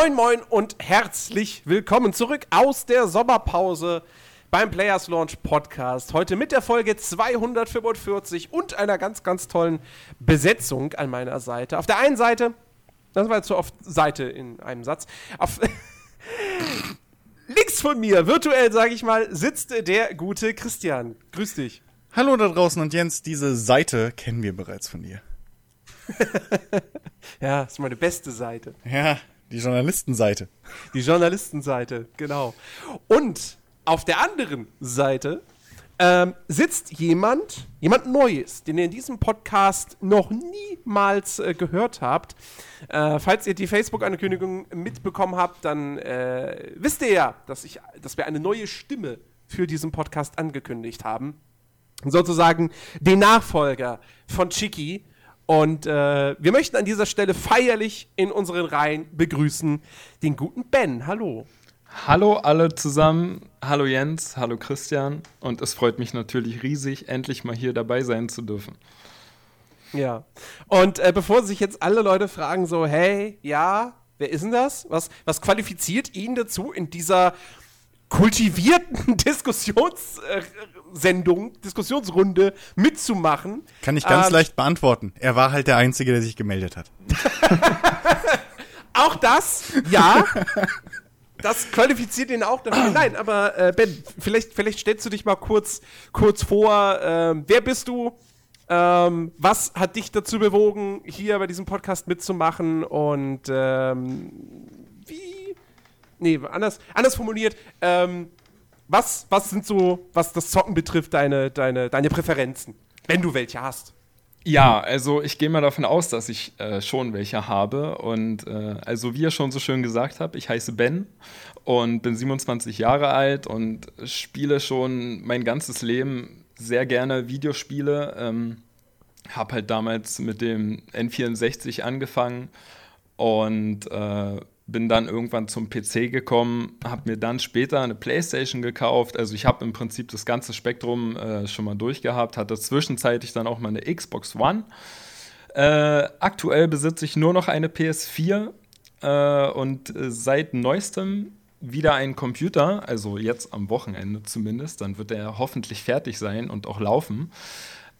Moin, moin und herzlich willkommen zurück aus der Sommerpause beim Players Launch Podcast. Heute mit der Folge 245 und einer ganz, ganz tollen Besetzung an meiner Seite. Auf der einen Seite, das war jetzt so oft Seite in einem Satz, auf links von mir, virtuell sage ich mal, sitzt der gute Christian. Grüß dich. Hallo da draußen und Jens, diese Seite kennen wir bereits von dir. ja, ist meine beste Seite. Ja, die Journalistenseite. Die Journalistenseite, genau. Und auf der anderen Seite ähm, sitzt jemand, jemand Neues, den ihr in diesem Podcast noch niemals äh, gehört habt. Äh, falls ihr die Facebook-Ankündigung mitbekommen habt, dann äh, wisst ihr ja, dass, ich, dass wir eine neue Stimme für diesen Podcast angekündigt haben. Sozusagen den Nachfolger von Chiki, und äh, wir möchten an dieser Stelle feierlich in unseren Reihen begrüßen den guten Ben. Hallo. Hallo alle zusammen. Hallo Jens, hallo Christian. Und es freut mich natürlich riesig, endlich mal hier dabei sein zu dürfen. Ja. Und äh, bevor sich jetzt alle Leute fragen, so, hey, ja, wer ist denn das? Was, was qualifiziert ihn dazu, in dieser kultivierten Diskussionssendung, Diskussionsrunde mitzumachen. Kann ich ganz ähm, leicht beantworten. Er war halt der Einzige, der sich gemeldet hat. auch das, ja. Das qualifiziert ihn auch dafür. Nein, aber äh, Ben, vielleicht, vielleicht stellst du dich mal kurz, kurz vor. Ähm, wer bist du? Ähm, was hat dich dazu bewogen, hier bei diesem Podcast mitzumachen? Und ähm, nee, anders, anders formuliert, ähm, was, was sind so, was das Zocken betrifft, deine, deine, deine Präferenzen, wenn du welche hast? Ja, also ich gehe mal davon aus, dass ich äh, schon welche habe. Und äh, also wie ihr schon so schön gesagt habt, ich heiße Ben und bin 27 Jahre alt und spiele schon mein ganzes Leben sehr gerne Videospiele. Ähm, habe halt damals mit dem N64 angefangen und äh, bin dann irgendwann zum PC gekommen, habe mir dann später eine PlayStation gekauft. Also ich habe im Prinzip das ganze Spektrum äh, schon mal durchgehabt, hatte zwischenzeitlich dann auch mal eine Xbox One. Äh, aktuell besitze ich nur noch eine PS4 äh, und äh, seit neuestem wieder einen Computer, also jetzt am Wochenende zumindest, dann wird er hoffentlich fertig sein und auch laufen.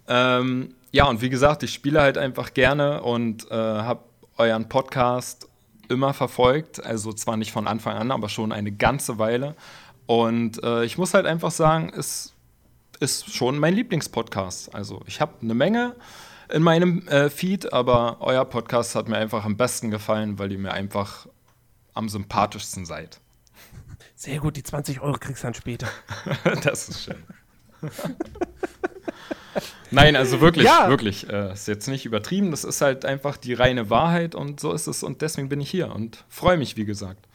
Ähm, ja, und wie gesagt, ich spiele halt einfach gerne und äh, habe euren Podcast immer verfolgt. Also zwar nicht von Anfang an, aber schon eine ganze Weile. Und äh, ich muss halt einfach sagen, es ist schon mein Lieblingspodcast. Also ich habe eine Menge in meinem äh, Feed, aber euer Podcast hat mir einfach am besten gefallen, weil ihr mir einfach am sympathischsten seid. Sehr gut, die 20 Euro kriegst du dann später. das ist schön. Nein, also wirklich, ja. wirklich. Äh, ist jetzt nicht übertrieben. Das ist halt einfach die reine Wahrheit und so ist es. Und deswegen bin ich hier und freue mich, wie gesagt.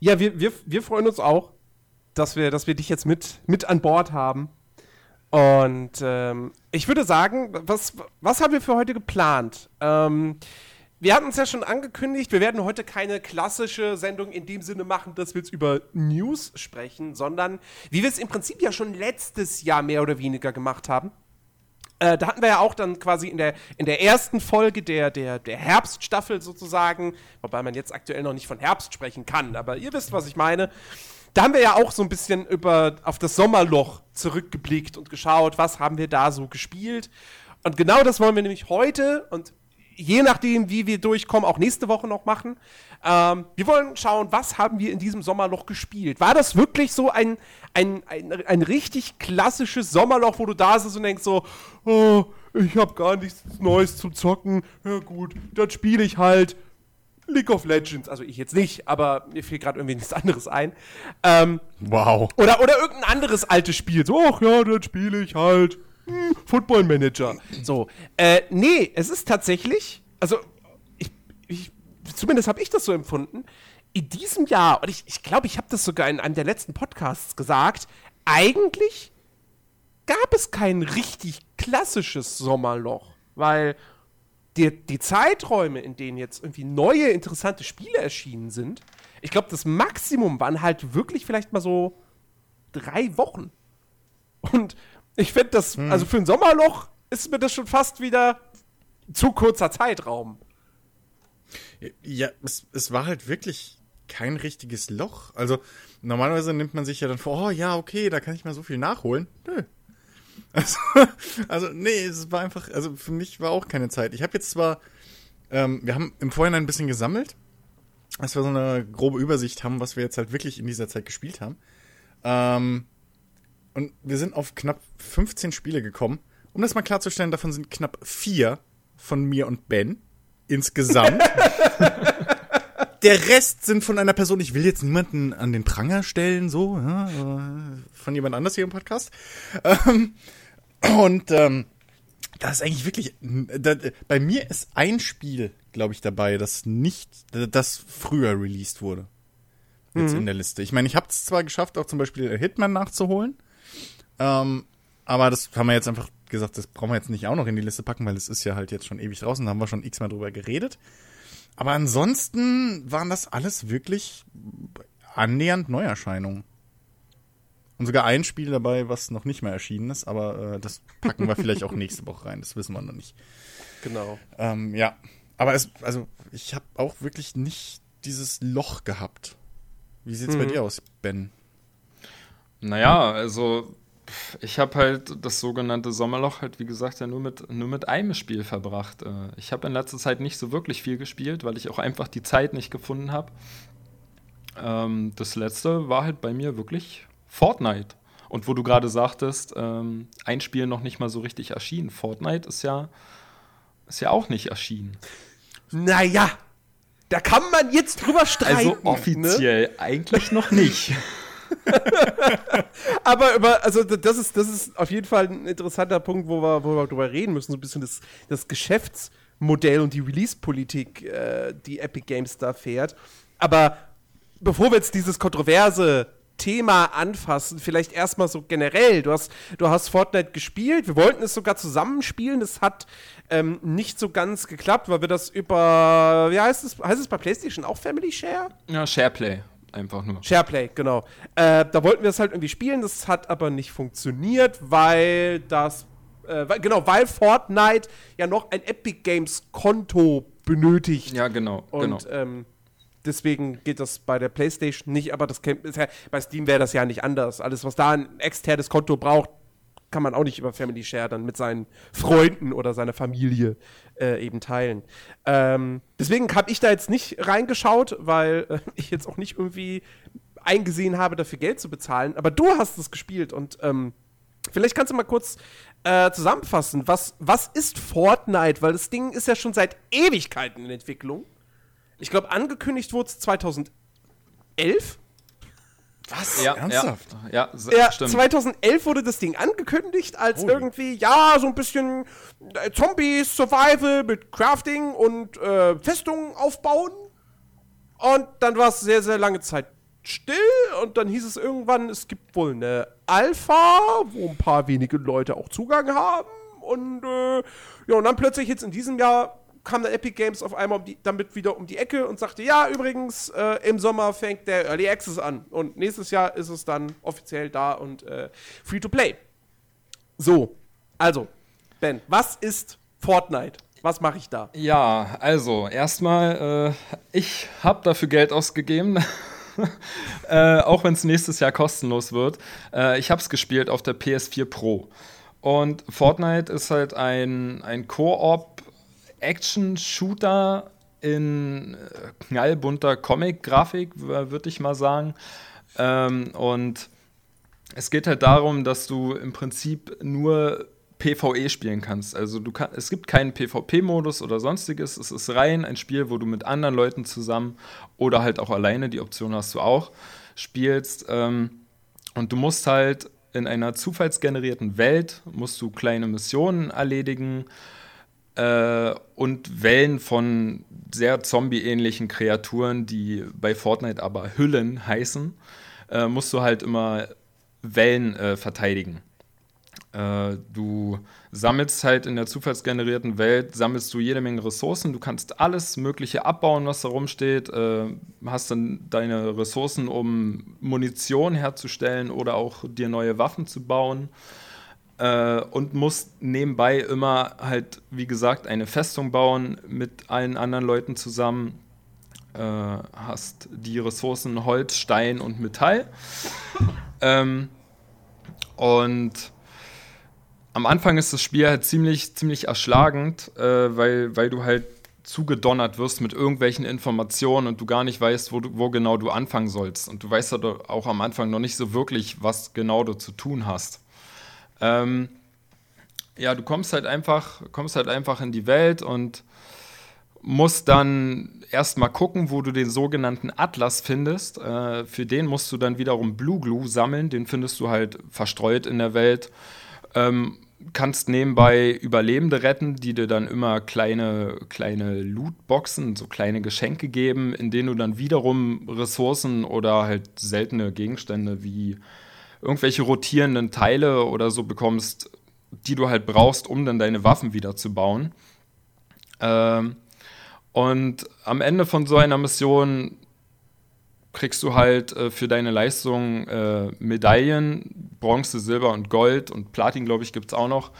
Ja, wir, wir, wir freuen uns auch, dass wir, dass wir dich jetzt mit, mit an Bord haben. Und ähm, ich würde sagen, was, was haben wir für heute geplant? Ähm, wir hatten uns ja schon angekündigt, wir werden heute keine klassische Sendung in dem Sinne machen, dass wir jetzt über News sprechen, sondern wie wir es im Prinzip ja schon letztes Jahr mehr oder weniger gemacht haben. Äh, da hatten wir ja auch dann quasi in der, in der ersten Folge der, der, der Herbststaffel sozusagen, wobei man jetzt aktuell noch nicht von Herbst sprechen kann, aber ihr wisst, was ich meine. Da haben wir ja auch so ein bisschen über, auf das Sommerloch zurückgeblickt und geschaut, was haben wir da so gespielt. Und genau das wollen wir nämlich heute und je nachdem, wie wir durchkommen, auch nächste Woche noch machen. Ähm, wir wollen schauen, was haben wir in diesem Sommerloch gespielt. War das wirklich so ein, ein, ein, ein richtig klassisches Sommerloch, wo du da sitzt und denkst so, oh, ich habe gar nichts Neues zu zocken. Ja gut, dann spiele ich halt League of Legends. Also ich jetzt nicht, aber mir fiel gerade irgendwie nichts anderes ein. Ähm, wow. Oder, oder irgendein anderes altes Spiel. So, ach ja, dann spiele ich halt hm, Football Manager. So. Äh, nee, es ist tatsächlich, also, ich, ich zumindest habe ich das so empfunden, in diesem Jahr, und ich glaube, ich, glaub, ich habe das sogar in einem der letzten Podcasts gesagt, eigentlich gab es kein richtig klassisches Sommerloch, weil die, die Zeiträume, in denen jetzt irgendwie neue, interessante Spiele erschienen sind, ich glaube, das Maximum waren halt wirklich vielleicht mal so drei Wochen. Und, ich finde das, hm. also für ein Sommerloch ist mir das schon fast wieder zu kurzer Zeitraum. Ja, es, es war halt wirklich kein richtiges Loch. Also normalerweise nimmt man sich ja dann vor, oh ja, okay, da kann ich mal so viel nachholen. Nö. Also, also nee, es war einfach, also für mich war auch keine Zeit. Ich habe jetzt zwar, ähm, wir haben im Vorhinein ein bisschen gesammelt, dass wir so eine grobe Übersicht haben, was wir jetzt halt wirklich in dieser Zeit gespielt haben. Ähm, und wir sind auf knapp 15 Spiele gekommen. Um das mal klarzustellen, davon sind knapp vier von mir und Ben insgesamt. Der Rest sind von einer Person, ich will jetzt niemanden an den Pranger stellen, so, ja, von jemand anders hier im Podcast. Ähm, und ähm, das ist eigentlich wirklich, da, bei mir ist ein Spiel, glaube ich, dabei, das nicht, das früher released wurde. Jetzt mhm. in der Liste. Ich meine, ich habe es zwar geschafft, auch zum Beispiel Hitman nachzuholen, ähm, aber das haben wir jetzt einfach gesagt, das brauchen wir jetzt nicht auch noch in die Liste packen, weil es ist ja halt jetzt schon ewig draußen, da haben wir schon x-mal drüber geredet. Aber ansonsten waren das alles wirklich annähernd Neuerscheinungen. Und sogar ein Spiel dabei, was noch nicht mehr erschienen ist, aber äh, das packen wir vielleicht auch nächste Woche rein, das wissen wir noch nicht. Genau. Ähm, ja, aber es, also ich habe auch wirklich nicht dieses Loch gehabt. Wie sieht's mhm. bei dir aus, Ben? Naja, also ich habe halt das sogenannte Sommerloch halt, wie gesagt, ja nur mit, nur mit einem Spiel verbracht. Äh, ich habe in letzter Zeit nicht so wirklich viel gespielt, weil ich auch einfach die Zeit nicht gefunden habe. Ähm, das letzte war halt bei mir wirklich Fortnite. Und wo du gerade sagtest, ähm, ein Spiel noch nicht mal so richtig erschienen. Fortnite ist ja, ist ja auch nicht erschienen. Naja, da kann man jetzt drüber streiten. Also offiziell ne? eigentlich noch nicht. Aber über, also das ist, das ist auf jeden Fall ein interessanter Punkt, wo wir, wo wir drüber reden müssen. So ein bisschen das, das Geschäftsmodell und die Release-Politik, äh, die Epic Games da fährt. Aber bevor wir jetzt dieses kontroverse Thema anfassen, vielleicht erstmal so generell. Du hast, du hast Fortnite gespielt, wir wollten es sogar zusammenspielen, das hat ähm, nicht so ganz geklappt, weil wir das über, wie heißt es, heißt es bei PlayStation auch Family Share? Ja, Shareplay. Einfach nur. Shareplay, genau. Äh, da wollten wir es halt irgendwie spielen, das hat aber nicht funktioniert, weil das, äh, weil, genau, weil Fortnite ja noch ein Epic Games Konto benötigt. Ja, genau. Und genau. Ähm, deswegen geht das bei der PlayStation nicht, aber das bei Steam wäre das ja nicht anders. Alles, was da ein externes Konto braucht, kann man auch nicht über Family Share dann mit seinen Freunden oder seiner Familie äh, eben teilen. Ähm, deswegen habe ich da jetzt nicht reingeschaut, weil äh, ich jetzt auch nicht irgendwie eingesehen habe, dafür Geld zu bezahlen. Aber du hast es gespielt und ähm, vielleicht kannst du mal kurz äh, zusammenfassen, was, was ist Fortnite? Weil das Ding ist ja schon seit Ewigkeiten in Entwicklung. Ich glaube, angekündigt wurde es 2011. Was? Ja, Ernsthaft? Ja, ja, ja stimmt. 2011 wurde das Ding angekündigt als Holy. irgendwie, ja, so ein bisschen äh, Zombies, Survival mit Crafting und äh, Festungen aufbauen. Und dann war es sehr, sehr lange Zeit still und dann hieß es irgendwann, es gibt wohl eine Alpha, wo ein paar wenige Leute auch Zugang haben. Und äh, ja, und dann plötzlich jetzt in diesem Jahr kam dann Epic Games auf einmal um die, damit wieder um die Ecke und sagte, ja, übrigens, äh, im Sommer fängt der Early Access an und nächstes Jahr ist es dann offiziell da und äh, free to play. So, also, Ben, was ist Fortnite? Was mache ich da? Ja, also, erstmal, äh, ich habe dafür Geld ausgegeben. äh, auch wenn es nächstes Jahr kostenlos wird. Äh, ich habe es gespielt auf der PS4 Pro. Und Fortnite ist halt ein, ein Koop Action-Shooter in äh, knallbunter Comic-Grafik, würde ich mal sagen. Ähm, und es geht halt darum, dass du im Prinzip nur PvE spielen kannst. Also du kann, es gibt keinen PvP-Modus oder sonstiges. Es ist rein ein Spiel, wo du mit anderen Leuten zusammen oder halt auch alleine, die Option hast du auch, spielst. Ähm, und du musst halt in einer zufallsgenerierten Welt, musst du kleine Missionen erledigen äh, und Wellen von sehr zombie-ähnlichen Kreaturen, die bei Fortnite aber Hüllen heißen, äh, musst du halt immer Wellen äh, verteidigen. Äh, du sammelst halt in der zufallsgenerierten Welt, sammelst du jede Menge Ressourcen. Du kannst alles Mögliche abbauen, was da rumsteht. Äh, hast dann deine Ressourcen, um Munition herzustellen oder auch dir neue Waffen zu bauen. Äh, und musst nebenbei immer halt, wie gesagt, eine Festung bauen mit allen anderen Leuten zusammen. Äh, hast die Ressourcen Holz, Stein und Metall. Ähm, und am Anfang ist das Spiel halt ziemlich, ziemlich erschlagend, äh, weil, weil du halt zugedonnert wirst mit irgendwelchen Informationen und du gar nicht weißt, wo, du, wo genau du anfangen sollst. Und du weißt halt auch am Anfang noch nicht so wirklich, was genau du zu tun hast. Ähm, ja, du kommst halt einfach, kommst halt einfach in die Welt und musst dann erstmal gucken, wo du den sogenannten Atlas findest. Äh, für den musst du dann wiederum Blue Glue sammeln. Den findest du halt verstreut in der Welt. Ähm, kannst nebenbei Überlebende retten, die dir dann immer kleine, kleine Lootboxen, so kleine Geschenke geben, in denen du dann wiederum Ressourcen oder halt seltene Gegenstände wie irgendwelche rotierenden Teile oder so bekommst, die du halt brauchst, um dann deine Waffen wieder zu bauen. Ähm, und am Ende von so einer Mission kriegst du halt äh, für deine Leistung äh, Medaillen, Bronze, Silber und Gold und Platin, glaube ich, gibt es auch noch.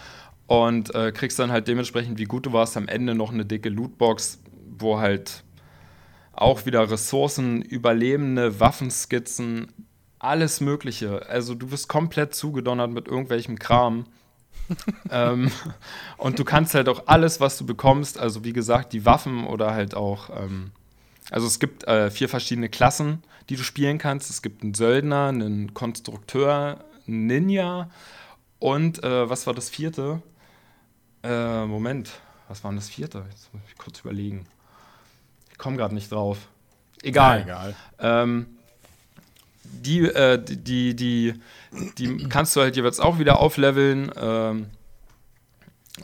Und äh, kriegst dann halt dementsprechend, wie gut du warst, am Ende noch eine dicke Lootbox, wo halt auch wieder Ressourcen, Überlebende, Waffenskizzen, alles Mögliche. Also du wirst komplett zugedonnert mit irgendwelchem Kram. ähm, und du kannst halt auch alles, was du bekommst, also wie gesagt, die Waffen oder halt auch ähm, also es gibt äh, vier verschiedene Klassen, die du spielen kannst. Es gibt einen Söldner, einen Konstrukteur, einen Ninja und äh, was war das vierte? Äh, Moment, was war denn das vierte? Jetzt muss ich kurz überlegen. Ich komme gerade nicht drauf. Egal. Ja, egal. Ähm, die, äh, die, die, die kannst du halt jeweils auch wieder aufleveln. Ähm,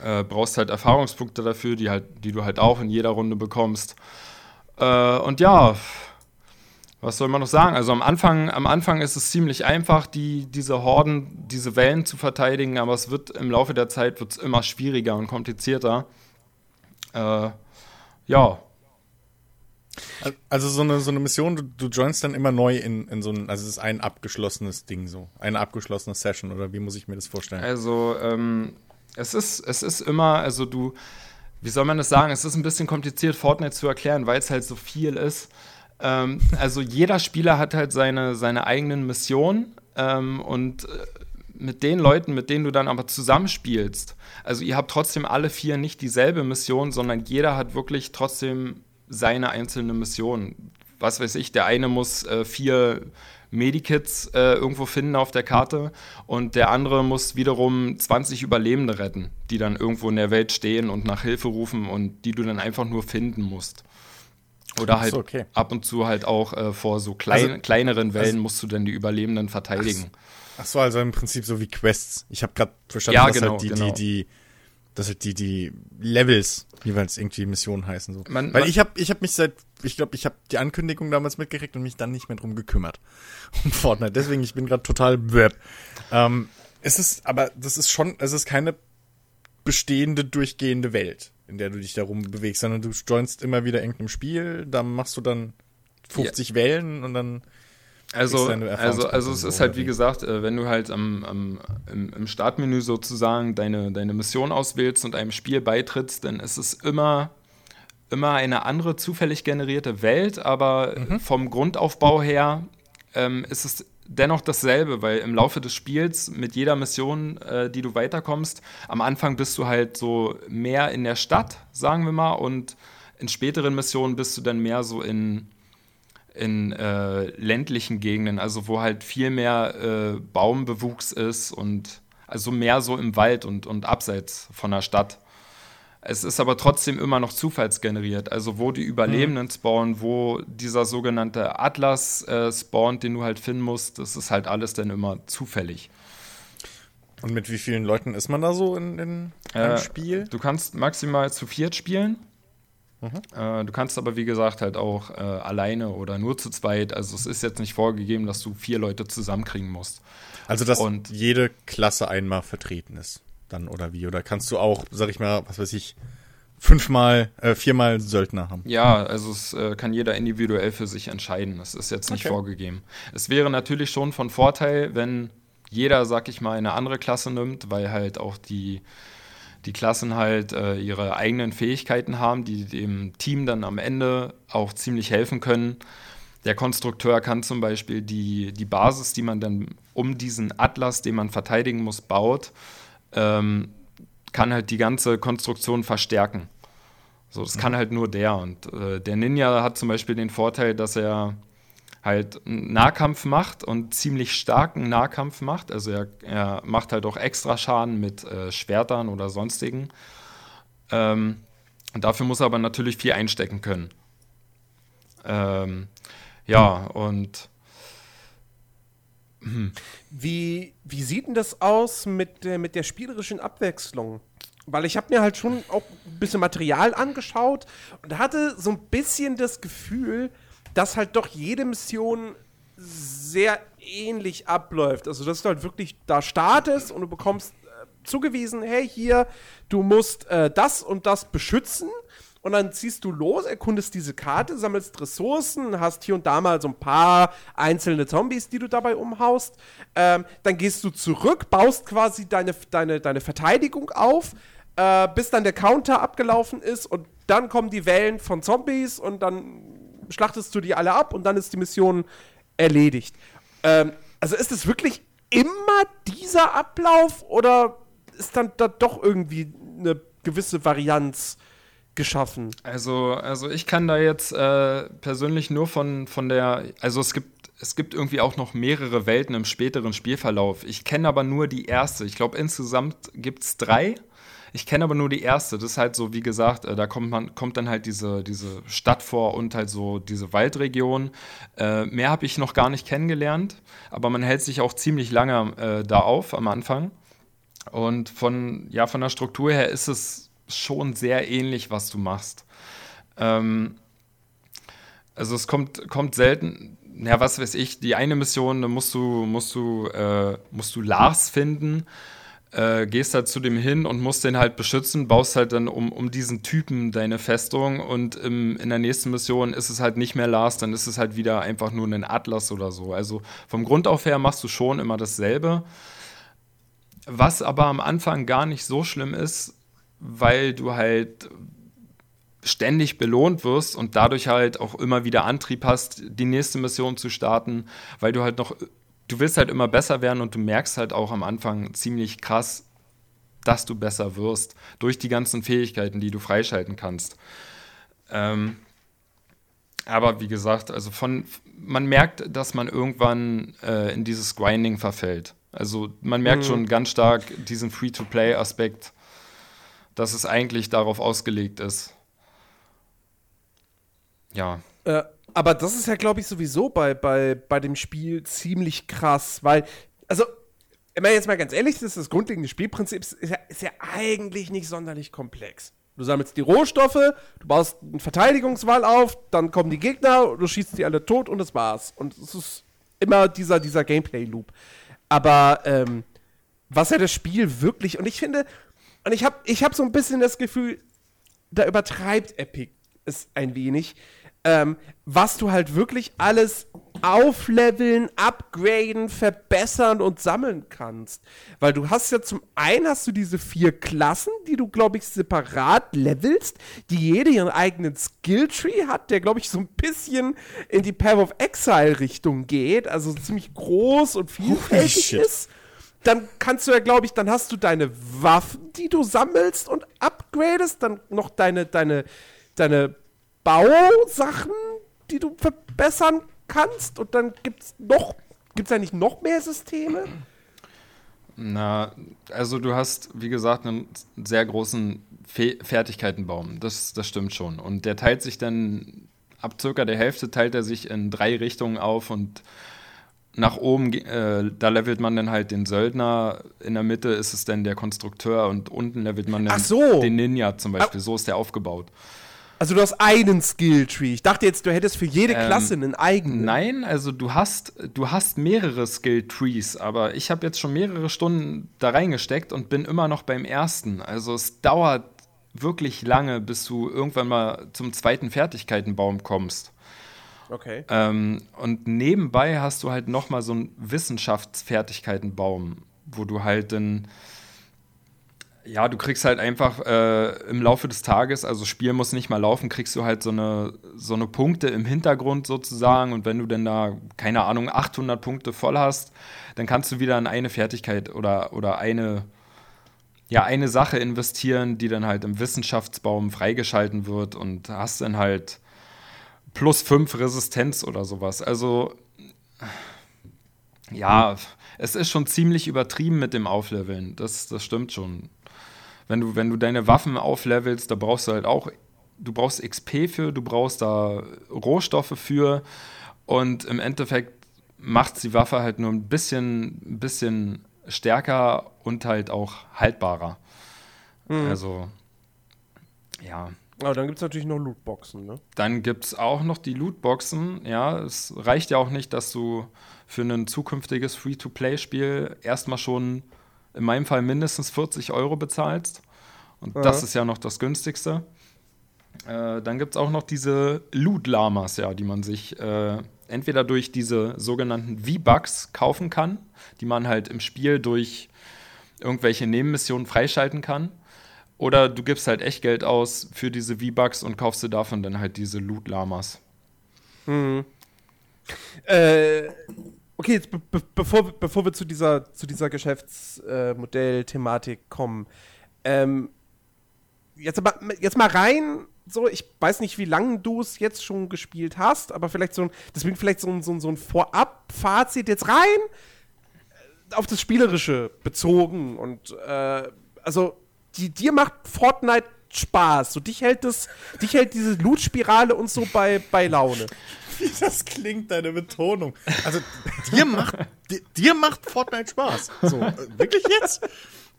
äh, brauchst halt Erfahrungspunkte dafür, die, halt, die du halt auch in jeder Runde bekommst. Äh, und ja, was soll man noch sagen? Also am Anfang, am Anfang ist es ziemlich einfach, die, diese Horden, diese Wellen zu verteidigen, aber es wird im Laufe der Zeit wird's immer schwieriger und komplizierter. Äh, ja. Also so eine, so eine Mission, du, du joinst dann immer neu in, in so ein, also es ist ein abgeschlossenes Ding so, eine abgeschlossene Session oder wie muss ich mir das vorstellen? Also ähm, es ist, es ist immer, also du, wie soll man das sagen? Es ist ein bisschen kompliziert, Fortnite zu erklären, weil es halt so viel ist. Ähm, also jeder Spieler hat halt seine, seine eigenen Missionen ähm, und äh, mit den Leuten, mit denen du dann aber zusammenspielst, also ihr habt trotzdem alle vier nicht dieselbe Mission, sondern jeder hat wirklich trotzdem seine einzelne Mission. Was weiß ich, der eine muss äh, vier Medikits äh, irgendwo finden auf der Karte und der andere muss wiederum 20 Überlebende retten, die dann irgendwo in der Welt stehen und nach Hilfe rufen und die du dann einfach nur finden musst. Oder halt so, okay. ab und zu halt auch äh, vor so klein, also, kleineren Wellen also, musst du dann die Überlebenden verteidigen. Ach so, also im Prinzip so wie Quests. Ich habe gerade verstanden, ja, dass halt genau, halt die, genau. die, die, dass halt die, die Levels jeweils irgendwie Missionen heißen. So. Man, Weil man, ich habe ich hab mich seit, ich glaube, ich habe die Ankündigung damals mitgekriegt und mich dann nicht mehr drum gekümmert. Um Fortnite. Deswegen, ich bin gerade total web. Ähm, es ist, aber das ist schon, es ist keine bestehende, durchgehende Welt, in der du dich darum bewegst, sondern du joinst immer wieder irgendeinem Spiel, da machst du dann 50 ja. Wellen und dann also, also, also es ist halt wie gesagt, äh, wenn du halt am, am, im, im, Startmenü sozusagen deine, deine Mission auswählst und einem Spiel beitrittst, dann ist es immer, immer eine andere zufällig generierte Welt, aber mhm. vom Grundaufbau her ähm, ist es dennoch dasselbe, weil im Laufe des Spiels mit jeder Mission, äh, die du weiterkommst, am Anfang bist du halt so mehr in der Stadt, sagen wir mal, und in späteren Missionen bist du dann mehr so in in äh, ländlichen Gegenden, also wo halt viel mehr äh, Baumbewuchs ist und also mehr so im Wald und, und abseits von der Stadt. Es ist aber trotzdem immer noch zufallsgeneriert. Also wo die Überlebenden mhm. spawnen, wo dieser sogenannte Atlas äh, spawnt, den du halt finden musst, das ist halt alles dann immer zufällig. Und mit wie vielen Leuten ist man da so in, in einem äh, Spiel? Du kannst maximal zu viert spielen. Mhm. Äh, du kannst aber, wie gesagt, halt auch äh, alleine oder nur zu zweit. Also es ist jetzt nicht vorgegeben, dass du vier Leute zusammenkriegen musst. Also dass Und jede Klasse einmal vertreten ist, dann oder wie? Oder kannst du auch, sag ich mal, was weiß ich, fünfmal, äh, viermal Söldner haben? Ja, also es äh, kann jeder individuell für sich entscheiden. Das ist jetzt nicht okay. vorgegeben. Es wäre natürlich schon von Vorteil, wenn jeder, sag ich mal, eine andere Klasse nimmt, weil halt auch die, die Klassen halt äh, ihre eigenen Fähigkeiten haben, die dem Team dann am Ende auch ziemlich helfen können. Der Konstrukteur kann zum Beispiel die, die Basis, die man dann um diesen Atlas, den man verteidigen muss, baut, ähm, kann halt die ganze Konstruktion verstärken. So, das kann halt nur der. Und äh, der Ninja hat zum Beispiel den Vorteil, dass er halt Nahkampf macht und ziemlich starken Nahkampf macht. Also er, er macht halt auch extra Schaden mit äh, Schwertern oder sonstigen. Ähm, und dafür muss er aber natürlich viel einstecken können. Ähm, ja, und hm. Wie, wie sieht denn das aus mit, äh, mit der spielerischen Abwechslung? Weil ich habe mir halt schon auch ein bisschen Material angeschaut und hatte so ein bisschen das Gefühl, dass halt doch jede Mission sehr ähnlich abläuft. Also, dass du halt wirklich da startest und du bekommst äh, zugewiesen, hey, hier, du musst äh, das und das beschützen. Und dann ziehst du los, erkundest diese Karte, sammelst Ressourcen, hast hier und da mal so ein paar einzelne Zombies, die du dabei umhaust. Ähm, dann gehst du zurück, baust quasi deine, deine, deine Verteidigung auf, äh, bis dann der Counter abgelaufen ist und dann kommen die Wellen von Zombies und dann schlachtest du die alle ab und dann ist die Mission erledigt. Ähm, also ist es wirklich immer dieser Ablauf oder ist dann da doch irgendwie eine gewisse Varianz geschaffen? Also, also ich kann da jetzt äh, persönlich nur von, von der, also es gibt es gibt irgendwie auch noch mehrere Welten im späteren Spielverlauf. Ich kenne aber nur die erste. Ich glaube, insgesamt gibt es drei. Ich kenne aber nur die erste. Das ist halt so, wie gesagt, äh, da kommt, man, kommt dann halt diese, diese Stadt vor und halt so diese Waldregion. Äh, mehr habe ich noch gar nicht kennengelernt, aber man hält sich auch ziemlich lange äh, da auf am Anfang. Und von, ja, von der Struktur her ist es schon sehr ähnlich, was du machst. Ähm, also es kommt, kommt selten, ja, was weiß ich, die eine Mission, da musst du, musst du, äh, musst du Lars finden äh, gehst halt zu dem hin und musst den halt beschützen, baust halt dann um, um diesen Typen deine Festung und im, in der nächsten Mission ist es halt nicht mehr Lars, dann ist es halt wieder einfach nur ein Atlas oder so. Also vom Grund auf her machst du schon immer dasselbe. Was aber am Anfang gar nicht so schlimm ist, weil du halt ständig belohnt wirst und dadurch halt auch immer wieder Antrieb hast, die nächste Mission zu starten, weil du halt noch du willst halt immer besser werden und du merkst halt auch am Anfang ziemlich krass, dass du besser wirst durch die ganzen Fähigkeiten, die du freischalten kannst. Ähm, aber wie gesagt, also von man merkt, dass man irgendwann äh, in dieses Grinding verfällt. Also man merkt mhm. schon ganz stark diesen Free-to-Play-Aspekt, dass es eigentlich darauf ausgelegt ist. Ja. Äh, aber das ist ja, glaube ich, sowieso bei, bei, bei dem Spiel ziemlich krass, weil, also, wenn man jetzt mal ganz ehrlich ist, das grundlegende Spielprinzip ist ja, ist ja eigentlich nicht sonderlich komplex. Du sammelst die Rohstoffe, du baust einen Verteidigungswall auf, dann kommen die Gegner, du schießt die alle tot und das war's. Und es ist immer dieser, dieser Gameplay-Loop. Aber ähm, was ja das Spiel wirklich, und ich finde, und ich habe ich hab so ein bisschen das Gefühl, da übertreibt Epic es ein wenig, ähm, was du halt wirklich alles aufleveln, upgraden, verbessern und sammeln kannst. Weil du hast ja zum einen hast du diese vier Klassen, die du, glaube ich, separat levelst, die jede ihren eigenen Skilltree hat, der, glaube ich, so ein bisschen in die Path of Exile-Richtung geht, also ziemlich groß und vielfältig ist. Dann kannst du ja, glaube ich, dann hast du deine Waffen, die du sammelst und upgradest, dann noch deine, deine, deine Bausachen, die du verbessern kannst und dann gibt es noch, gibt es eigentlich noch mehr Systeme? Na, also du hast, wie gesagt, einen sehr großen Fe Fertigkeitenbaum. Das, das stimmt schon. Und der teilt sich dann, ab circa der Hälfte teilt er sich in drei Richtungen auf und nach oben, äh, da levelt man dann halt den Söldner, in der Mitte ist es dann der Konstrukteur und unten levelt man dann so. den Ninja zum Beispiel. So ist der aufgebaut. Also du hast einen Skilltree. Ich dachte jetzt, du hättest für jede ähm, Klasse einen eigenen. Nein, also du hast, du hast mehrere Skilltrees, aber ich habe jetzt schon mehrere Stunden da reingesteckt und bin immer noch beim ersten. Also es dauert wirklich lange, bis du irgendwann mal zum zweiten Fertigkeitenbaum kommst. Okay. Ähm, und nebenbei hast du halt nochmal so einen Wissenschaftsfertigkeitenbaum, wo du halt dann, ja, du kriegst halt einfach äh, im Laufe des Tages, also Spiel muss nicht mal laufen, kriegst du halt so eine, so eine Punkte im Hintergrund sozusagen. Und wenn du dann da, keine Ahnung, 800 Punkte voll hast, dann kannst du wieder in eine Fertigkeit oder, oder eine, ja, eine Sache investieren, die dann halt im Wissenschaftsbaum freigeschalten wird und hast dann halt plus 5 Resistenz oder sowas. Also, ja, es ist schon ziemlich übertrieben mit dem Aufleveln. Das, das stimmt schon. Wenn du, wenn du deine Waffen auflevelst, da brauchst du halt auch, du brauchst XP für, du brauchst da Rohstoffe für und im Endeffekt macht die Waffe halt nur ein bisschen, ein bisschen stärker und halt auch haltbarer. Mhm. Also, ja. Aber dann gibt es natürlich noch Lootboxen, ne? Dann gibt es auch noch die Lootboxen, ja. Es reicht ja auch nicht, dass du für ein zukünftiges Free-to-Play-Spiel erstmal schon in meinem Fall mindestens 40 Euro bezahlst. Und ja. das ist ja noch das günstigste. Äh, dann gibt es auch noch diese Loot-Lamas, ja, die man sich äh, entweder durch diese sogenannten V-Bucks kaufen kann, die man halt im Spiel durch irgendwelche Nebenmissionen freischalten kann. Oder du gibst halt echt Geld aus für diese V-Bucks und kaufst dir davon dann halt diese Loot-Lamas. Hm. Äh, okay, jetzt be bevor, bevor wir zu dieser, zu dieser Geschäftsmodell-Thematik kommen. Ähm, jetzt, aber, jetzt mal rein so, ich weiß nicht, wie lange du es jetzt schon gespielt hast, aber vielleicht so ein, deswegen vielleicht so ein, so ein, so ein Vorab-Fazit jetzt rein äh, auf das Spielerische bezogen und äh, also die, dir macht Fortnite Spaß. So dich hält das, dich hält diese Loot-Spirale und so bei, bei Laune. Wie das klingt, deine Betonung. Also dir macht, dir, dir macht Fortnite Spaß. So, äh, wirklich jetzt?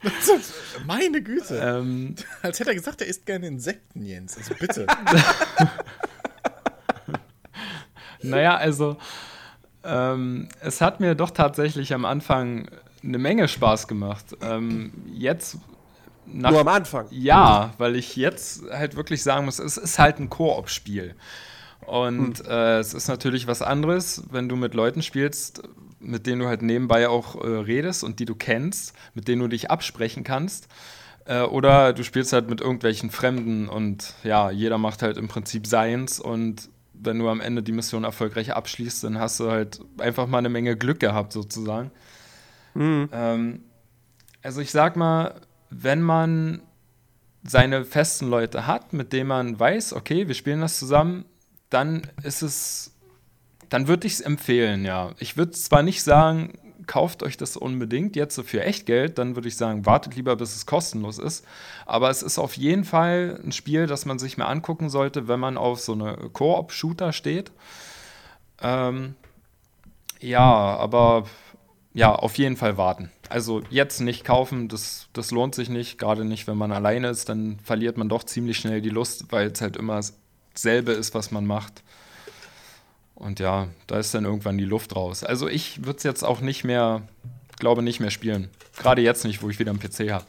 Meine Güte. Ähm, Als hätte er gesagt, er isst gerne Insekten, Jens. Also bitte. naja, also ähm, es hat mir doch tatsächlich am Anfang eine Menge Spaß gemacht. Ähm, jetzt nach, Nur am Anfang. Ja, weil ich jetzt halt wirklich sagen muss, es ist halt ein Koop-Spiel. Und hm. äh, es ist natürlich was anderes, wenn du mit Leuten spielst, mit denen du halt nebenbei auch äh, redest und die du kennst, mit denen du dich absprechen kannst. Äh, oder du spielst halt mit irgendwelchen Fremden und ja, jeder macht halt im Prinzip seins und wenn du am Ende die Mission erfolgreich abschließt, dann hast du halt einfach mal eine Menge Glück gehabt, sozusagen. Mhm. Ähm, also ich sag mal, wenn man seine festen Leute hat, mit denen man weiß, okay, wir spielen das zusammen, dann ist es dann würde ich es empfehlen, ja. Ich würde zwar nicht sagen, kauft euch das unbedingt jetzt so für Echtgeld, dann würde ich sagen, wartet lieber, bis es kostenlos ist. Aber es ist auf jeden Fall ein Spiel, das man sich mal angucken sollte, wenn man auf so eine Koop-Shooter steht. Ähm, ja, aber ja, auf jeden Fall warten. Also jetzt nicht kaufen, das, das lohnt sich nicht, gerade nicht, wenn man alleine ist, dann verliert man doch ziemlich schnell die Lust, weil es halt immer dasselbe ist, was man macht. Und ja, da ist dann irgendwann die Luft raus. Also ich würde es jetzt auch nicht mehr, glaube nicht mehr spielen. Gerade jetzt nicht, wo ich wieder einen PC habe.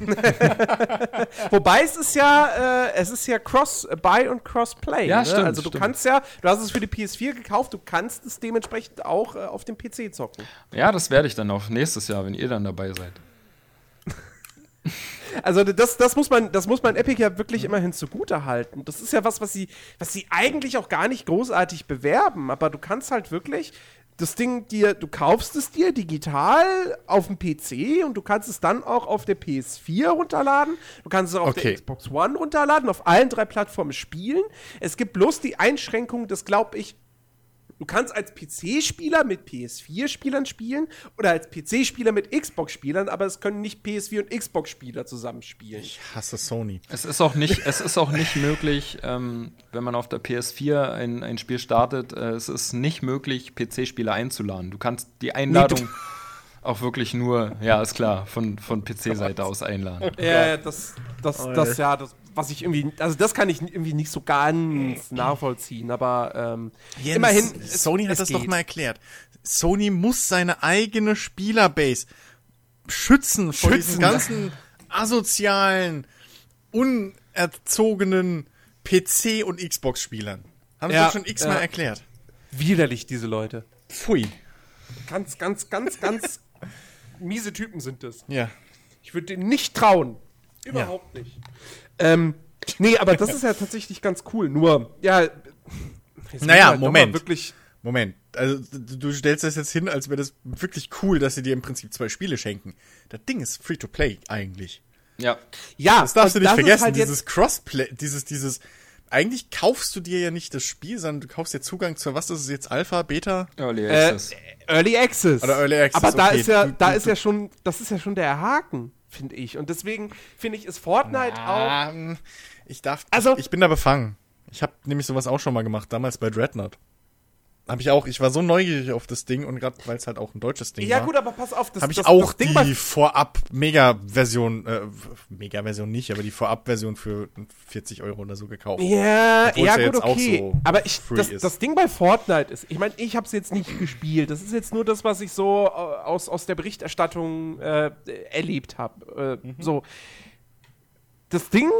Wobei es ist ja, äh, es ist ja Cross-Buy und Cross-Play. Ja, ne? stimmt. Also du stimmt. kannst ja, du hast es für die PS4 gekauft, du kannst es dementsprechend auch äh, auf dem PC zocken. Ja, das werde ich dann auch nächstes Jahr, wenn ihr dann dabei seid. Also das, das, muss man, das muss man Epic ja wirklich immerhin zugute halten. Das ist ja was, was sie, was sie eigentlich auch gar nicht großartig bewerben, aber du kannst halt wirklich das Ding dir, du kaufst es dir digital auf dem PC und du kannst es dann auch auf der PS4 runterladen. Du kannst es auch auf okay. der Xbox One runterladen, auf allen drei Plattformen spielen. Es gibt bloß die Einschränkung, das glaube ich, Du kannst als PC-Spieler mit PS4-Spielern spielen oder als PC-Spieler mit Xbox-Spielern, aber es können nicht PS4 und Xbox-Spieler zusammenspielen. Ich hasse Sony. Es ist auch nicht, es ist auch nicht möglich, ähm, wenn man auf der PS4 ein, ein Spiel startet, äh, es ist nicht möglich, PC-Spieler einzuladen. Du kannst die Einladung. Nee, auch wirklich nur, ja, ist klar, von, von PC-Seite aus einladen. Ja, das, das, oh, das, ja, das, was ich irgendwie, also das kann ich irgendwie nicht so ganz nachvollziehen, aber ähm, Jens, immerhin. Sony hat das geht. doch mal erklärt. Sony muss seine eigene Spielerbase schützen vor schützen. diesen ganzen asozialen, unerzogenen PC- und Xbox-Spielern. Haben Ja, sie schon x-mal ja. erklärt. Widerlich, diese Leute. Pfui. Ganz, ganz, ganz, ganz miese Typen sind das. Ja. Ich würde denen nicht trauen. Überhaupt nicht. Ähm, nee, aber das ist ja tatsächlich ganz cool. Nur, ja. Naja, halt Moment. Wirklich, Moment. Also, du stellst das jetzt hin, als wäre das wirklich cool, dass sie dir im Prinzip zwei Spiele schenken. Das Ding ist free to play eigentlich. Ja. ja, Das darfst du nicht vergessen, halt dieses Crossplay, dieses, dieses, eigentlich kaufst du dir ja nicht das Spiel, sondern du kaufst dir Zugang zur, was ist es jetzt, Alpha, Beta? Early Äh, Access. Early Access. Oder Early Access, Aber da okay. ist ja, da ist ja schon, das ist ja schon der Haken, finde ich. Und deswegen finde ich, ist Fortnite auch. Ähm, ich darf, Also- ich, ich bin da befangen. Ich habe nämlich sowas auch schon mal gemacht, damals bei Dreadnought. Habe ich auch, ich war so neugierig auf das Ding und gerade weil es halt auch ein deutsches Ding Ja, war. gut, aber pass auf, das, habe ich das, auch das die vorab Mega-Version, äh, Mega-Version nicht, aber die Vorab-Version für 40 Euro oder so gekauft. Ja, Obwohl's ja, ja gut, okay. so aber ich, das, das Ding bei Fortnite ist, ich meine, ich habe es jetzt nicht gespielt. Das ist jetzt nur das, was ich so äh, aus, aus der Berichterstattung äh, erlebt habe. Äh, Mhm. So. Das Ding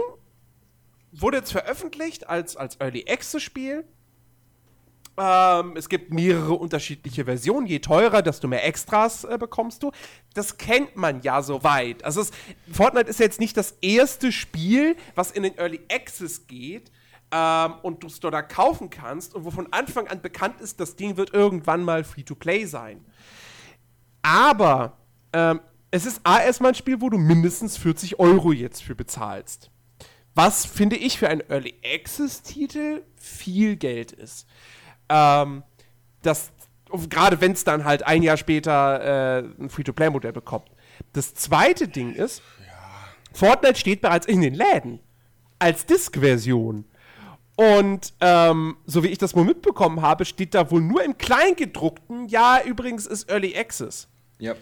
wurde jetzt veröffentlicht als, als Early Access Spiel. Ähm, es gibt mehrere unterschiedliche Versionen. Je teurer, desto mehr Extras äh, bekommst du. Das kennt man ja soweit. Also es, Fortnite ist jetzt nicht das erste Spiel, was in den Early Access geht ähm, und du es dort kaufen kannst und wo von Anfang an bekannt ist, das Ding wird irgendwann mal Free-to-Play sein. Aber ähm, es ist A erstmal ein Spiel, wo du mindestens 40 Euro jetzt für bezahlst. Was, finde ich, für einen Early Access-Titel viel Geld ist. Ähm, das, gerade wenn es dann halt ein Jahr später äh, ein Free-to-Play-Modell bekommt. Das zweite Ding ist, Fortnite steht bereits in den Läden als Disk-Version. Und ähm, so wie ich das wohl mitbekommen habe, steht da wohl nur im Kleingedruckten, ja, übrigens ist Early Access. Ja.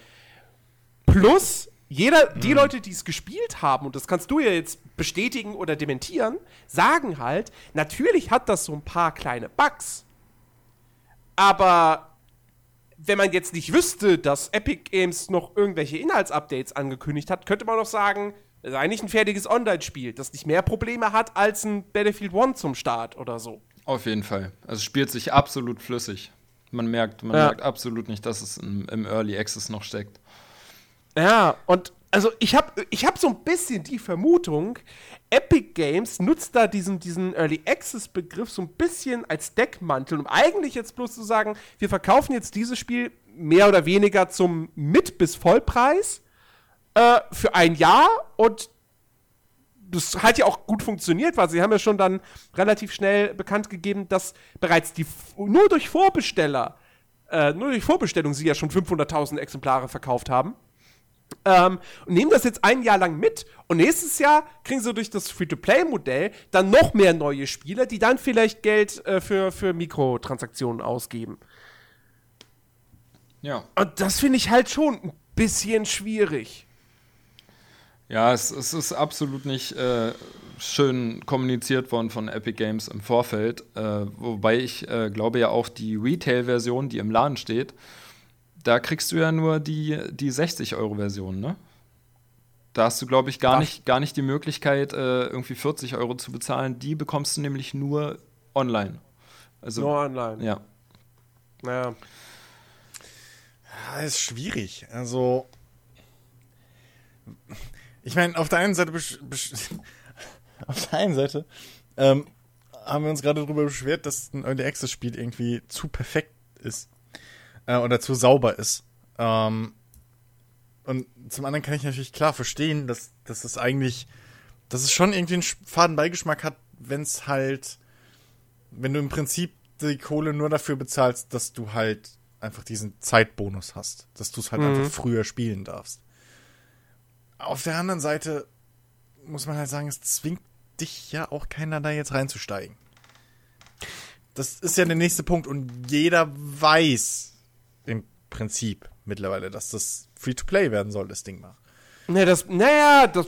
Plus, jeder, die Leute, die es gespielt haben, und das kannst du ja jetzt bestätigen oder dementieren, sagen halt, natürlich hat das so ein paar kleine Bugs. Aber wenn man jetzt nicht wüsste, dass Epic Games noch irgendwelche Inhaltsupdates angekündigt hat, könnte man doch sagen, das ist eigentlich ein fertiges Online-Spiel, das nicht mehr Probleme hat als ein Battlefield 1 zum Start oder so. Auf jeden Fall. Also es spielt sich absolut flüssig. Man merkt, man Ja. merkt absolut nicht, dass es im, im Early Access noch steckt. Ja, und also ich habe ich hab so ein bisschen die Vermutung, Epic Games nutzt da diesen, diesen Early Access Begriff so ein bisschen als Deckmantel, um eigentlich jetzt bloß zu sagen, wir verkaufen jetzt dieses Spiel mehr oder weniger zum Mit- bis Vollpreis äh, für ein Jahr und das hat ja auch gut funktioniert, weil sie haben ja schon dann relativ schnell bekannt gegeben, dass bereits die nur durch Vorbesteller, äh, nur durch Vorbestellung sie ja schon 500.000 Exemplare verkauft haben. Ähm, und nehmen das jetzt ein Jahr lang mit und nächstes Jahr kriegen sie durch das Free-to-Play-Modell dann noch mehr neue Spieler, die dann vielleicht Geld äh, für, für Mikrotransaktionen ausgeben. Ja. Und das finde ich halt schon ein bisschen schwierig. Ja, es, es ist absolut nicht äh, schön kommuniziert worden von Epic Games im Vorfeld. Äh, wobei ich äh, glaube ja auch die Retail-Version, die im Laden steht, da kriegst du ja nur die, die 60-Euro-Version, ne? Da hast du, glaube ich, gar Ach. nicht, gar nicht die Möglichkeit, äh, irgendwie 40 Euro zu bezahlen. Die bekommst du nämlich nur online. Also, Nur online. ja. Naja. Ja, ist schwierig. Also, ich meine, auf der einen Seite, auf der einen Seite ähm, haben wir uns gerade darüber beschwert, dass ein Early Access Spiel irgendwie zu perfekt ist äh, oder zu sauber ist. Ähm, und zum anderen kann ich natürlich klar verstehen, dass, dass es eigentlich, dass es schon irgendwie einen faden Beigeschmack hat, wenn es halt, wenn du im Prinzip die Kohle nur dafür bezahlst, dass du halt einfach diesen Zeitbonus hast, dass du es halt Mhm. einfach früher spielen darfst. Auf der anderen Seite muss man halt sagen, es zwingt dich ja auch keiner da jetzt reinzusteigen. Das ist ja der nächste Punkt und jeder weiß Prinzip mittlerweile, dass das Free-to-Play werden soll, das Ding mal. Ne, das, naja, das.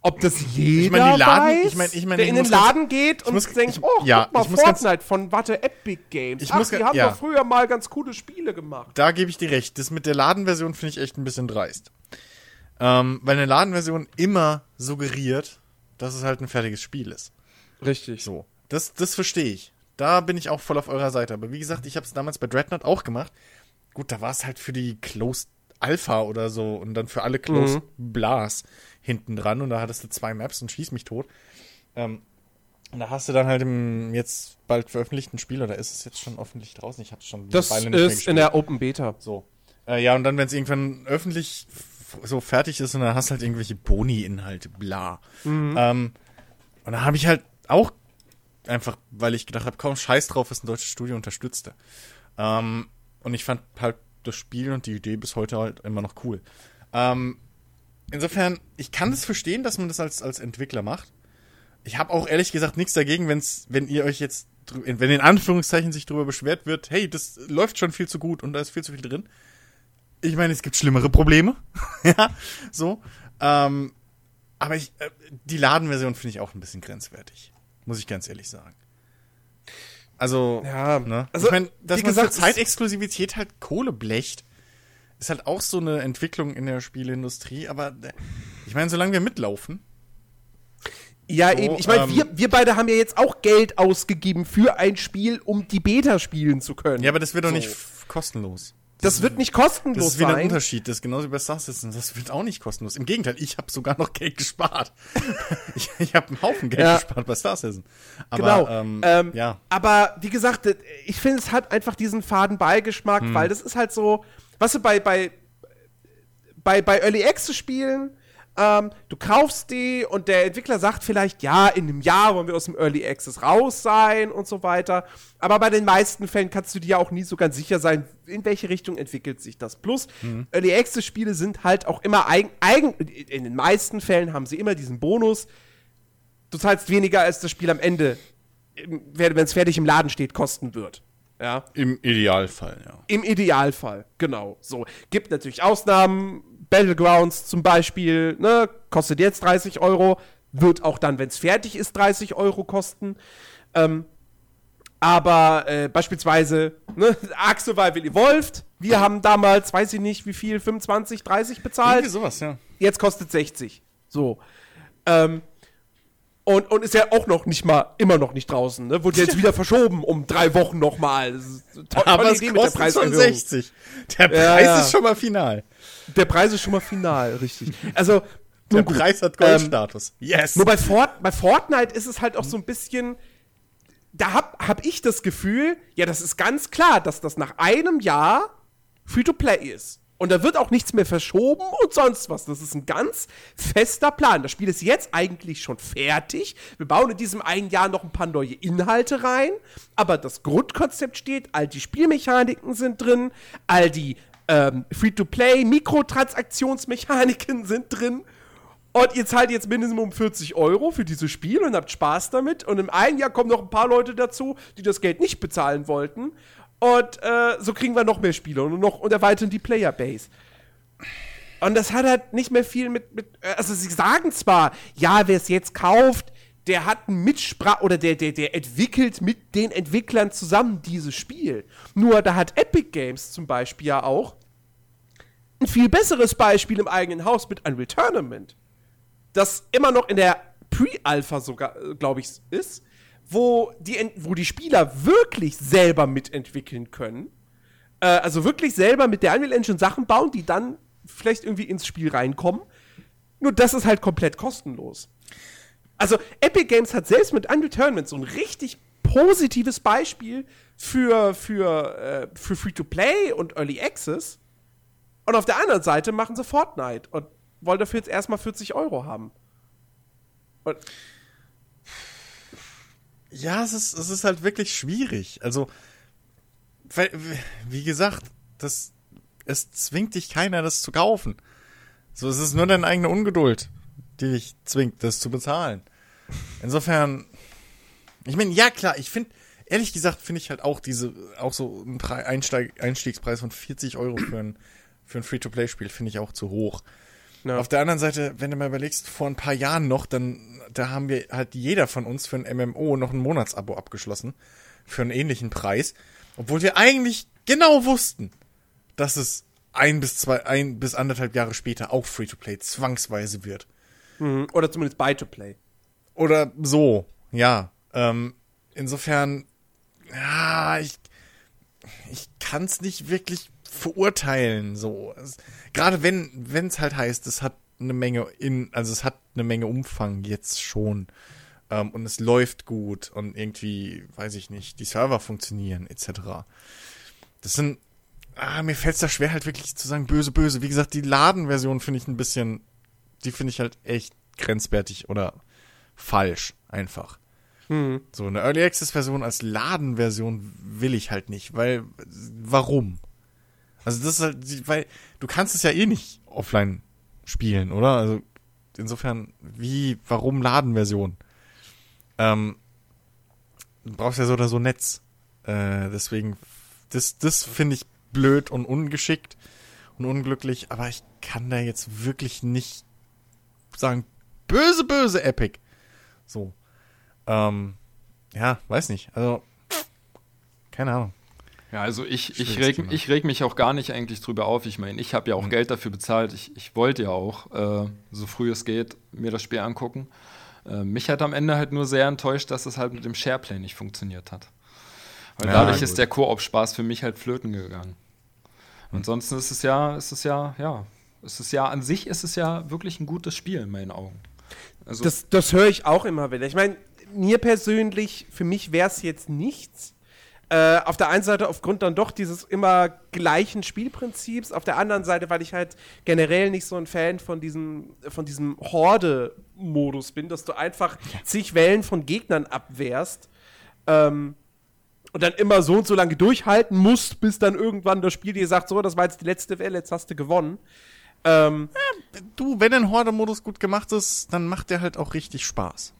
Ob das jeder meine, die Laden- weiß, ich meine- ich meine, der ich in den muss ganz- Laden geht und muss- denkt, ich- oh, ja, guck mal, ich muss ganz- Fortnite von Warte Epic Games. Ich Ach, muss die haben ja. doch früher mal ganz coole Spiele gemacht. Da gebe ich dir recht. Das mit der Ladenversion finde ich echt ein bisschen dreist. Ähm, weil eine Ladenversion immer suggeriert, dass es halt ein fertiges Spiel ist. Richtig. So. Das, das verstehe ich. Da bin ich auch voll auf eurer Seite. Aber wie gesagt, ich habe es damals bei Dreadnought auch gemacht. Gut, da war es halt für die Closed Alpha oder so und dann für alle Closed Mhm. Blas hinten dran und da hattest du zwei Maps und schieß mich tot. Ähm, und da hast du dann halt im jetzt bald veröffentlichten Spiel, oder ist es jetzt schon öffentlich draußen? Ich habe schon Das Weile nicht mehr ist in der Open Beta. So. Äh, ja, und dann, wenn es irgendwann öffentlich so fertig ist und dann hast du halt irgendwelche Boni-Inhalte, bla. Ähm, und da habe ich halt auch einfach, weil ich gedacht habe, kaum scheiß drauf, was ein deutsches Studio unterstützte. Ähm, und ich fand halt das Spiel und die Idee bis heute halt immer noch cool. Ähm, insofern, ich kann das verstehen, dass man das als, als Entwickler macht. Ich habe auch ehrlich gesagt nichts dagegen, wenn's, wenn ihr euch jetzt, wenn in Anführungszeichen sich darüber beschwert wird, hey, das läuft schon viel zu gut und da ist viel zu viel drin. Ich meine, es gibt schlimmere Probleme. ja, so. Ähm, aber ich, äh, die Ladenversion finde ich auch ein bisschen grenzwertig. Muss ich ganz ehrlich sagen. Also, Ja, ne? also, ich meine, dass wie man gesagt, Zeitexklusivität halt Kohle blecht, ist halt auch so eine Entwicklung in der Spieleindustrie. Aber äh, ich meine, solange wir mitlaufen, Ja, So, eben. Ich meine, ähm, wir, wir beide haben ja jetzt auch Geld ausgegeben für ein Spiel, um die Beta spielen zu können. ja, aber das wird doch So. nicht f- kostenlos. Das wird nicht kostenlos Das ist wieder ein sein. Unterschied. Das ist genauso wie bei Star Citizen. Das wird auch nicht kostenlos. Im Gegenteil, ich habe sogar noch Geld gespart. ich ich habe einen Haufen Geld Ja. gespart bei Star Citizen. Aber, Genau. ähm, Ähm, ja. Aber wie gesagt, ich finde, es hat einfach diesen faden Beigeschmack, Hm. weil das ist halt so, weißt du, bei, bei, bei, bei Early Access Spielen, ähm, du kaufst die und der Entwickler sagt vielleicht, ja, in einem Jahr wollen wir aus dem Early Access raus sein und so weiter. Aber bei den meisten Fällen kannst du dir ja auch nie so ganz sicher sein, in welche Richtung entwickelt sich das. Plus, Hm. Early Access Spiele sind halt auch immer eigen, eigen, in den meisten Fällen haben sie immer diesen Bonus, du zahlst weniger, als das Spiel am Ende, wenn es fertig im Laden steht, kosten wird. Ja. Im Idealfall, ja. Im Idealfall, genau. So. Gibt natürlich Ausnahmen. Battlegrounds zum Beispiel, ne, kostet jetzt 30 Euro, wird auch dann, wenn es fertig ist, 30 Euro kosten. Ähm, aber äh, beispielsweise, ne, Ark Survival Evolved, wir haben damals, weiß ich nicht, wie viel, 25, 30 bezahlt Irgendwie sowas, ja. jetzt kostet 60. So. Ähm, und, und ist ja auch noch nicht mal, immer noch nicht draußen, ne? Wurde jetzt wieder verschoben um drei Wochen nochmal. Aber es kostet schon Preiserhöhung. 60. Der Preis ja. ist schon mal final. Der Preis ist schon mal final, richtig. Also, Der gut. Preis hat Ähm, Goldstatus. yes. Nur bei, Fort bei Fortnite ist es halt auch so ein bisschen. Da hab, hab ich das Gefühl, ja, das ist ganz klar, dass das nach einem Jahr Free-to-Play ist. Und da wird auch nichts mehr verschoben und sonst was. Das ist ein ganz fester Plan. Das Spiel ist jetzt eigentlich schon fertig. Wir bauen in diesem einen Jahr noch ein paar neue Inhalte rein. Aber das Grundkonzept steht, all die Spielmechaniken sind drin, all die ähm, Free-to-Play, Mikrotransaktionsmechaniken sind drin. Und ihr zahlt jetzt Minimum 40 Euro für dieses Spiel und habt Spaß damit. Und im einen Jahr kommen noch ein paar Leute dazu, die das Geld nicht bezahlen wollten. Und äh, so kriegen wir noch mehr Spiele und noch und erweitern die Playerbase. Und das hat halt nicht mehr viel mit, mit äh, also sie sagen zwar, ja, wer es jetzt kauft, der hat einen Mitsprach oder der, der, der entwickelt mit den Entwicklern zusammen dieses Spiel. Nur da hat Epic Games zum Beispiel ja auch ein viel besseres Beispiel im eigenen Haus mit Unreal Tournament das immer noch in der Pre-Alpha sogar, glaube ich, ist, wo die, wo die Spieler wirklich selber mitentwickeln können. Äh, also wirklich selber mit der Unreal Engine Sachen bauen, die dann vielleicht irgendwie ins Spiel reinkommen. Nur das ist halt komplett kostenlos. Also Epic Games hat selbst mit Unreal Tournament so ein richtig positives Beispiel für, für, äh, für Free-to-Play und Early Access. Und auf der anderen Seite machen sie Fortnite und wollen dafür jetzt erstmal 40 Euro haben. Und Ja, es ist, es ist halt wirklich schwierig. Also, wie gesagt, das, es zwingt dich keiner, das zu kaufen. So, es ist nur deine eigene Ungeduld, die dich zwingt, das zu bezahlen. Insofern, ich meine, ja klar, ich finde, ehrlich gesagt, finde ich halt auch diese, auch so ein Einsteig Einstiegspreis von 40 Euro für ein, für ein Free-to-Play-Spiel finde ich auch zu hoch. Ja. Auf der anderen Seite, wenn du mal überlegst, vor ein paar Jahren noch, dann, da haben wir halt jeder von uns für ein MMO noch ein Monatsabo abgeschlossen. Für einen ähnlichen Preis. Obwohl wir eigentlich genau wussten, dass es ein bis zwei, ein bis anderthalb Jahre später auch Free-to-Play zwangsweise wird. Mhm. Oder zumindest Buy-to-Play. Oder so, ja. Ähm, insofern, ja, ich, ich kann es nicht wirklich verurteilen. So, es, gerade wenn wenn es halt heißt, es hat eine Menge in, also es hat eine Menge Umfang jetzt schon ähm, und es läuft gut und irgendwie, weiß ich nicht, die Server funktionieren etc. Das sind, ah, mir fällt es da schwer halt wirklich zu sagen böse böse. Wie gesagt, die Ladenversion finde ich ein bisschen, die finde ich halt echt grenzwertig oder falsch einfach. Hm. So eine Early Access Version als Ladenversion will ich halt nicht, weil warum? Also das ist halt, weil du kannst es ja eh nicht offline spielen, oder? Also insofern, wie, warum Ladenversion? Ähm, du brauchst ja so oder so Netz. Äh, deswegen, das, das finde ich blöd und ungeschickt und unglücklich, aber ich kann da jetzt wirklich nicht sagen, böse, böse Epic. So. Ähm, ja, weiß nicht. Also, keine Ahnung. Ja, also ich, ich, reg, Thema. ich reg mich auch gar nicht eigentlich drüber auf. Ich meine, ich habe ja auch Mhm. Geld dafür bezahlt. Ich, ich wollte ja auch, äh, so früh es geht, mir das Spiel angucken. Äh, mich hat am Ende halt nur sehr enttäuscht, dass es halt mit dem Shareplay nicht funktioniert hat. Weil Ja, dadurch gut. ist der Koop-Spaß für mich halt flöten gegangen. Ansonsten ist es ja, ist es ja, ja, ist es ja, an sich ist es ja wirklich ein gutes Spiel in meinen Augen. Also, Das, das höre ich auch immer wieder. Ich meine, mir persönlich, für mich wäre es jetzt nichts. Äh, auf der einen Seite aufgrund dann doch dieses immer gleichen Spielprinzips, auf der anderen Seite, weil ich halt generell nicht so ein Fan von diesem, von diesem Horde-Modus bin, dass du einfach zig Wellen von Gegnern abwehrst ähm, und dann immer so und so lange durchhalten musst, bis dann irgendwann das Spiel dir sagt, so, das war jetzt die letzte Welle, jetzt hast du gewonnen. Ähm, Du, wenn ein Horde-Modus gut gemacht ist, dann macht der halt auch richtig Spaß.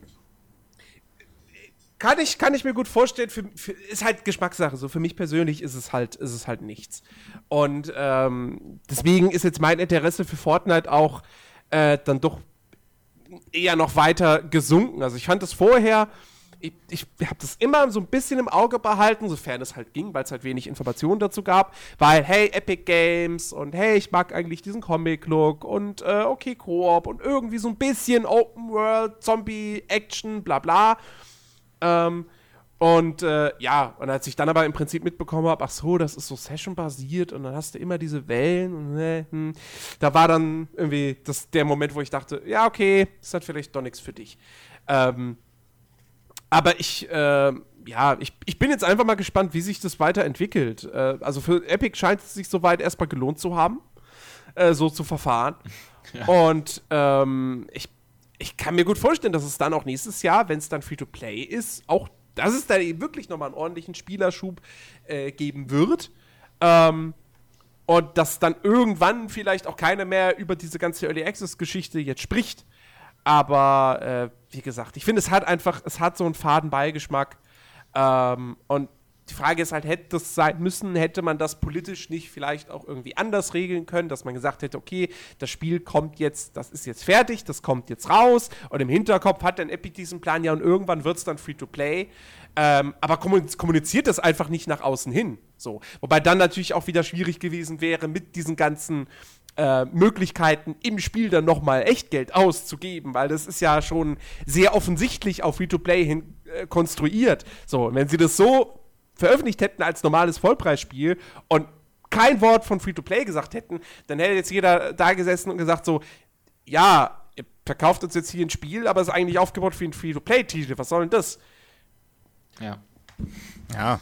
Kann ich, kann ich mir gut vorstellen, für, für, ist halt Geschmackssache. So für mich persönlich ist es halt, ist es halt nichts. Und ähm, deswegen ist jetzt mein Interesse für Fortnite auch äh, dann doch eher noch weiter gesunken. Also ich fand das vorher, ich, ich habe das immer so ein bisschen im Auge behalten, sofern es halt ging, weil es halt wenig Informationen dazu gab. Weil, hey, Epic Games und hey, ich mag eigentlich diesen Comic-Look und äh, okay, Koop und irgendwie so ein bisschen Open World, Zombie, Action, bla bla. Ähm, und äh, ja, und als ich dann aber im Prinzip mitbekommen habe, ach so, das ist so Session-basiert und dann hast du immer diese Wellen und äh, hm, da war dann irgendwie das, der Moment, wo ich dachte, ja, okay, ist halt vielleicht doch nichts für dich. Ähm, aber ich, äh, ja, ich, ich bin jetzt einfach mal gespannt, wie sich das weiterentwickelt. Äh, also für Epic scheint es sich soweit erstmal gelohnt zu haben, äh, so zu verfahren. Und ähm, ich, ich kann mir gut vorstellen, dass es dann auch nächstes Jahr, wenn es dann Free-to-Play ist, auch, dass es da wirklich nochmal einen ordentlichen Spielerschub äh, geben wird. Ähm, und dass dann irgendwann vielleicht auch keiner mehr über diese ganze Early Access-Geschichte jetzt spricht. Aber äh, wie gesagt, ich finde, es hat einfach, es hat so einen faden Beigeschmack. Ähm, und die Frage ist halt, hätte das sein müssen, hätte man das politisch nicht vielleicht auch irgendwie anders regeln können, dass man gesagt hätte, okay, das Spiel kommt jetzt, das ist jetzt fertig, das kommt jetzt raus und im Hinterkopf hat dann Epic diesen Plan, ja, und irgendwann wird es dann Free-to-Play. Ähm, aber kommuniz- kommuniziert das einfach nicht nach außen hin. So. Wobei dann natürlich auch wieder schwierig gewesen wäre, mit diesen ganzen äh, Möglichkeiten im Spiel dann nochmal Echtgeld auszugeben, weil das ist ja schon sehr offensichtlich auf Free-to-Play hin äh, konstruiert. So, wenn sie das so veröffentlicht hätten als normales Vollpreisspiel und kein Wort von Free-to-Play gesagt hätten, dann hätte jetzt jeder da gesessen und gesagt so, ja, ihr verkauft uns jetzt hier ein Spiel, aber es ist eigentlich aufgebaut für einen Free-to-Play-Titel, was soll denn das? ja. Ja.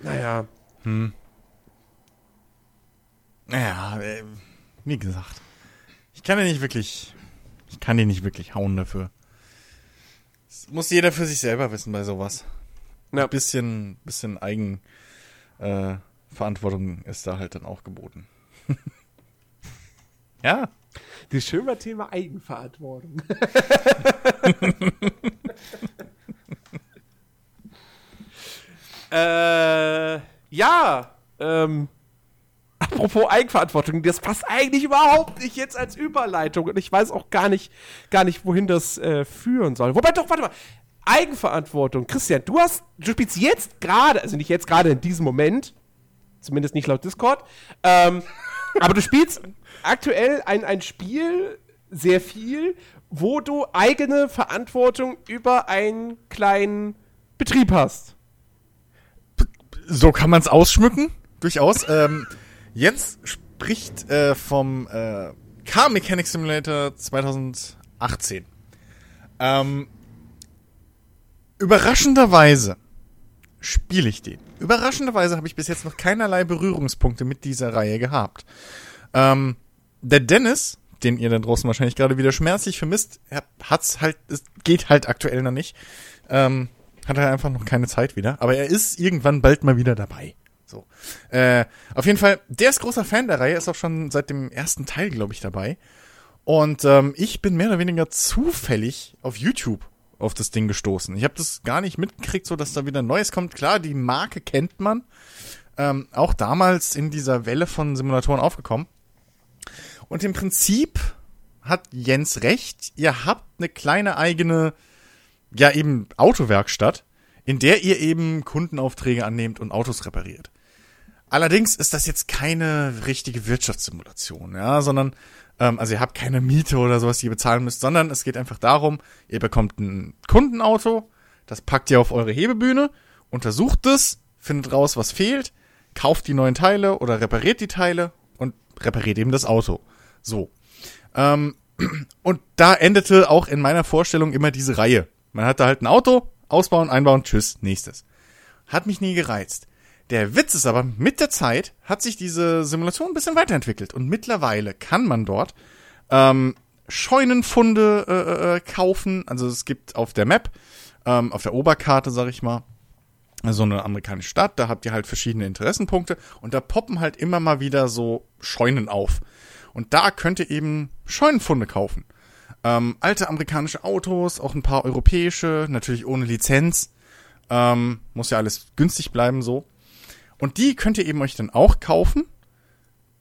Naja, Naja, äh, wie gesagt. Ich kann ja nicht wirklich. Ich kann die nicht wirklich hauen dafür. Das muss jeder für sich selber wissen bei sowas. Ja. Ein bisschen, bisschen Eigenverantwortung äh, ist da halt dann auch geboten. ja. das schöne Thema Eigenverantwortung. äh, ja, ähm, apropos Eigenverantwortung, das passt eigentlich überhaupt nicht jetzt als Überleitung und ich weiß auch gar nicht, gar nicht, wohin das äh, führen soll. Wobei doch, warte mal. Eigenverantwortung. Christian, du hast, du spielst jetzt gerade, also nicht jetzt gerade in diesem Moment, zumindest nicht laut Discord, ähm, aber du spielst aktuell ein, ein Spiel sehr viel, wo du eigene Verantwortung über einen kleinen Betrieb hast. So kann man es ausschmücken, durchaus. ähm, Jens spricht äh, vom äh, Car Mechanic Simulator 2018. Ähm, überraschenderweise spiele ich den. Überraschenderweise habe ich bis jetzt noch keinerlei Berührungspunkte mit dieser Reihe gehabt. Ähm, der Dennis, den ihr da draußen wahrscheinlich gerade wieder schmerzlich vermisst, er hat's halt, es geht halt aktuell noch nicht. Ähm, hat er einfach noch keine Zeit wieder. Aber er ist irgendwann bald mal wieder dabei. So. Äh, auf jeden Fall, der ist großer Fan der Reihe, ist auch schon seit dem ersten Teil, glaube ich, dabei. Und ähm, ich bin mehr oder weniger zufällig auf YouTube auf das Ding gestoßen. Ich habe das gar nicht mitgekriegt, so dass da wieder Neues kommt. Klar, die Marke kennt man. Ähm, auch damals in dieser Welle von Simulatoren aufgekommen. Und im Prinzip hat Jens recht. Ihr habt eine kleine eigene, ja eben Autowerkstatt, in der ihr eben Kundenaufträge annehmt und Autos repariert. Allerdings ist das jetzt keine richtige Wirtschaftssimulation, ja, sondern ähm, also ihr habt keine Miete oder sowas, die ihr bezahlen müsst, sondern es geht einfach darum, ihr bekommt ein Kundenauto, das packt ihr auf eure Hebebühne, untersucht es, findet raus, was fehlt, kauft die neuen Teile oder repariert die Teile und repariert eben das Auto. So. Ähm, und da endete auch in meiner Vorstellung immer diese Reihe. Man hatte halt ein Auto, ausbauen, einbauen, tschüss, nächstes. Hat mich nie gereizt. Der Witz ist aber, mit der Zeit hat sich diese Simulation ein bisschen weiterentwickelt und mittlerweile kann man dort ähm, Scheunenfunde äh, äh, kaufen. Also es gibt auf der Map, ähm, auf der Oberkarte, sag ich mal, so eine amerikanische Stadt, da habt ihr halt verschiedene Interessenpunkte und da poppen halt immer mal wieder so Scheunen auf. Und da könnt ihr eben Scheunenfunde kaufen. Ähm, alte amerikanische Autos, auch ein paar europäische, natürlich ohne Lizenz. Ähm, muss ja alles günstig bleiben so. Und die könnt ihr eben euch dann auch kaufen.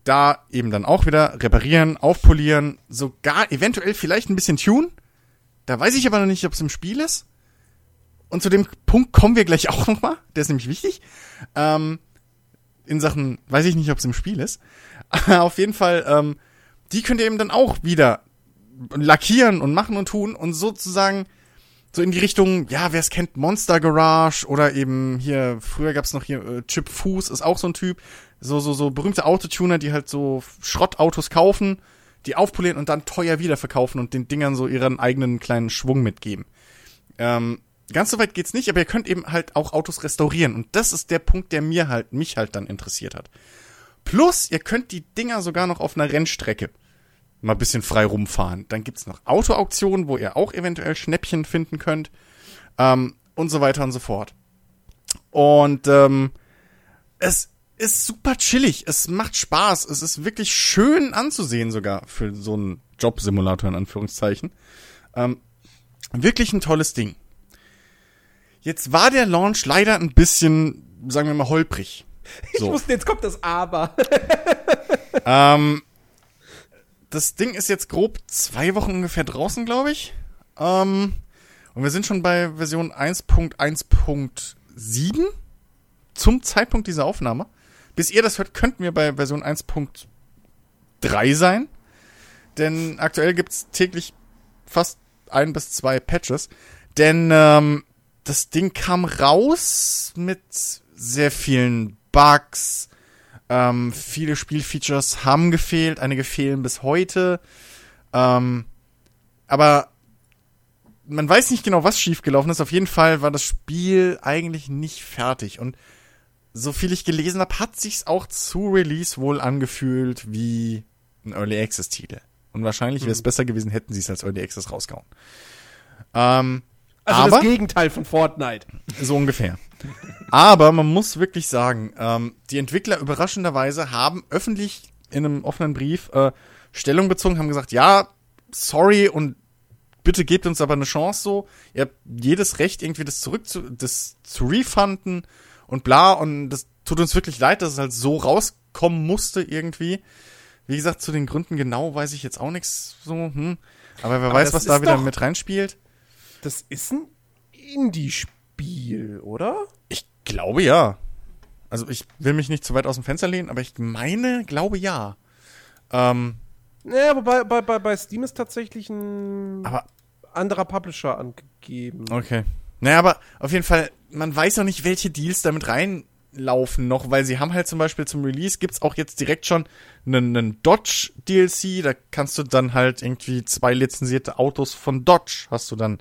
Da eben dann auch wieder reparieren, aufpolieren, sogar eventuell vielleicht ein bisschen tun. Da weiß ich aber noch nicht, ob es im Spiel ist. Und zu dem Punkt kommen wir gleich auch nochmal. Der ist nämlich wichtig. Ähm, in Sachen, weiß ich nicht, ob es im Spiel ist. Auf jeden Fall, ähm, die könnt ihr eben dann auch wieder lackieren und machen und tun und sozusagen so in die Richtung, ja, wer es kennt, Monster Garage oder eben hier, früher gab's noch hier äh, Chip Fuß, ist auch so ein Typ. So, so, so berühmte Autotuner, die halt so Schrottautos kaufen, die aufpolieren und dann teuer wiederverkaufen und den Dingern so ihren eigenen kleinen Schwung mitgeben. Ähm, ganz so weit geht's nicht, aber ihr könnt eben halt auch Autos restaurieren. Und das ist der Punkt, der mir halt, mich halt dann interessiert hat. Plus, ihr könnt die Dinger sogar noch auf einer Rennstrecke mal ein bisschen frei rumfahren. Dann gibt's noch Autoauktionen, wo ihr auch eventuell Schnäppchen finden könnt. Ähm, und so weiter und so fort. Und ähm, es ist super chillig. Es macht Spaß. Es ist wirklich schön anzusehen sogar für so einen Jobsimulator in Anführungszeichen. Ähm, wirklich ein tolles Ding. Jetzt war der Launch leider ein bisschen, sagen wir mal, holprig. So. Ich wusste, jetzt kommt das Aber. ähm, das Ding ist jetzt grob zwei Wochen ungefähr draußen, glaube ich. Ähm, und wir sind schon bei Version 1.1.7 zum Zeitpunkt dieser Aufnahme. Bis ihr das hört, könnten wir bei Version 1.3 sein. Denn aktuell gibt's täglich fast ein bis zwei Patches. Denn ähm, das Ding kam raus mit sehr vielen Bugs, ähm, viele Spielfeatures haben gefehlt, einige fehlen bis heute. Ähm, aber man weiß nicht genau, was schiefgelaufen ist. Auf jeden Fall war das Spiel eigentlich nicht fertig. Und so viel ich gelesen habe, hat sich's auch zu Release wohl angefühlt wie ein Early Access Titel. Und wahrscheinlich wäre es mhm. besser gewesen, hätten sie es als Early Access rausgehauen. Ähm, also aber, das Gegenteil von Fortnite. So ungefähr. Aber man muss wirklich sagen, ähm, die Entwickler überraschenderweise haben öffentlich in einem offenen Brief äh, Stellung bezogen, haben gesagt, ja, sorry und bitte gebt uns aber eine Chance so. Ihr habt jedes Recht, irgendwie das zurück zu, das zu refunden und bla. Und das tut uns wirklich leid, dass es halt so rauskommen musste irgendwie. Wie gesagt, zu den Gründen genau weiß ich jetzt auch nichts so. Hm. Aber wer aber weiß, was da wieder mit reinspielt. Das ist ein Indie-Spiel. Spiel, oder? Ich glaube ja. Also ich will mich nicht zu weit aus dem Fenster lehnen, aber ich meine, glaube ja. Ähm, naja, aber bei, bei, bei, bei Steam ist tatsächlich ein aber anderer Publisher angegeben. Okay. Naja, aber auf jeden Fall, man weiß auch nicht, welche Deals damit reinlaufen noch, weil sie haben halt zum Beispiel zum Release gibt's auch jetzt direkt schon einen, einen Dodge DLC, da kannst du dann halt irgendwie zwei lizenzierte Autos von Dodge hast du dann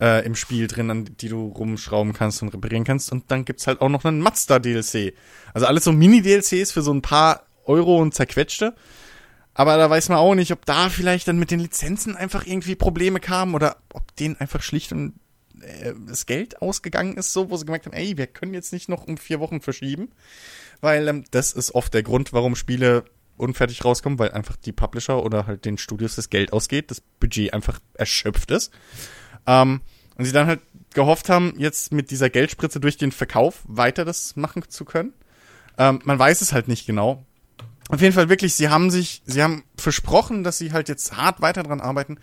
äh, im Spiel drin, an die du rumschrauben kannst und reparieren kannst. Und dann gibt's halt auch noch einen Mazda DLC. Also alles so Mini-DLCs für so ein paar Euro und zerquetschte. Aber da weiß man auch nicht, ob da vielleicht dann mit den Lizenzen einfach irgendwie Probleme kamen oder ob denen einfach schlicht und äh, das Geld ausgegangen ist, so, wo sie gemerkt haben, ey, wir können jetzt nicht noch um vier Wochen verschieben. Weil ähm, das ist oft der Grund, warum Spiele unfertig rauskommen, weil einfach die Publisher oder halt den Studios das Geld ausgeht, das Budget einfach erschöpft ist. Ähm, und sie dann halt gehofft haben, jetzt mit dieser Geldspritze durch den Verkauf weiter das machen zu können. Ähm, man weiß es halt nicht genau. Auf jeden Fall wirklich, sie haben sich, sie haben versprochen, dass sie halt jetzt hart weiter dran arbeiten,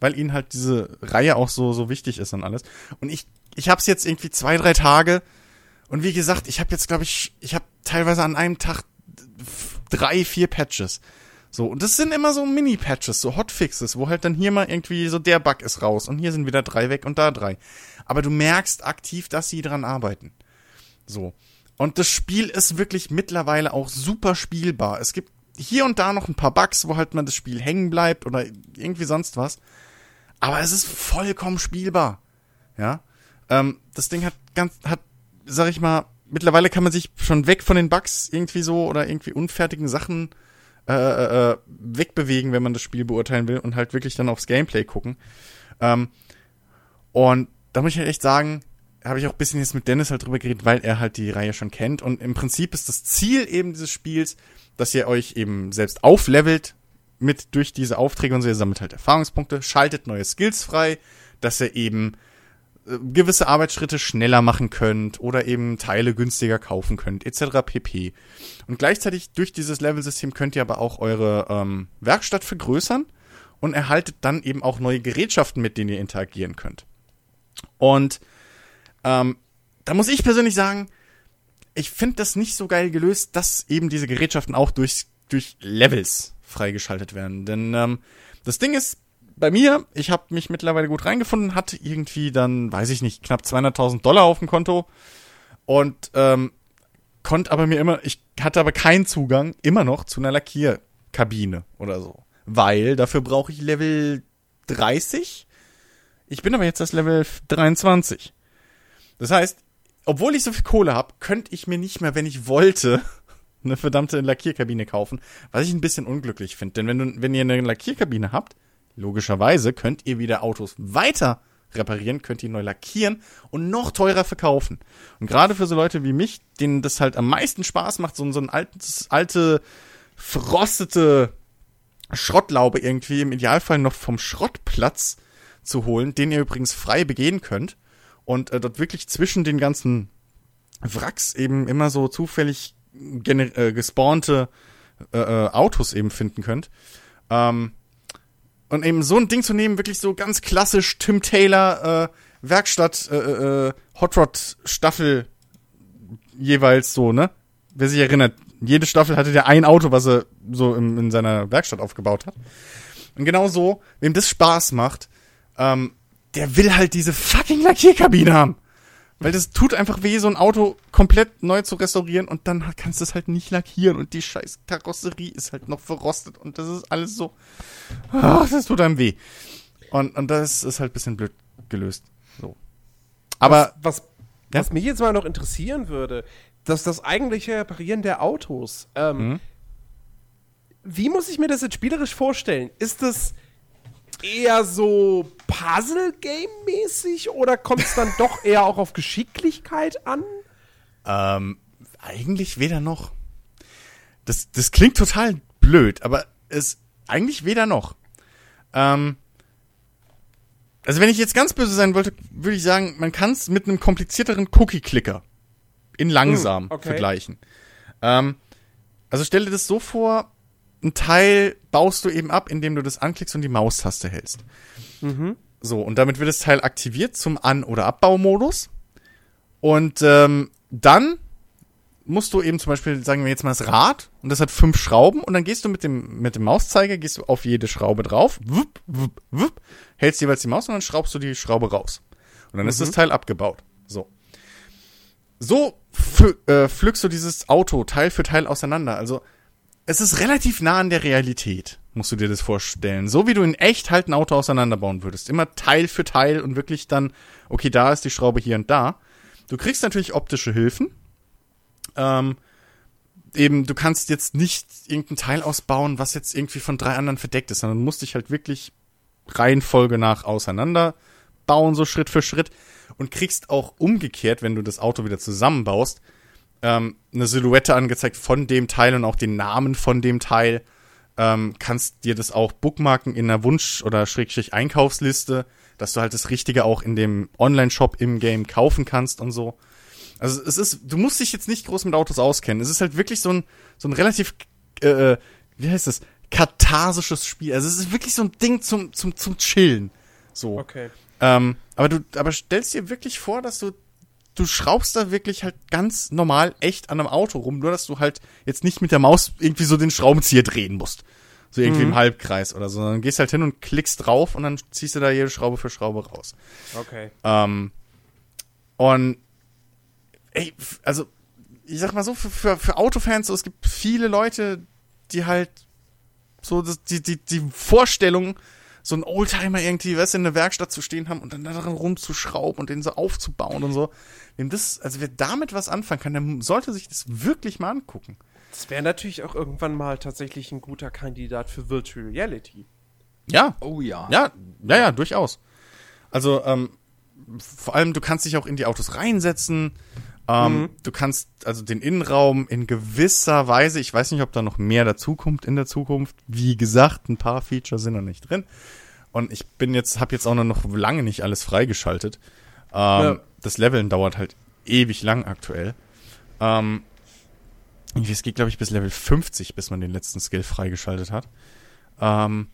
weil ihnen halt diese Reihe auch so, so wichtig ist und alles. Und ich, ich hab's jetzt irgendwie zwei, drei Tage. Und wie gesagt, ich habe jetzt, glaube ich, ich habe teilweise an einem Tag drei, vier Patches. So, und das sind immer so Mini-Patches, so Hotfixes, wo halt dann hier mal irgendwie so der Bug ist raus und hier sind wieder drei weg und da drei. Aber du merkst aktiv, dass sie dran arbeiten. So. Und das Spiel ist wirklich mittlerweile auch super spielbar. Es gibt hier und da noch ein paar Bugs, wo halt man das Spiel hängen bleibt oder irgendwie sonst was. Aber es ist vollkommen spielbar. Ja. Ähm, das Ding hat ganz, hat, sag ich mal, mittlerweile kann man sich schon weg von den Bugs irgendwie so oder irgendwie unfertigen Sachen äh, äh, äh, wegbewegen, wenn man das Spiel beurteilen will und halt wirklich dann aufs Gameplay gucken. Ähm, und da muss ich halt echt sagen, habe ich auch ein bisschen jetzt mit Dennis halt drüber geredet, weil er halt die Reihe schon kennt. Und im Prinzip ist das Ziel eben dieses Spiels, dass ihr euch eben selbst auflevelt mit durch diese Aufträge und so. Ihr sammelt halt Erfahrungspunkte, schaltet neue Skills frei, dass ihr eben gewisse Arbeitsschritte schneller machen könnt oder eben Teile günstiger kaufen könnt, etc. pp. Und gleichzeitig durch dieses Levelsystem könnt ihr aber auch eure ähm, Werkstatt vergrößern und erhaltet dann eben auch neue Gerätschaften, mit denen ihr interagieren könnt. Und ähm, da muss ich persönlich sagen, ich finde das nicht so geil gelöst, dass eben diese Gerätschaften auch durch, durch Levels freigeschaltet werden. Denn ähm, das Ding ist, bei mir, ich habe mich mittlerweile gut reingefunden, hatte irgendwie dann, weiß ich nicht, knapp 200.000 Dollar auf dem Konto und ähm, konnte aber mir immer, ich hatte aber keinen Zugang immer noch zu einer Lackierkabine oder so, weil dafür brauche ich Level 30. Ich bin aber jetzt das Level 23. Das heißt, obwohl ich so viel Kohle habe, könnte ich mir nicht mehr, wenn ich wollte, eine verdammte Lackierkabine kaufen, was ich ein bisschen unglücklich finde. Denn wenn, du, wenn ihr eine Lackierkabine habt, logischerweise könnt ihr wieder Autos weiter reparieren, könnt ihr neu lackieren und noch teurer verkaufen. Und gerade für so Leute wie mich, denen das halt am meisten Spaß macht, so, so ein altes, alte, verrostete Schrottlaube irgendwie im Idealfall noch vom Schrottplatz zu holen, den ihr übrigens frei begehen könnt und äh, dort wirklich zwischen den ganzen Wracks eben immer so zufällig äh, gespawnte äh, äh, Autos eben finden könnt. Ähm, und eben so ein Ding zu nehmen, wirklich so ganz klassisch Tim Taylor äh, Werkstatt äh, äh, Hot Rod Staffel jeweils so, ne? Wer sich erinnert, jede Staffel hatte der ein Auto, was er so in, in seiner Werkstatt aufgebaut hat. Und genau so, wem das Spaß macht, ähm, der will halt diese fucking Lackierkabine haben. Weil das tut einfach weh, so ein Auto komplett neu zu restaurieren und dann kannst du es halt nicht lackieren und die scheiß Karosserie ist halt noch verrostet und das ist alles so. Ach, das tut einem weh. Und, und das ist halt bisschen blöd gelöst. So. Aber. Was, was, ja? was mich jetzt mal noch interessieren würde, dass das eigentliche Reparieren der Autos. Ähm, mhm. Wie muss ich mir das jetzt spielerisch vorstellen? Ist das eher so Puzzle-Game-mäßig oder kommt es dann doch eher auch auf Geschicklichkeit an? Ähm, eigentlich weder noch. Das, das klingt total blöd, aber es eigentlich weder noch. Ähm, also wenn ich jetzt ganz böse sein wollte, würde ich sagen, man kann es mit einem komplizierteren Cookie-Clicker in langsam hm, okay. vergleichen. Ähm, also stell dir das so vor, ein Teil baust du eben ab, indem du das anklickst und die Maustaste hältst. Mhm. So, und damit wird das Teil aktiviert zum An- oder Abbaumodus. Und ähm, dann musst du eben zum Beispiel, sagen wir jetzt mal das Rad, und das hat fünf Schrauben, und dann gehst du mit dem, mit dem Mauszeiger, gehst du auf jede Schraube drauf, wupp, wupp, wupp, hältst jeweils die Maus und dann schraubst du die Schraube raus. Und dann ist das Teil abgebaut. So. So äh, pflückst du dieses Auto Teil für Teil auseinander. Also, es ist relativ nah an der Realität, musst du dir das vorstellen. So wie du in echt halt ein Auto auseinanderbauen würdest. Immer Teil für Teil und wirklich dann, okay, da ist die Schraube hier und da. Du kriegst natürlich optische Hilfen. Ähm, eben, du kannst jetzt nicht irgendein Teil ausbauen, was jetzt irgendwie von drei anderen verdeckt ist, sondern musst dich halt wirklich Reihenfolge nach auseinander bauen, so Schritt für Schritt. Und kriegst auch umgekehrt, wenn du das Auto wieder zusammenbaust, ähm, eine Silhouette angezeigt von dem Teil und auch den Namen von dem Teil. Ähm, kannst dir das auch bookmarken in einer Wunsch- oder Schrägstrich Einkaufsliste, dass du halt das Richtige auch in dem Online-Shop im Game kaufen kannst und so. Also es ist, du musst dich jetzt nicht groß mit Autos auskennen. Es ist halt wirklich so ein, so ein relativ, äh, wie heißt das, katharsisches Spiel. Also es ist wirklich so ein Ding zum, zum, zum Chillen. So. Okay. Ähm, aber du, aber stellst dir wirklich vor, dass du, du schraubst da wirklich halt ganz normal echt an einem Auto rum, nur dass du halt jetzt nicht mit der Maus irgendwie so den Schraubenzieher drehen musst. So irgendwie im Halbkreis oder so. Dann gehst halt hin und klickst drauf und dann ziehst du da jede Schraube für Schraube raus. Okay. Ähm, und ey, also ich sag mal so, für, für, für Autofans, so, es gibt viele Leute, die halt so die, die, die Vorstellung, so ein Oldtimer irgendwie, weißt du, in der Werkstatt zu stehen haben und dann daran rumzuschrauben und den so aufzubauen und so. Wem das, also wer damit was anfangen kann, der sollte sich das wirklich mal angucken. Das wäre natürlich auch irgendwann mal tatsächlich ein guter Kandidat für Virtual Reality. Ja, Oh ja. Ja, ja, ja, durchaus. Also, ähm, vor allem, du kannst dich auch in die Autos reinsetzen. Ähm, Du kannst also den Innenraum in gewisser Weise, ich weiß nicht, ob da noch mehr dazukommt in der Zukunft. Wie gesagt, ein paar Features sind noch nicht drin. Und ich bin jetzt, habe jetzt auch noch lange nicht alles freigeschaltet. Ähm, Ja. Das Leveln dauert halt ewig lang aktuell. Ähm, es geht, glaube ich, bis Level 50, bis man den letzten Skill freigeschaltet hat. Ähm,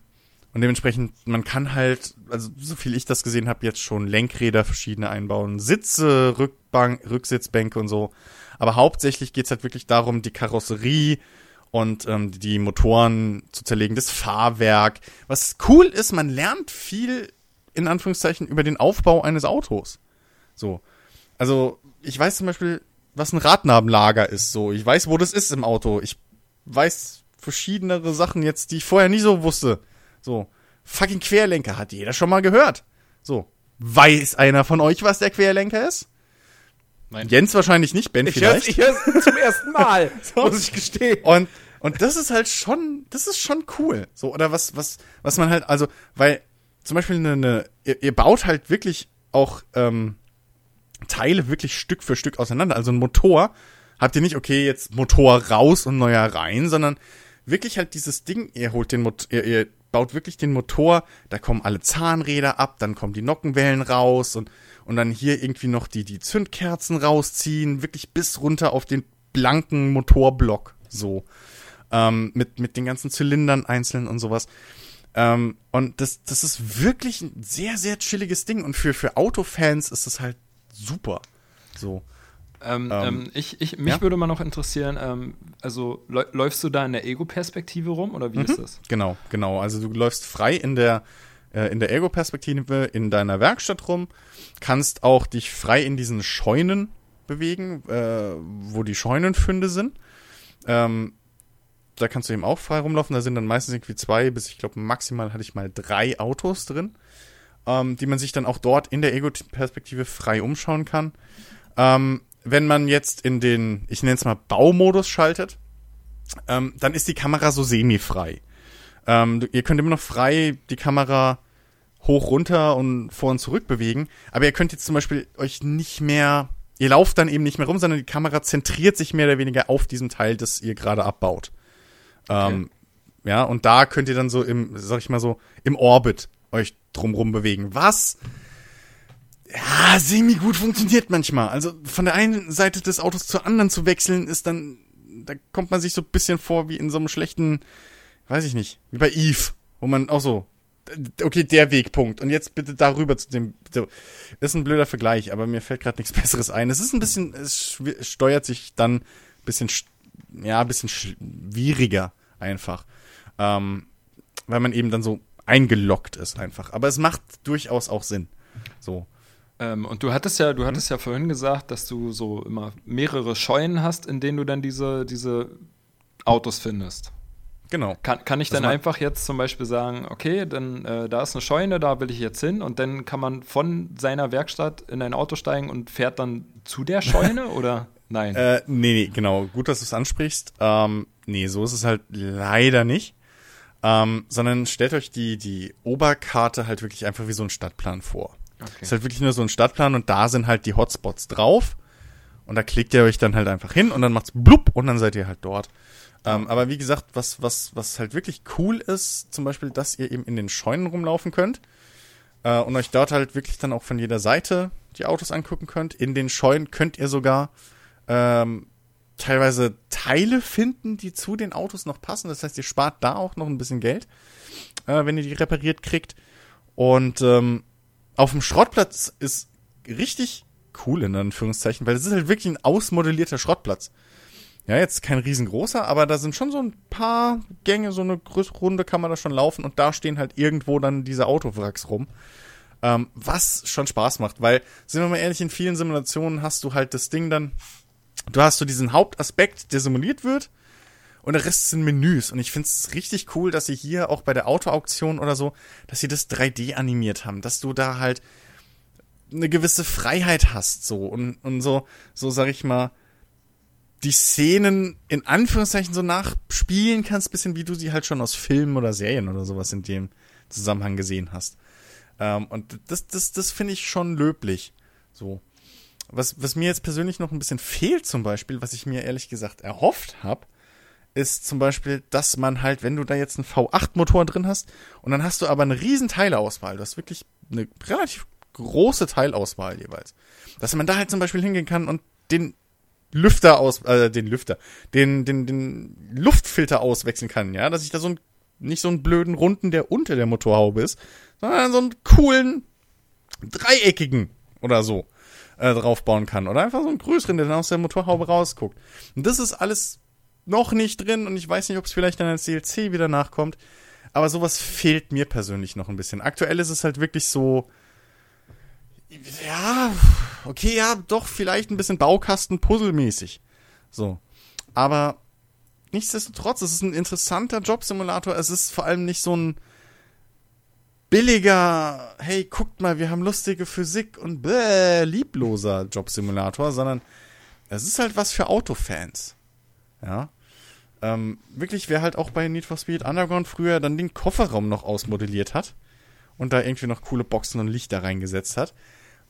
und dementsprechend, man kann halt, also so viel ich das gesehen habe, jetzt schon Lenkräder verschiedene einbauen, Sitze, Rückbank, Rücksitzbänke und so. Aber hauptsächlich geht's halt wirklich darum, die Karosserie und ähm, die Motoren zu zerlegen, das Fahrwerk. Was cool ist, man lernt viel, in Anführungszeichen, über den Aufbau eines Autos. So. Also, ich weiß zum Beispiel, was ein Radnabenlager ist. So, ich weiß, wo das ist im Auto. Ich weiß verschiedenere Sachen jetzt, die ich vorher nie so wusste. So, fucking Querlenker hat jeder schon mal gehört. So, weiß einer von euch, was der Querlenker ist? Nein. Jens wahrscheinlich nicht, Ben Ich höre vielleicht. ich hör's zum ersten Mal, muss ich gestehen. Und, und das ist halt schon, das ist schon cool. So, oder was, was, was man halt, also, weil zum Beispiel eine, eine ihr, ihr baut halt wirklich auch ähm, Teile wirklich Stück für Stück auseinander. Also ein Motor habt ihr nicht, okay, jetzt Motor raus und neuer rein, sondern wirklich halt dieses Ding, ihr holt den Motor, ihr, ihr baut wirklich den Motor, da kommen alle Zahnräder ab, dann kommen die Nockenwellen raus und, und dann hier irgendwie noch die, die Zündkerzen rausziehen, wirklich bis runter auf den blanken Motorblock, so. Ähm, mit, mit den ganzen Zylindern einzeln und sowas. Ähm, und das, das ist wirklich ein sehr, sehr chilliges Ding. Und für, für Autofans ist das halt super. So. Ähm, Ähm, ähm, ich, ich, mich ja. würde mal noch interessieren, ähm, also läu- läufst du da in der Ego-Perspektive rum oder wie ist das? Genau, genau. Also du läufst frei in der, äh, in der Ego-Perspektive in deiner Werkstatt rum, kannst auch dich frei in diesen Scheunen bewegen, äh, wo die Scheunenfunde sind. Ähm, da kannst du eben auch frei rumlaufen. Da sind dann meistens irgendwie zwei bis ich glaube maximal hatte ich mal drei Autos drin, ähm, die man sich dann auch dort in der Ego-Perspektive frei umschauen kann. Ähm, wenn man jetzt in den, ich nenne es mal Baumodus schaltet, ähm, dann ist die Kamera so semi-frei. Ähm, ihr könnt immer noch frei die Kamera hoch, runter und vor und zurück bewegen, aber ihr könnt jetzt zum Beispiel euch nicht mehr, ihr lauft dann eben nicht mehr rum, sondern die Kamera zentriert sich mehr oder weniger auf diesem Teil, das ihr gerade abbaut. Ähm, ja, und da könnt ihr dann so im, sag ich mal so, im Orbit euch drumrum bewegen. Was? Ja, semi gut funktioniert manchmal. Also von der einen Seite des Autos zur anderen zu wechseln, ist dann, da kommt man sich so ein bisschen vor wie in so einem schlechten, weiß ich nicht, wie bei Eve, wo man auch so, okay, der Wegpunkt und jetzt bitte darüber zu dem, so. ist ein blöder Vergleich, aber mir fällt gerade nichts Besseres ein. Es ist ein bisschen, es steuert sich dann ein bisschen, sch- ja, ein bisschen schwieriger einfach, ähm, weil man eben dann so eingeloggt ist einfach. Aber es macht durchaus auch Sinn. So. Ähm, und du hattest ja, du hattest ja vorhin gesagt, dass du so immer mehrere Scheunen hast, in denen du dann diese, diese Autos findest. Genau. Kann, kann ich Das dann einfach jetzt zum Beispiel sagen, okay, dann äh, da ist eine Scheune, da will ich jetzt hin und dann kann man von seiner Werkstatt in ein Auto steigen und fährt dann zu der Scheune oder nein? Äh, nee, nee, genau. Gut, dass du es ansprichst. Ähm, nee, so ist es halt leider nicht. Ähm, sondern stellt euch die, die Oberkarte halt wirklich einfach wie so ein Stadtplan vor. Ist halt wirklich nur so ein Stadtplan und da sind halt die Hotspots drauf. Und da klickt ihr euch dann halt einfach hin und dann macht's blub und dann seid ihr halt dort. Ähm, aber wie gesagt, was, was, was halt wirklich cool ist, zum Beispiel, dass ihr eben in den Scheunen rumlaufen könnt äh, und euch dort halt wirklich dann auch von jeder Seite die Autos angucken könnt. In den Scheunen könnt ihr sogar ähm, teilweise Teile finden, die zu den Autos noch passen. Das heißt, ihr spart da auch noch ein bisschen Geld, äh, wenn ihr die repariert kriegt. Und ähm, auf dem Schrottplatz ist richtig cool in Anführungszeichen, weil es ist halt wirklich ein ausmodellierter Schrottplatz. Ja, jetzt kein riesengroßer, aber da sind schon so ein paar Gänge, so eine Runde kann man da schon laufen und da stehen halt irgendwo dann diese Autowracks rum. Ähm, was schon Spaß macht, weil, sind wir mal ehrlich, in vielen Simulationen hast du halt das Ding dann, du hast so diesen Hauptaspekt, der simuliert wird und der Rest sind Menüs. Und ich finde es richtig cool, dass sie hier auch bei der Autoauktion oder so, dass sie das 3D animiert haben, dass du da halt eine gewisse Freiheit hast, so und, und so, so sag ich mal, die Szenen in Anführungszeichen so nachspielen kannst, bisschen wie du sie halt schon aus Filmen oder Serien oder sowas in dem Zusammenhang gesehen hast. Ähm, und das, das, das finde ich schon löblich. So. Was, was mir jetzt persönlich noch ein bisschen fehlt, zum Beispiel, was ich mir ehrlich gesagt erhofft habe, ist zum Beispiel, dass man halt, wenn du da jetzt einen V8-Motor drin hast und dann hast du aber eine riesen Teileauswahl, du hast wirklich eine relativ große Teilauswahl jeweils, dass man da halt zum Beispiel hingehen kann und den Lüfter aus, äh, den Lüfter, den, den, den Luftfilter auswechseln kann, ja, dass ich da so einen, nicht so einen blöden runden, der unter der Motorhaube ist, sondern so einen coolen, dreieckigen oder so äh, draufbauen kann. Oder einfach so einen größeren, der dann aus der Motorhaube rausguckt. Und das ist alles noch nicht drin und ich weiß nicht, ob es vielleicht dann als DLC wieder nachkommt. Aber sowas fehlt mir persönlich noch ein bisschen. Aktuell ist es halt wirklich so, ja, okay, ja, doch, vielleicht ein bisschen Baukasten-Puzzle-mäßig. So. Aber nichtsdestotrotz, es ist ein interessanter Jobsimulator. Es ist vor allem nicht so ein billiger, hey, guckt mal, wir haben lustige Physik und bäh, liebloser Jobsimulator, sondern es ist halt was für Autofans. Ja. Ähm, wirklich, wer halt auch bei Need for Speed Underground früher dann den Kofferraum noch ausmodelliert hat und da irgendwie noch coole Boxen und Lichter reingesetzt hat,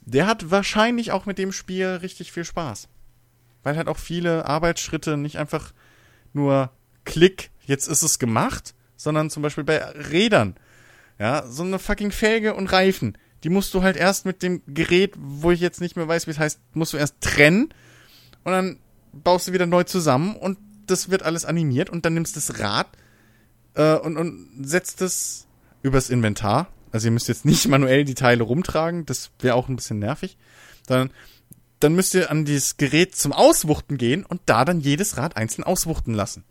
der hat wahrscheinlich auch mit dem Spiel richtig viel Spaß. Weil halt auch viele Arbeitsschritte nicht einfach nur Klick, jetzt ist es gemacht, sondern zum Beispiel bei Rädern. Ja, so eine fucking Felge und Reifen. Die musst du halt erst mit dem Gerät, wo ich jetzt nicht mehr weiß, wie es heißt, musst du erst trennen und dann baust du wieder neu zusammen und das wird alles animiert und dann nimmst du das Rad äh, und, und setzt es übers Inventar. Also ihr müsst jetzt nicht manuell die Teile rumtragen, das wäre auch ein bisschen nervig. Sondern dann müsst ihr an dieses Gerät zum Auswuchten gehen und da dann jedes Rad einzeln auswuchten lassen.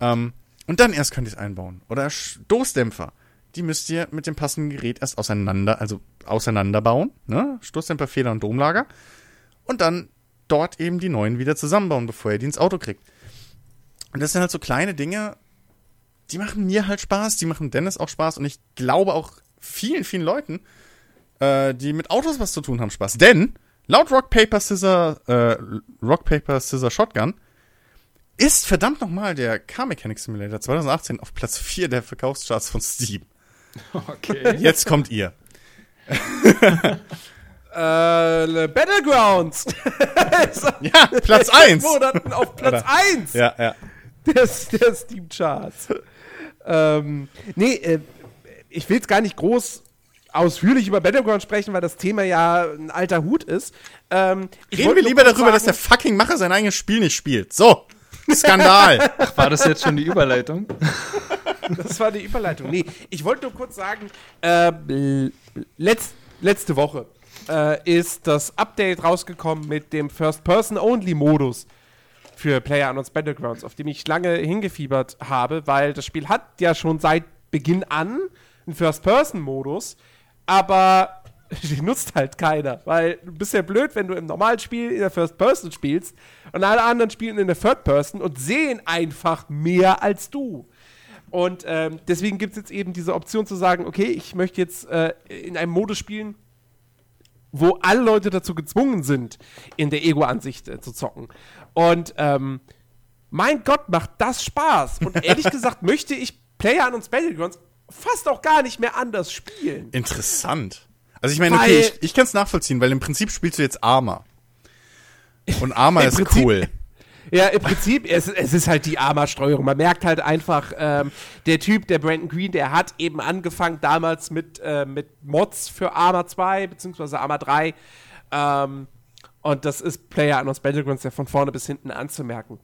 Ähm, und dann erst könnt ihr es einbauen. Oder Stoßdämpfer. Die müsst ihr mit dem passenden Gerät erst auseinander, also auseinanderbauen. Ne? Stoßdämpfer, Feder und Domlager. Und dann dort eben die neuen wieder zusammenbauen, bevor ihr die ins Auto kriegt. Und das sind halt so kleine Dinge, die machen mir halt Spaß, die machen Dennis auch Spaß und ich glaube auch vielen, vielen Leuten, äh, die mit Autos was zu tun haben, Spaß. Denn laut Rock Paper Scissor, äh, Rock Paper Scissor Shotgun ist verdammt nochmal der Car Mechanic Simulator 2018 auf Platz 4 der Verkaufscharts von Steam. Okay. Jetzt kommt ihr. Äh, Battlegrounds. Ja, Platz 1. Monaten auf Platz Oder- 1 Ja, ja. der, der Steam Charts. ähm, nee, äh, ich will jetzt gar nicht groß ausführlich über Battleground sprechen, weil das Thema ja ein alter Hut ist. Ähm, ich Reden wollte wir lieber darüber, dass der sagen- fucking Macher sein eigenes Spiel nicht spielt. So. Skandal. War das jetzt schon die Überleitung? Das war die Überleitung. Nee, ich wollte nur kurz sagen, äh, l- letz, letzte Woche äh, ist das Update rausgekommen mit dem First-Person-Only-Modus für PlayerUnknown's Battlegrounds, auf dem ich lange hingefiebert habe, weil das Spiel hat ja schon seit Beginn an einen First-Person-Modus, aber die nutzt halt keiner, weil du bist ja blöd, wenn du im normalen Spiel in der First Person spielst und alle anderen spielen in der Third Person und sehen einfach mehr als du. Und ähm, deswegen gibt es jetzt eben diese Option zu sagen, okay, ich möchte jetzt äh, in einem Modus spielen, wo alle Leute dazu gezwungen sind, in der Ego-Ansicht äh, zu zocken. Und ähm, mein Gott, macht das Spaß. Und ehrlich gesagt möchte ich Player uns Battlegrounds fast auch gar nicht mehr anders spielen. Interessant. Also ich meine, okay, ich, ich kann es nachvollziehen, weil im Prinzip spielst du jetzt Arma. Und Arma ist Prinzip, cool. Ja, im Prinzip, es, es ist halt die Arma-Steuerung. Man merkt halt einfach, ähm, der Typ, der Brandon Green, der hat eben angefangen damals mit, äh, mit Mods für Arma 2 beziehungsweise Arma 3. Ähm, und das ist Player Unknowns Battlegrounds ja von vorne bis hinten anzumerken.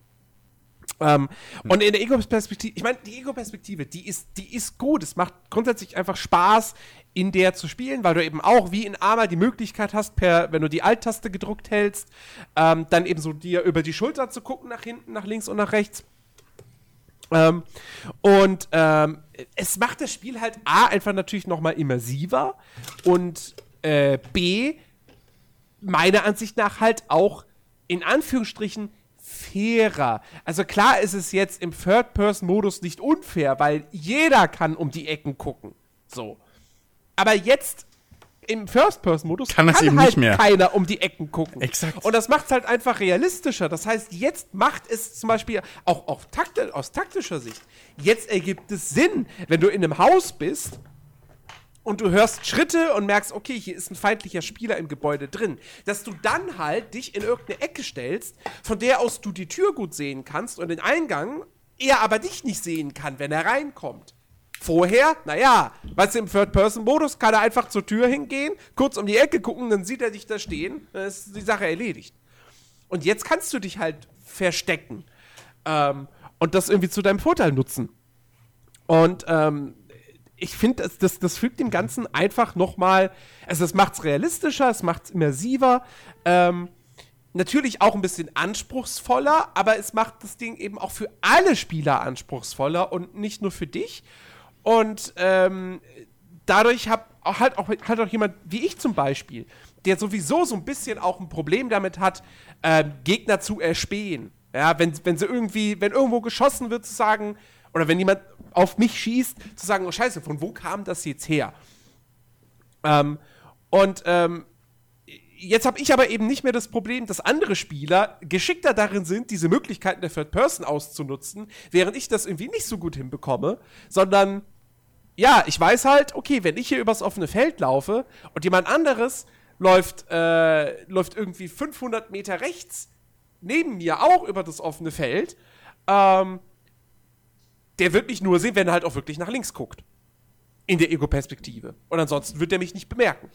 Ähm, hm. Und in der Ego-Perspektive, ich meine, die Ego-Perspektive, die ist, die ist gut. Es macht grundsätzlich einfach Spaß, in der zu spielen, weil du eben auch wie in Arma die Möglichkeit hast, per, wenn du die Alt-Taste gedruckt hältst, ähm, dann eben so dir über die Schulter zu gucken, nach hinten, nach links und nach rechts. Ähm, und ähm, es macht das Spiel halt A einfach natürlich nochmal immersiver und äh, B meiner Ansicht nach halt auch in Anführungsstrichen fairer. Also klar ist es jetzt im Third-Person-Modus nicht unfair, weil jeder kann um die Ecken gucken. So. Aber jetzt im First-Person-Modus kann, das eben halt nicht mehr. keiner um die Ecken gucken. Exakt. Und das macht es halt einfach realistischer. Das heißt, jetzt macht es zum Beispiel auch auf Takte, aus taktischer Sicht, jetzt ergibt es Sinn, wenn du in einem Haus bist und du hörst Schritte und merkst, okay, hier ist ein feindlicher Spieler im Gebäude drin, dass du dann halt dich in irgendeine Ecke stellst, von der aus du die Tür gut sehen kannst und den Eingang, er aber dich nicht sehen kann, wenn er reinkommt. Vorher, naja, weißt du, im Third-Person-Modus kann er einfach zur Tür hingehen, kurz um die Ecke gucken, dann sieht er dich da stehen, dann ist die Sache erledigt. Und jetzt kannst du dich halt verstecken ähm, und das irgendwie zu deinem Vorteil nutzen. Und ähm, ich finde, das, das, das fügt dem Ganzen einfach nochmal, also es macht es realistischer, es macht es immersiver, ähm, natürlich auch ein bisschen anspruchsvoller, aber es macht das Ding eben auch für alle Spieler anspruchsvoller und nicht nur für dich. Und ähm, dadurch hat halt auch, halt auch jemand wie ich zum Beispiel, der sowieso so ein bisschen auch ein Problem damit hat, ähm, Gegner zu erspähen. Ja, wenn, wenn sie irgendwie, wenn irgendwo geschossen wird, zu sagen, oder wenn jemand auf mich schießt, zu sagen, oh Scheiße, von wo kam das jetzt her? Ähm, und ähm, jetzt habe ich aber eben nicht mehr das Problem, dass andere Spieler geschickter darin sind, diese Möglichkeiten der Third Person auszunutzen, während ich das irgendwie nicht so gut hinbekomme, sondern ja, ich weiß halt, okay, wenn ich hier übers offene Feld laufe und jemand anderes läuft, äh, läuft irgendwie 500 Meter rechts neben mir auch über das offene Feld, ähm, der wird mich nur sehen, wenn er halt auch wirklich nach links guckt. In der Ego-Perspektive. Und ansonsten wird er mich nicht bemerken.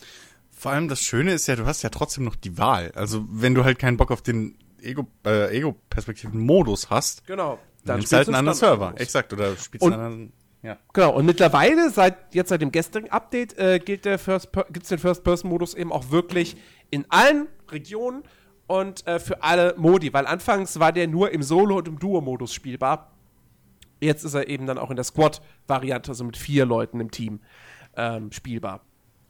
Vor allem das Schöne ist ja, du hast ja trotzdem noch die Wahl. Also wenn du halt keinen Bock auf den Ego, äh, Ego-Perspektiven-Modus hast, genau. dann spielst du halt einen anderen Server. Exakt, oder spielst und, einen anderen. Ja. Genau, und mittlerweile, seit jetzt seit dem gestrigen Update, äh, gilt der First gibt's den First-Person-Modus eben auch wirklich in allen Regionen und äh, für alle Modi, weil anfangs war der nur im Solo- und im Duo-Modus spielbar. Jetzt ist er eben dann auch in der Squad-Variante, also mit vier Leuten im Team, ähm, spielbar.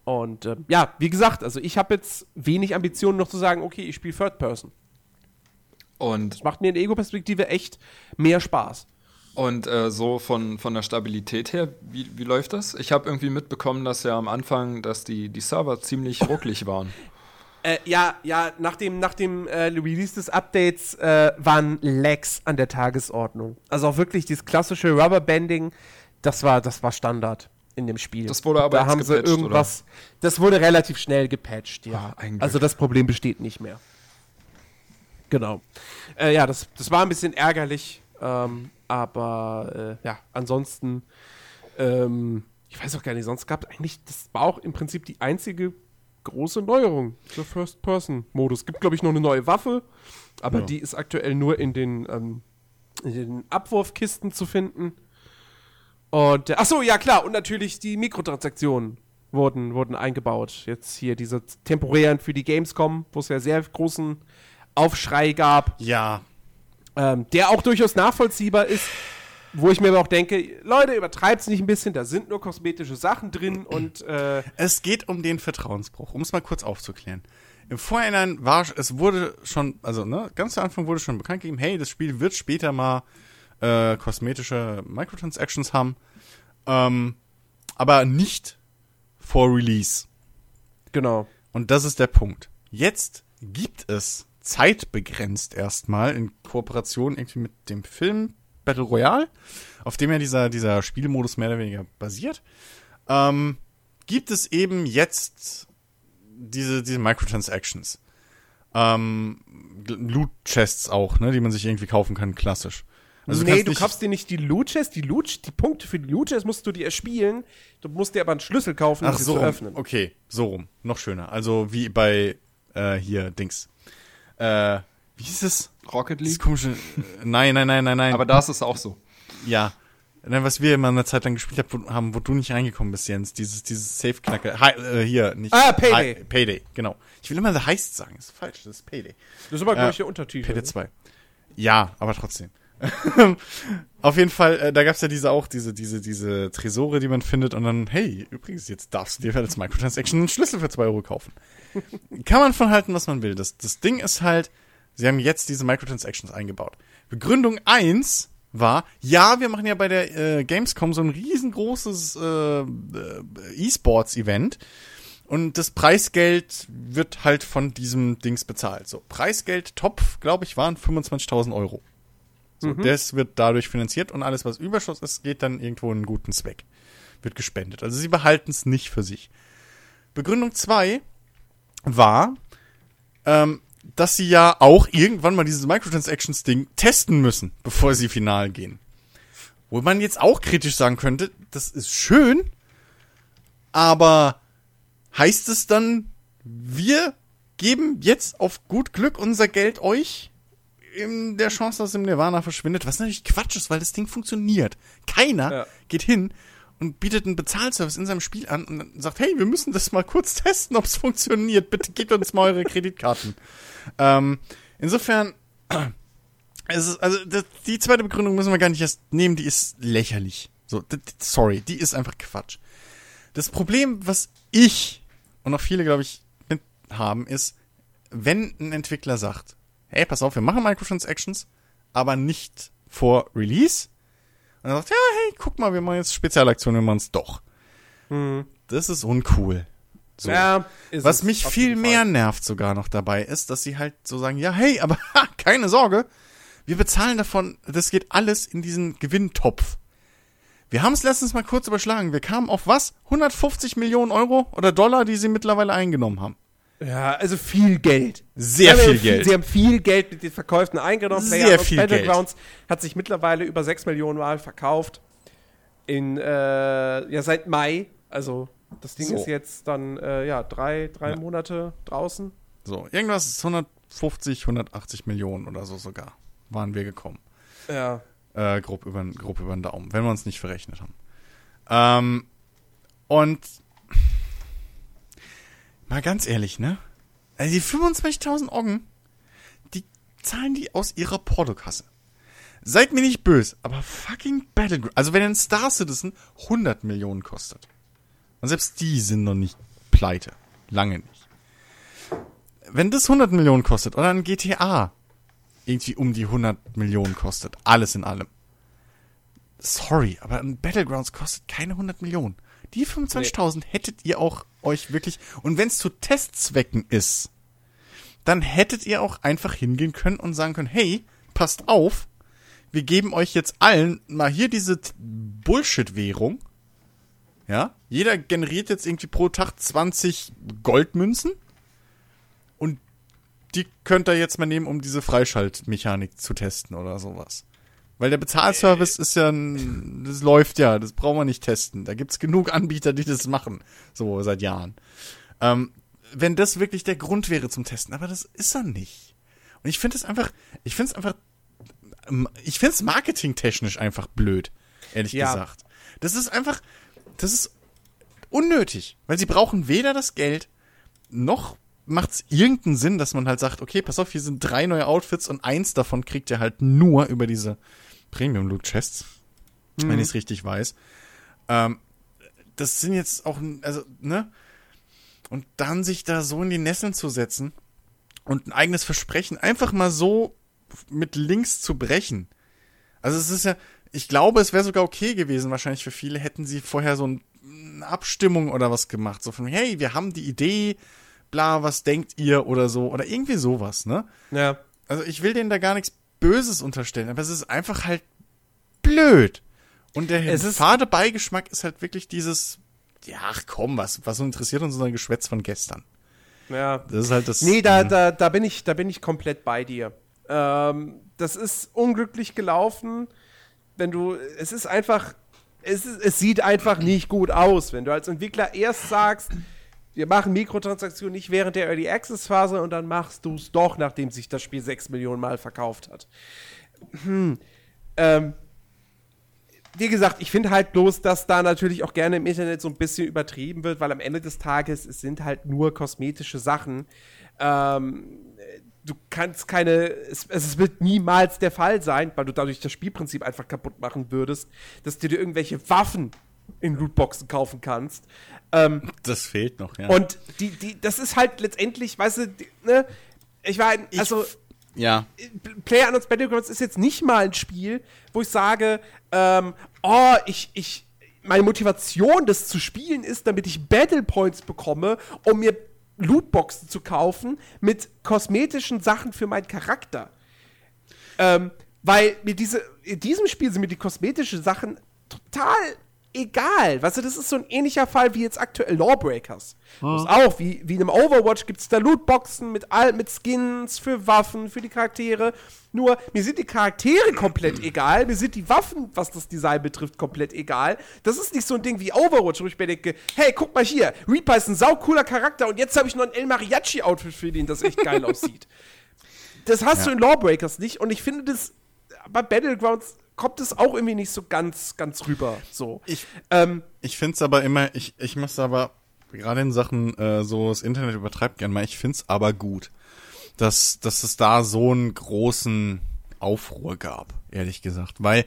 Und äh, ja, wie gesagt, also ich habe jetzt wenig Ambitionen noch zu sagen, okay, ich spiele Third Person. Und das macht mir in Ego-Perspektive echt mehr Spaß. Und äh, so von, von der Stabilität her, wie, wie läuft das? Ich habe irgendwie mitbekommen, dass ja am Anfang, dass die, die Server ziemlich rucklig waren. Äh, ja, ja, nach dem, nach dem äh, Release des Updates äh, waren Lags an der Tagesordnung. Also auch wirklich dieses klassische Rubberbanding, das war, das war Standard in dem Spiel. Das wurde aber da haben sie irgendwas. Oder? Das wurde relativ schnell gepatcht, ja. Ach, also das Problem besteht nicht mehr. Genau. Äh, ja, das, das war ein bisschen ärgerlich, ähm, aber äh, ja, ansonsten, ähm, ich weiß auch gar nicht, sonst gab es eigentlich, das war auch im Prinzip die einzige große Neuerung zur First-Person-Modus. Es Gibt, glaube ich, noch eine neue Waffe, aber ja. die ist aktuell nur in den, ähm, in den Abwurfkisten zu finden. Und, äh, ach so, ja klar, und natürlich die Mikrotransaktionen wurden, wurden eingebaut. Jetzt hier diese temporären für die Gamescom, wo es ja sehr großen Aufschrei gab. Ja. Ähm, der auch durchaus nachvollziehbar ist. Wo ich mir aber auch denke, Leute, übertreibt's nicht ein bisschen, da sind nur kosmetische Sachen drin und äh, Es geht um den Vertrauensbruch, um es mal kurz aufzuklären. Im Vorhinein war, es wurde schon, also ne, ganz am Anfang wurde schon bekannt gegeben, hey, das Spiel wird später mal äh, kosmetische Microtransactions haben, ähm, aber nicht vor Release. genau. Und das ist der Punkt. Jetzt gibt es zeitbegrenzt erstmal in Kooperation irgendwie mit dem Film Battle Royale, auf dem ja dieser, dieser Spielmodus mehr oder weniger basiert, ähm, gibt es eben jetzt diese, diese Microtransactions. Ähm, Loot-Chests auch, ne, die man sich irgendwie kaufen kann, klassisch. Also nee, du kaufst dir nicht die Loot-Chest, die Loot, die Punkte für die Loot-Chest musst du dir erspielen. Du musst dir aber einen Schlüssel kaufen, um Ach sie so, zu rum. öffnen. okay, so rum, noch schöner. Also wie bei äh, hier Dings. Äh, wie hieß es? Rocket League. komische. äh, Nein, nein, nein, nein, nein. Aber da ist es auch so. Ja. Nein, was wir immer eine Zeit lang gespielt haben, wo du nicht reingekommen bist, Jens. Dieses, dieses Safe-Knacker. Äh, hier, nicht. Ah, Payday. Hi, Payday, genau. Ich will immer The Heist sagen. Das ist falsch, das ist Payday. Das ist aber, Äh, glaube ich, der Untertitel. Payday 2. Ja, aber trotzdem. Auf jeden Fall, äh, da gab's ja diese auch, diese, diese, diese Tresore, die man findet und dann, hey, übrigens, jetzt darfst du dir als Microtransaction einen Schlüssel für 2 Euro kaufen. Kann man von halten, was man will. Das, das Ding ist halt, sie haben jetzt diese Microtransactions eingebaut. Begründung eins war, ja, wir machen ja bei der äh, Gamescom so ein riesengroßes äh, äh, E-Sports-Event und das Preisgeld wird halt von diesem Dings bezahlt. So, Preisgeld, Topf, glaube ich, waren 25.000 Euro. So, das wird dadurch finanziert und alles, was Überschuss ist, geht dann irgendwo in einen guten Zweck. Wird gespendet. Also sie behalten es nicht für sich. Begründung zwei war, ähm, dass sie ja auch irgendwann mal dieses Microtransactions-Ding testen müssen, bevor sie final gehen. Wo man jetzt auch kritisch sagen könnte, das ist schön, aber heißt es dann, wir geben jetzt auf gut Glück unser Geld euch in der Chance, dass es im Nirvana verschwindet, was natürlich Quatsch ist, weil das Ding funktioniert. Keiner Ja. geht hin und bietet einen Bezahlservice in seinem Spiel an und sagt, hey, wir müssen das mal kurz testen, ob es funktioniert. Bitte gebt uns mal eure Kreditkarten. Ähm, insofern, also das, die zweite Begründung müssen wir gar nicht erst nehmen, die ist lächerlich. So, sorry, die ist einfach Quatsch. Das Problem, was ich und auch viele, glaube ich, mit haben, ist, wenn ein Entwickler sagt, hey, pass auf, wir machen Microtransactions, aber nicht vor Release. Und er sagt, ja, hey, guck mal, wir machen jetzt Spezialaktionen, wir machen es doch. Das ist uncool. So. Ja, ist Was mich viel mehr nervt sogar noch dabei ist, dass sie halt so sagen, ja, hey, aber ha, keine Sorge, wir bezahlen davon, das geht alles in diesen Gewinntopf. Wir haben es letztens mal kurz überschlagen. Wir kamen auf was? 150 Millionen Euro oder Dollar, die sie mittlerweile eingenommen haben. Ja, also viel Geld. Sehr haben viel Geld. Sie haben viel Geld mit den Verkäufen eingenommen. Sehr PlayerUnknown's viel Battlegrounds hat sich mittlerweile über 6 Millionen Mal verkauft. In, äh, ja, seit Mai. Also, das Ding So. ist jetzt dann, äh, ja, drei, drei Ja. Monate draußen. So, irgendwas ist 150, 180 Millionen oder so sogar waren wir gekommen. Ja. Äh, grob über, grob über den Daumen, wenn wir uns nicht verrechnet haben. Ähm, und mal ganz ehrlich, ne? Also die 25.000 Oggen, die zahlen die aus ihrer Portokasse. Seid mir nicht böse, aber fucking Battleground. Also wenn ein Star Citizen 100 Millionen kostet. Und selbst die sind noch nicht pleite. Lange nicht. Wenn das 100 Millionen kostet oder ein GTA irgendwie um die 100 Millionen kostet. Alles in allem. Sorry, aber ein Battlegrounds kostet keine 100 Millionen. Die 25.000 hättet ihr auch euch wirklich, und wenn es zu Testzwecken ist, dann hättet ihr auch einfach hingehen können und sagen können, hey, passt auf, wir geben euch jetzt allen mal hier diese Bullshit-Währung. Ja, jeder generiert jetzt irgendwie pro Tag 20 Goldmünzen. Und die könnt ihr jetzt mal nehmen, um diese Freischaltmechanik zu testen oder sowas. Weil der Bezahlservice ist ja, ein, das läuft ja, das brauchen wir nicht testen. Da gibt's genug Anbieter, die das machen, so seit Jahren. Ähm, wenn das wirklich der Grund wäre zum Testen, aber das ist er nicht. Und ich finde es einfach, ich finde es einfach, ähm, ich finde es marketingtechnisch einfach blöd, ehrlich Ja. gesagt. Das ist einfach, das ist unnötig, weil sie brauchen weder das Geld, noch macht's irgendeinen Sinn, dass man halt sagt, okay, pass auf, hier sind drei neue Outfits und eins davon kriegt ihr halt nur über diese Premium Loot Chests. mhm. wenn ich es richtig weiß. Ähm, das sind jetzt auch, also, ne? Und dann sich da so in die Nesseln zu setzen und ein eigenes Versprechen einfach mal so mit Links zu brechen. Also es ist ja, ich glaube, es wäre sogar okay gewesen, wahrscheinlich für viele, hätten sie vorher so ein, eine Abstimmung oder was gemacht. So von, hey, wir haben die Idee, bla, was denkt ihr oder so. Oder irgendwie sowas, ne? Ja. Also ich will denen da gar nichts Böses unterstellen, aber es ist einfach halt blöd. Und der es fade Beigeschmack ist halt wirklich dieses, ja, ach komm, was, was interessiert uns unser Geschwätz von gestern? Ja. Das ist halt das. Nee, da, da, da bin ich, da bin ich komplett bei dir. Ähm, das ist unglücklich gelaufen. Wenn du, es ist einfach, es, ist, es sieht einfach nicht gut aus, wenn du als Entwickler erst sagst, wir machen Mikrotransaktionen nicht während der Early Access Phase und dann machst du es doch, nachdem sich das Spiel sechs Millionen Mal verkauft hat. Hm. Ähm, wie gesagt, ich finde halt bloß, dass da natürlich auch gerne im Internet so ein bisschen übertrieben wird, weil am Ende des Tages es sind halt nur kosmetische Sachen. Ähm, du kannst keine, es, es, wird niemals der Fall sein, weil du dadurch das Spielprinzip einfach kaputt machen würdest, dass du dir irgendwelche Waffen in Lootboxen kaufen kannst. Ähm, das fehlt noch, ja. Und die, die, das ist halt letztendlich, weißt du, die, ne, ich war, ein, also, ich, ja. Player Unknowns Battlegrounds ist jetzt nicht mal ein Spiel, wo ich sage, ähm, oh, ich, ich, meine Motivation, das zu spielen, ist, damit ich Battle Points bekomme, um mir Lootboxen zu kaufen mit kosmetischen Sachen für meinen Charakter. Ähm, weil mir diese, in diesem Spiel sind mir die kosmetischen Sachen total egal. Weißt du, das ist so ein ähnlicher Fall wie jetzt aktuell Lawbreakers. Mhm. auch, wie, wie in einem Overwatch gibt es da Lootboxen mit, all, mit Skins für Waffen, für die Charaktere. Nur, mir sind die Charaktere komplett egal. Mir sind die Waffen, was das Design betrifft, komplett egal. Das ist nicht so ein Ding wie Overwatch, wo ich mir denke, hey, guck mal hier, Reaper ist ein saucooler Charakter und jetzt habe ich noch ein El Mariachi-Outfit für den, das echt geil aussieht. Das hast ja. du in Lawbreakers nicht und ich finde das bei Battlegrounds kommt es auch irgendwie nicht so ganz, ganz rüber. So. Ich, ähm, ich finde es aber immer, ich, ich muss aber, gerade in Sachen äh, so, das Internet übertreibt gern mal, ich finde es aber gut, dass, dass es da so einen großen Aufruhr gab, ehrlich gesagt. Weil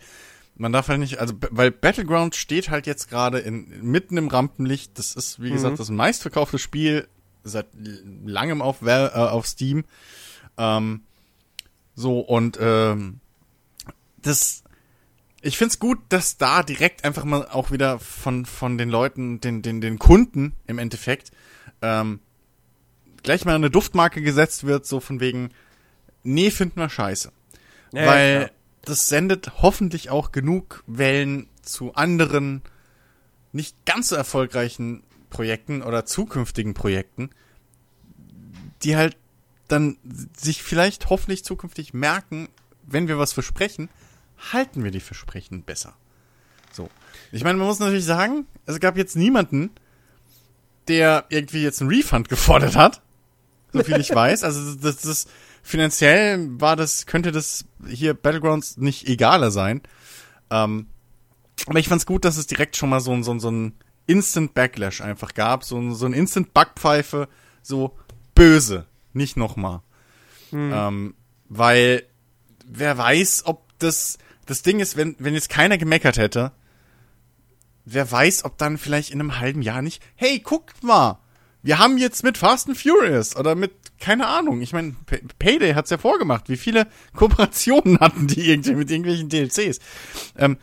man darf halt nicht, also weil Battleground steht halt jetzt gerade in mitten im Rampenlicht. Das ist, wie gesagt, mhm. das meistverkaufte Spiel seit langem auf, äh, auf Steam. Ähm, so, und ähm, das ich find's gut, dass da direkt einfach mal auch wieder von, von den Leuten, den, den, den Kunden im Endeffekt, ähm, gleich mal eine Duftmarke gesetzt wird, so von wegen, nee, finden wir scheiße. Ja, Weil ja, das sendet hoffentlich auch genug Wellen zu anderen, nicht ganz so erfolgreichen Projekten oder zukünftigen Projekten, die halt dann sich vielleicht hoffentlich zukünftig merken, wenn wir was versprechen, halten wir die Versprechen besser. So. Ich meine, man muss natürlich sagen, es gab jetzt niemanden, der irgendwie jetzt einen Refund gefordert hat. So viel ich weiß. Also das, das finanziell war das, könnte das hier Battlegrounds nicht egaler sein. Ähm, aber ich fand's gut, dass es direkt schon mal so, so, so ein Instant Backlash einfach gab. So, so ein Instant Backpfeife, so böse. Nicht nochmal. Hm. Ähm, weil wer weiß, ob das das Ding ist, wenn, wenn jetzt keiner gemeckert hätte, wer weiß, ob dann vielleicht in einem halben Jahr nicht, hey, guckt mal, wir haben jetzt mit Fast and Furious oder mit, keine Ahnung, ich meine, Payday hat's ja vorgemacht, wie viele Kooperationen hatten die irgendwie mit irgendwelchen DLCs. Ähm,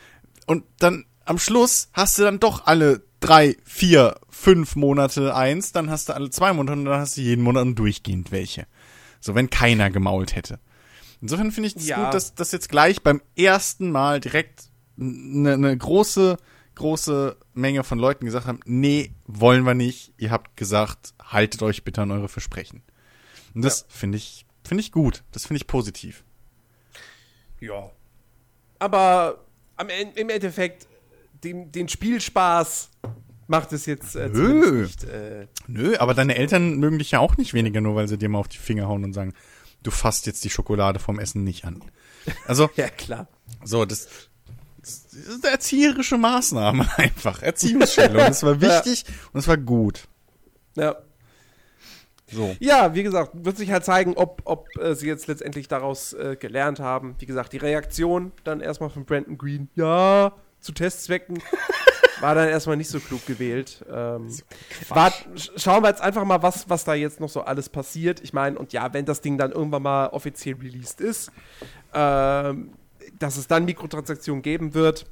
und dann am Schluss hast du dann doch alle drei, vier, fünf Monate eins, dann hast du alle zwei Monate und dann hast du jeden Monat durchgehend welche. So, wenn keiner gemault hätte. Insofern finde ich es ja. gut, dass das jetzt gleich beim ersten Mal direkt eine ne große, große Menge von Leuten gesagt haben, nee, wollen wir nicht. Ihr habt gesagt, haltet euch bitte an eure Versprechen. Und das ja. finde ich, finde ich gut. Das finde ich positiv. Ja. Aber am, im Endeffekt, den, den Spielspaß macht es jetzt äh, Nö. Nicht, äh, Nö, aber deine Eltern mögen dich ja auch nicht weniger, nur weil sie dir mal auf die Finger hauen und sagen, du fasst jetzt die Schokolade vom Essen nicht an. Also. ja, klar. So, das, das ist eine erzieherische Maßnahme einfach. Erziehungsstellung. das war wichtig ja. und es war gut. Ja. So. Ja, wie gesagt, wird sich halt zeigen, ob, ob äh, sie jetzt letztendlich daraus äh, gelernt haben. Wie gesagt, die Reaktion dann erstmal von Brandon Green, ja, zu Testzwecken. War dann erstmal nicht so klug gewählt. Ähm, wart, schauen wir jetzt einfach mal, was, was da jetzt noch so alles passiert. Ich meine, und ja, wenn das Ding dann irgendwann mal offiziell released ist, ähm, dass es dann Mikrotransaktionen geben wird.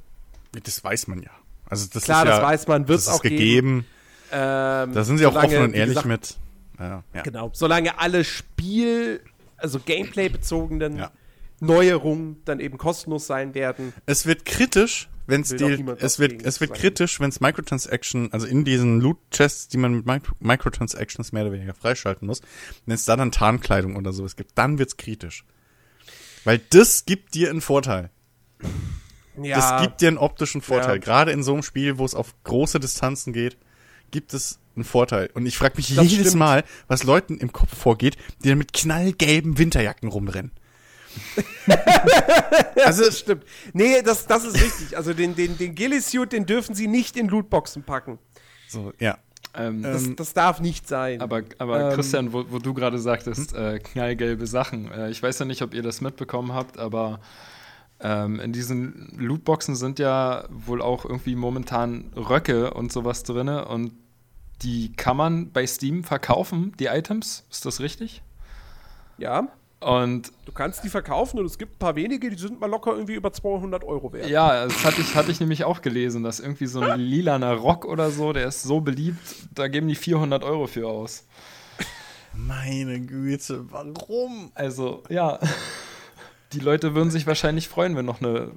Das weiß man ja. Also das Klar, ist ja, das weiß man, wird es auch geben. gegeben. Ähm, Da sind sie auch solange, offen und ehrlich gesagt, mit. Ja, ja. Genau. Solange alle Spiel, also Gameplay-bezogenen Ja. Neuerungen dann eben kostenlos sein werden. Es wird kritisch, wenn es die, es wird, es wird kritisch, wenn es Microtransaction, also in diesen Loot-Chests, die man mit Micro Microtransactions mehr oder weniger freischalten muss, wenn es da dann Tarnkleidung oder sowas gibt, dann wird's kritisch. Weil das gibt dir einen Vorteil. Ja, Das gibt dir einen optischen Vorteil. Ja. Gerade in so einem Spiel, wo es auf große Distanzen geht, gibt es einen Vorteil. Und ich frage mich Das jedes stimmt. Mal, was Leuten im Kopf vorgeht, die dann mit knallgelben Winterjacken rumrennen. also das stimmt. Nee, das, das ist richtig. Also den, den, den Ghillie-Suit, den dürfen sie nicht in Lootboxen packen. So, ja. Ähm, Das, Ähm, das darf nicht sein. Aber, aber Ähm, Christian, wo, wo du gerade sagtest, äh, knallgelbe Sachen. Äh, ich weiß ja nicht, ob ihr das mitbekommen habt, aber ähm, in diesen Lootboxen sind ja wohl auch irgendwie momentan Röcke und sowas drin. Und die kann man bei Steam verkaufen, die Items. Ist das richtig? ja, Und du kannst die verkaufen und es gibt ein paar wenige, die sind mal locker irgendwie über 200 Euro wert. ja, das hatte ich, hatte ich nämlich auch gelesen, dass irgendwie so ein lilaner Rock oder so, der ist so beliebt, da geben die 400 Euro für aus. Meine Güte, warum? Also, ja. Die Leute würden sich wahrscheinlich freuen, wenn noch eine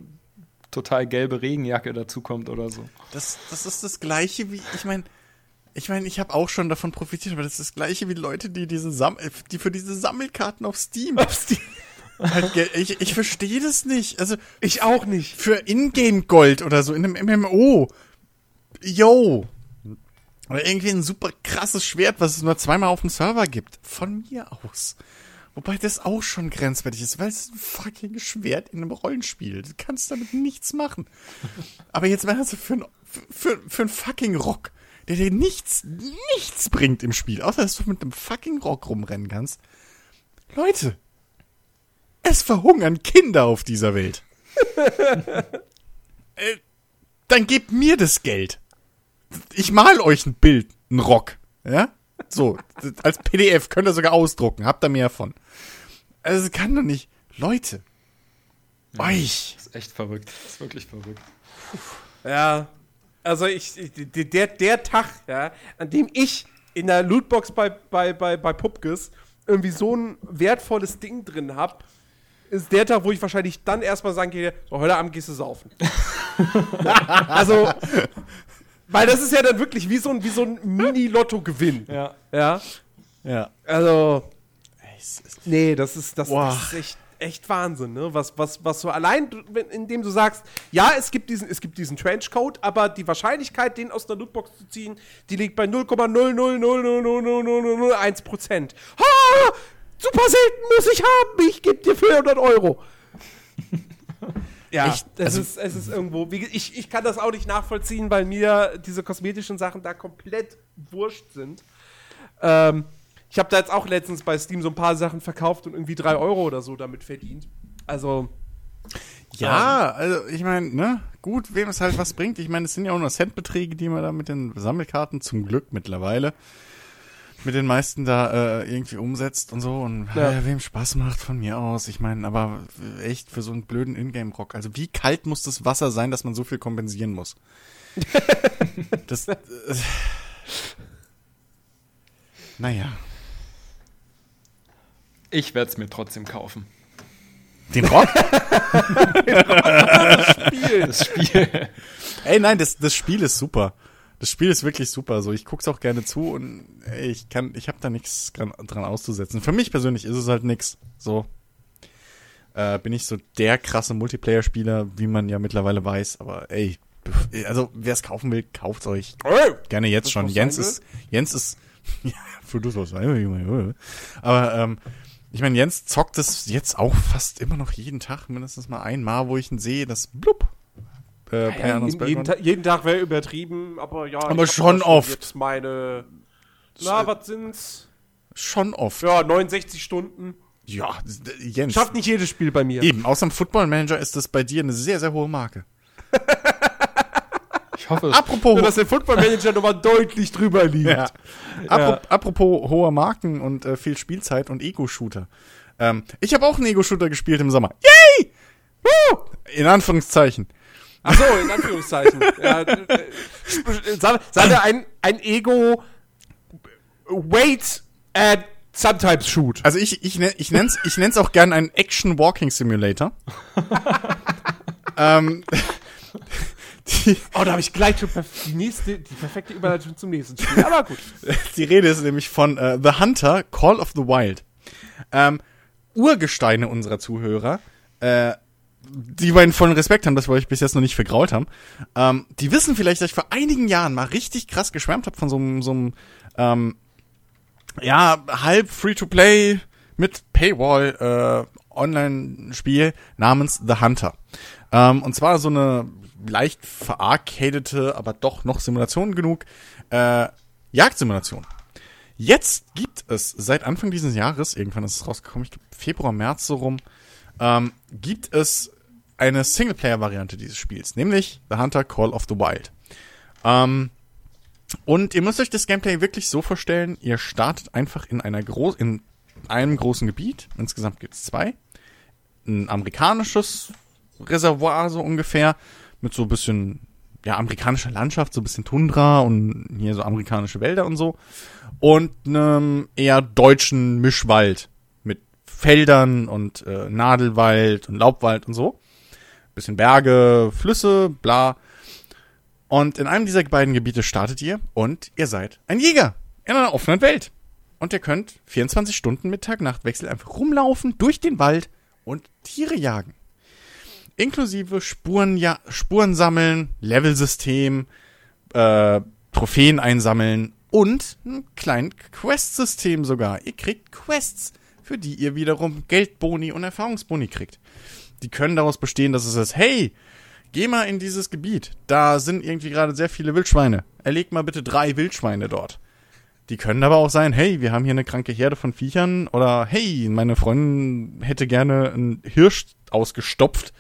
total gelbe Regenjacke dazukommt oder so. Das, das ist das gleiche wie, ich meine, ich meine, ich habe auch schon davon profitiert, aber das ist das gleiche wie Leute, die diese Sam die für diese Sammelkarten auf Steam, Auf Steam. halt, ich, ich verstehe das nicht. Also Ich auch nicht. für Ingame Gold oder so in einem MMO. Yo. Oder irgendwie ein super krasses Schwert, was es nur zweimal auf dem Server gibt. Von mir aus. Wobei das auch schon grenzwertig ist, weil es ist ein fucking Schwert in einem Rollenspiel. Du kannst damit nichts machen. Aber jetzt wäre das für ein, für, für ein fucking Rock, der dir nichts, nichts bringt im Spiel, außer dass du mit einem fucking Rock rumrennen kannst. Leute, es verhungern Kinder auf dieser Welt. äh, dann gebt mir das Geld. Ich mal euch ein Bild, ein Rock, ja? So, als PDF könnt ihr sogar ausdrucken, habt ihr mehr von. Also es kann doch nicht, Leute, euch. Das ist echt verrückt. Das ist wirklich verrückt. Ja. Also ich, ich der, der Tag, ja, an dem ich in der Lootbox bei, bei, bei, bei Pupkes irgendwie so ein wertvolles Ding drin hab, ist der Tag, wo ich wahrscheinlich dann erstmal sagen gehe, so, heute Abend gehst du saufen. also, weil das ist ja dann wirklich wie so ein, wie so ein Mini-Lotto-Gewinn. Ja. Ja. Ja. Also, nee, das ist, das, das ist echt, echt Wahnsinn, ne? Was, was, was so allein, indem du sagst, ja, es gibt diesen, es gibt diesen Trenchcode, aber die Wahrscheinlichkeit, den aus der Lootbox zu ziehen, die liegt bei 0,0000001 Prozent. Ha! Super selten muss ich haben, ich gebe dir 400 Euro. Ja, Echt? es, Also- ist, es ist irgendwo, wie, ich, ich kann das auch nicht nachvollziehen, weil mir diese kosmetischen Sachen da komplett wurscht sind. Ähm, ich habe da jetzt auch letztens bei Steam so ein paar Sachen verkauft und irgendwie 3 Euro oder so damit verdient. Also, Ja, also ich meine, ne, gut, wem es halt was bringt. Ich meine, es sind ja auch nur Centbeträge, die man da mit den Sammelkarten zum Glück mittlerweile mit den meisten da äh, irgendwie umsetzt und so und Ja. äh, wem Spaß macht von mir aus. Ich meine, aber echt für so einen blöden Ingame-Rock. Also wie kalt muss das Wasser sein, dass man so viel kompensieren muss? das. Äh, naja. Ich werde es mir trotzdem kaufen. Den Rock? Das Spiel. Ey, nein, das, das Spiel ist super. Das Spiel ist wirklich super. So, ich guck's auch gerne zu und ey, ich kann, ich habe da nichts dran, dran auszusetzen. Für mich persönlich ist es halt nix. So äh, bin ich so der krasse Multiplayer-Spieler, wie man ja mittlerweile weiß. Aber ey, also wer es kaufen will, kauft's euch. Gerne jetzt Das schon. Jens ist, Jens ist, ja, für du was. Aber ähm, ich meine, Jens zockt es jetzt auch fast immer noch jeden Tag, mindestens mal einmal, wo ich ihn sehe, das blub. Äh, ja, Player jeden, Ta jeden Tag wäre übertrieben, aber ja. Aber schon oft. Meine, na, was sind's? Schon oft. Ja, 69 Stunden. Ja, Jens. Schafft nicht jedes Spiel bei mir. Eben, außer im Football Manager ist das bei dir eine sehr, sehr hohe Marke. Ich hoffe, es Apropos, Nur, dass der Football Manager nochmal deutlich drüber liegt. Ja. Apro- Apropos hohe Marken und äh, viel Spielzeit und Ego-Shooter. Ähm, ich habe auch einen Ego-Shooter gespielt im Sommer. Yay! Woo! In Anführungszeichen. Ach so, in Anführungszeichen. ja, äh, sag, sag er ein, ein Ego Wait at sometimes shoot. Also ich, ich, nenn- ich nenn's, ich nenn's auch gern einen Action Walking Simulator. ähm, die, Oh, da habe ich gleich schon die nächste, die perfekte Überleitung zum nächsten Spiel. Aber gut. die Rede ist nämlich von äh, The Hunter, Call of the Wild. Ähm, Urgesteine unserer Zuhörer, äh, die meinen vollen Respekt haben, dass wir euch bis jetzt noch nicht vergrault haben, ähm, die wissen vielleicht, dass ich vor einigen Jahren mal richtig krass geschwärmt habe von so einem, so einem ähm, ja, halb Free-to-Play mit Paywall äh, Online-Spiel namens The Hunter. Ähm, und zwar so eine leicht verarcadete, aber doch noch Simulation genug äh, Jagdsimulation. Jetzt gibt es seit Anfang dieses Jahres, irgendwann ist es rausgekommen, ich glaube Februar, März so rum, ähm, gibt es eine Singleplayer-Variante dieses Spiels, nämlich The Hunter Call of the Wild. Ähm, und ihr müsst euch das Gameplay wirklich so vorstellen, ihr startet einfach in einer groß in einem großen Gebiet, insgesamt gibt es zwei, ein amerikanisches Reservoir so ungefähr, mit so ein bisschen, ja, amerikanischer Landschaft, so ein bisschen Tundra und hier so amerikanische Wälder und so. Und einem eher deutschen Mischwald mit Feldern und äh, Nadelwald und Laubwald und so. Bisschen Berge, Flüsse, bla. Und in einem dieser beiden Gebiete startet ihr und ihr seid ein Jäger in einer offenen Welt. Und ihr könnt 24 Stunden mit Tag-Nacht-Wechsel einfach rumlaufen durch den Wald und Tiere jagen. Inklusive Spuren, ja, Spuren sammeln, Levelsystem, äh, Trophäen einsammeln und ein kleines Quest-System sogar. Ihr kriegt Quests, für die ihr wiederum Geldboni und Erfahrungsboni kriegt. Die können daraus bestehen, dass es ist, hey, geh mal in dieses Gebiet. Da sind irgendwie gerade sehr viele Wildschweine. Erleg mal bitte drei Wildschweine dort. Die können aber auch sein, hey, wir haben hier eine kranke Herde von Viechern oder hey, meine Freundin hätte gerne einen Hirsch ausgestopft.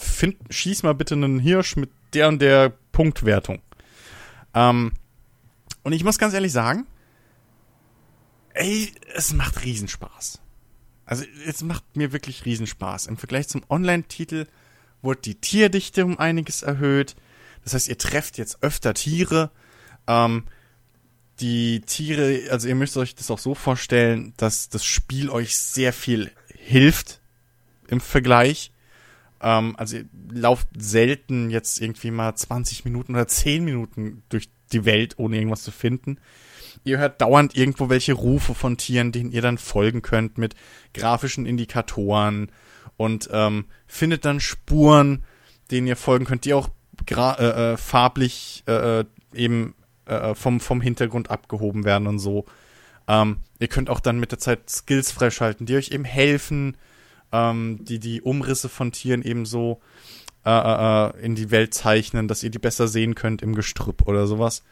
Find, schieß mal bitte einen Hirsch mit der und der Punktwertung. Ähm, und ich muss ganz ehrlich sagen, ey, es macht Riesenspaß. Also es macht mir wirklich Riesenspaß. Im Vergleich zum Online-Titel wurde die Tierdichte um einiges erhöht. Das heißt, ihr trefft jetzt öfter Tiere. Ähm, die Tiere, also ihr müsst euch das auch so vorstellen, dass das Spiel euch sehr viel hilft im Vergleich. Ähm, also ihr lauft selten jetzt irgendwie mal 20 Minuten oder 10 Minuten durch die Welt, ohne irgendwas zu finden. Ihr hört dauernd irgendwo welche Rufe von Tieren, denen ihr dann folgen könnt mit grafischen Indikatoren und ähm, findet dann Spuren, denen ihr folgen könnt, die auch äh, äh, farblich äh, äh, eben äh, vom, vom Hintergrund abgehoben werden und so. Ähm, ihr könnt auch dann mit der Zeit Skills freischalten, die euch eben helfen, ähm, die die Umrisse von Tieren eben so äh, äh, in die Welt zeichnen, dass ihr die besser sehen könnt im Gestrüpp oder sowas.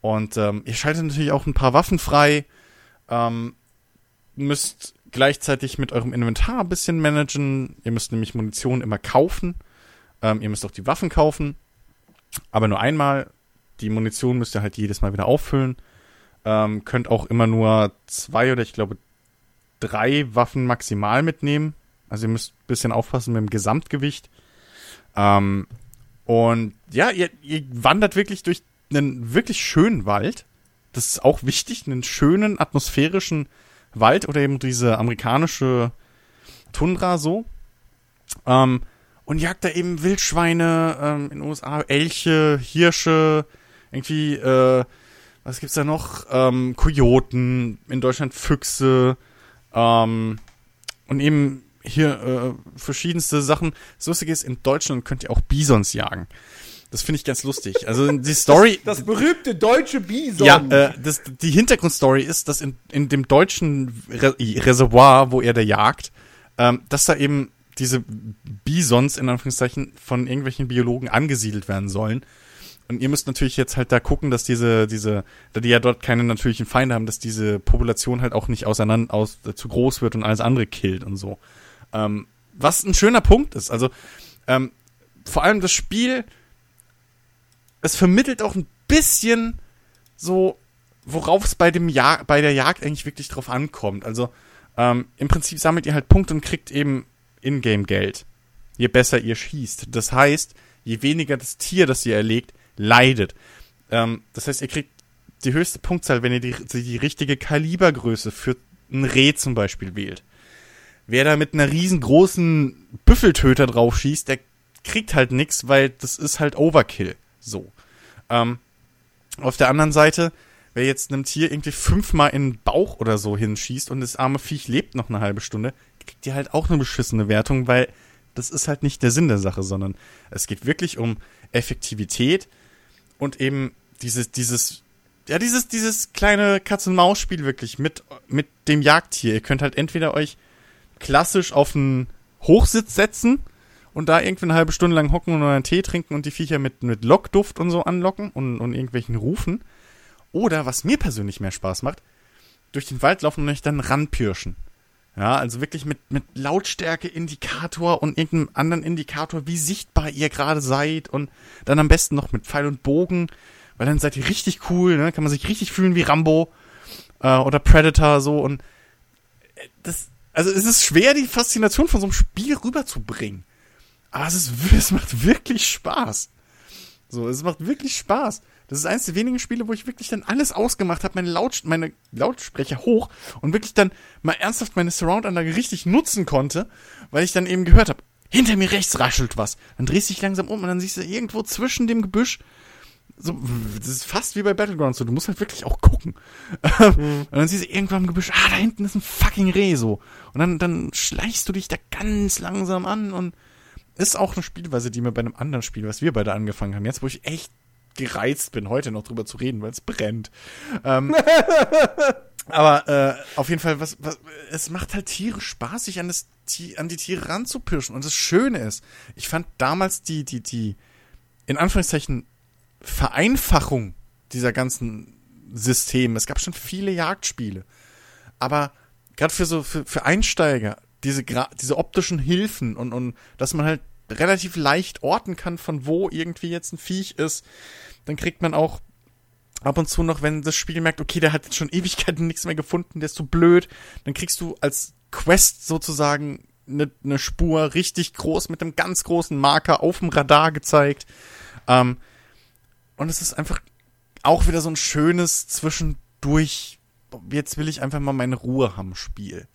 Und ähm, ihr schaltet natürlich auch ein paar Waffen frei, ähm, müsst gleichzeitig mit eurem Inventar ein bisschen managen. Ihr müsst nämlich Munition immer kaufen. Ähm, ihr müsst auch die Waffen kaufen, aber nur einmal. Die Munition müsst ihr halt jedes Mal wieder auffüllen. Ähm, könnt auch immer nur zwei oder ich glaube drei Waffen maximal mitnehmen. Also ihr müsst ein bisschen aufpassen mit dem Gesamtgewicht. Ähm, und ja, ihr, ihr wandert wirklich durch einen wirklich schönen Wald. Das ist auch wichtig, einen schönen atmosphärischen Wald oder eben diese amerikanische Tundra so. Ähm, und jagt da eben Wildschweine ähm, in den USA, Elche, Hirsche, irgendwie, äh, was gibt's da noch? Ähm, Kojoten, in Deutschland Füchse, ähm, und eben hier äh, verschiedenste Sachen. Das Lustige ist, in Deutschland könnt ihr auch Bisons jagen. Das finde ich ganz lustig. Also die Story. Das berühmte deutsche Bison. Ja, äh, das, die Hintergrundstory ist, dass in, in dem deutschen Re Reservoir, wo er da jagt, ähm, dass da eben diese Bisons in Anführungszeichen von irgendwelchen Biologen angesiedelt werden sollen. Und ihr müsst natürlich jetzt halt da gucken, dass diese, diese, da die ja dort keine natürlichen Feinde haben, dass diese Population halt auch nicht auseinander, aus, zu groß wird und alles andere killt und so. Ähm, was ein schöner Punkt ist. Also, ähm, vor allem das Spiel, das vermittelt auch ein bisschen so, worauf es bei Jag bei der Jagd eigentlich wirklich drauf ankommt. Also ähm, im Prinzip sammelt ihr halt Punkte und kriegt eben Ingame Geld, je besser ihr schießt. Das heißt, je weniger das Tier, das ihr erlegt, leidet. Ähm, das heißt, ihr kriegt die höchste Punktzahl, wenn ihr die, die richtige Kalibergröße für ein Reh zum Beispiel wählt. Wer da mit einer riesengroßen Büffeltöter drauf schießt, der kriegt halt nix, weil das ist halt Overkill. So. Ähm, auf der anderen Seite, wer jetzt einem Tier irgendwie fünfmal in den Bauch oder so hinschießt und das arme Viech lebt noch eine halbe Stunde, kriegt ihr halt auch eine beschissene Wertung, weil das ist halt nicht der Sinn der Sache, sondern es geht wirklich um Effektivität und eben dieses, dieses, ja, dieses, dieses kleine Katz-und-Maus-Spiel wirklich mit, mit dem Jagdtier. Ihr könnt halt entweder euch klassisch auf einen Hochsitz setzen und da irgendwie eine halbe Stunde lang hocken und einen Tee trinken und die Viecher mit, mit Lockduft und so anlocken und, und irgendwelchen Rufen. Oder, was mir persönlich mehr Spaß macht, durch den Wald laufen und euch dann ranpirschen. Ja, also wirklich mit, mit Lautstärke-Indikator und irgendeinem anderen Indikator, wie sichtbar ihr gerade seid und dann am besten noch mit Pfeil und Bogen, weil dann seid ihr richtig cool, ne? kann man sich richtig fühlen wie Rambo äh, oder Predator so und äh, das, also es ist schwer, die Faszination von so einem Spiel rüberzubringen. Aber es, ist, es macht wirklich Spaß. So, es macht wirklich Spaß. Das ist eines der wenigen Spiele, wo ich wirklich dann alles ausgemacht habe, meine, Laut, meine Lautsprecher hoch und wirklich dann mal ernsthaft meine Surround-Anlage richtig nutzen konnte, weil ich dann eben gehört habe, hinter mir rechts raschelt was. Dann drehst du dich langsam um und dann siehst du irgendwo zwischen dem Gebüsch, so, das ist fast wie bei Battlegrounds so, du musst halt wirklich auch gucken. Mhm. Und dann siehst du irgendwann im Gebüsch, ah, da hinten ist ein fucking Reh so. Und dann, dann schleichst du dich da ganz langsam an und ist auch eine Spielweise, die mir bei einem anderen Spiel, was wir beide angefangen haben, jetzt wo ich echt gereizt bin, heute noch drüber zu reden, weil es brennt. Ähm, aber äh, auf jeden Fall, was, was, es macht halt Tiere Spaß, sich an, das, an die Tiere ranzupirschen. Und das Schöne ist, ich fand damals die, die, die, in Anführungszeichen, Vereinfachung dieser ganzen Systeme. Es gab schon viele Jagdspiele. Aber gerade für so, für, für Einsteiger, diese, diese optischen Hilfen und, und dass man halt relativ leicht orten kann, von wo irgendwie jetzt ein Viech ist, dann kriegt man auch ab und zu noch, wenn das Spiel merkt, okay, der hat jetzt schon Ewigkeiten nichts mehr gefunden, der ist so blöd, dann kriegst du als Quest sozusagen eine, eine Spur richtig groß mit einem ganz großen Marker auf dem Radar gezeigt. Ähm, und es ist einfach auch wieder so ein schönes Zwischendurch, jetzt will ich einfach mal meine Ruhe haben Spiel.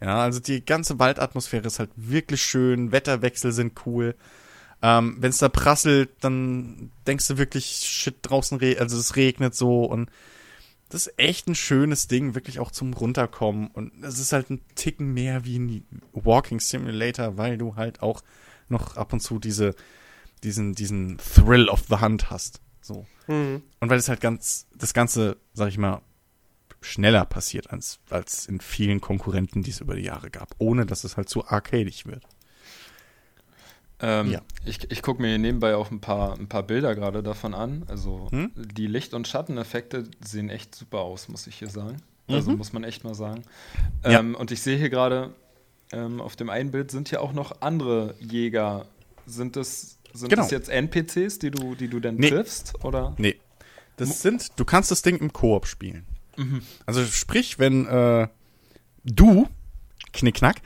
Ja, also die ganze Waldatmosphäre ist halt wirklich schön, Wetterwechsel sind cool. Ähm, Wenn es da prasselt, dann denkst du wirklich, shit, draußen, re also es regnet so und das ist echt ein schönes Ding, wirklich auch zum Runterkommen. Und es ist halt ein Ticken mehr wie ein Walking Simulator, weil du halt auch noch ab und zu diese, diesen, diesen Thrill of the Hunt hast. So. Mhm. Und weil es halt ganz, das Ganze, sag ich mal, schneller passiert als, als in vielen Konkurrenten, die es über die Jahre gab, ohne dass es halt zu arcadig wird. Ähm, ja. Ich, ich gucke mir nebenbei auch ein paar, ein paar Bilder gerade davon an. Also hm? die Licht- und Schatteneffekte sehen echt super aus, muss ich hier sagen. Also mhm. muss man echt mal sagen. Ähm, ja. Und ich sehe hier gerade, ähm, auf dem einen Bild sind hier auch noch andere Jäger. Sind das, sind genau. das jetzt NPCs, die du, die du denn nee. triffst? Oder? Nee. Das sind, du kannst das Ding im Koop spielen. Mhm. Also sprich, wenn äh, du Knickknack,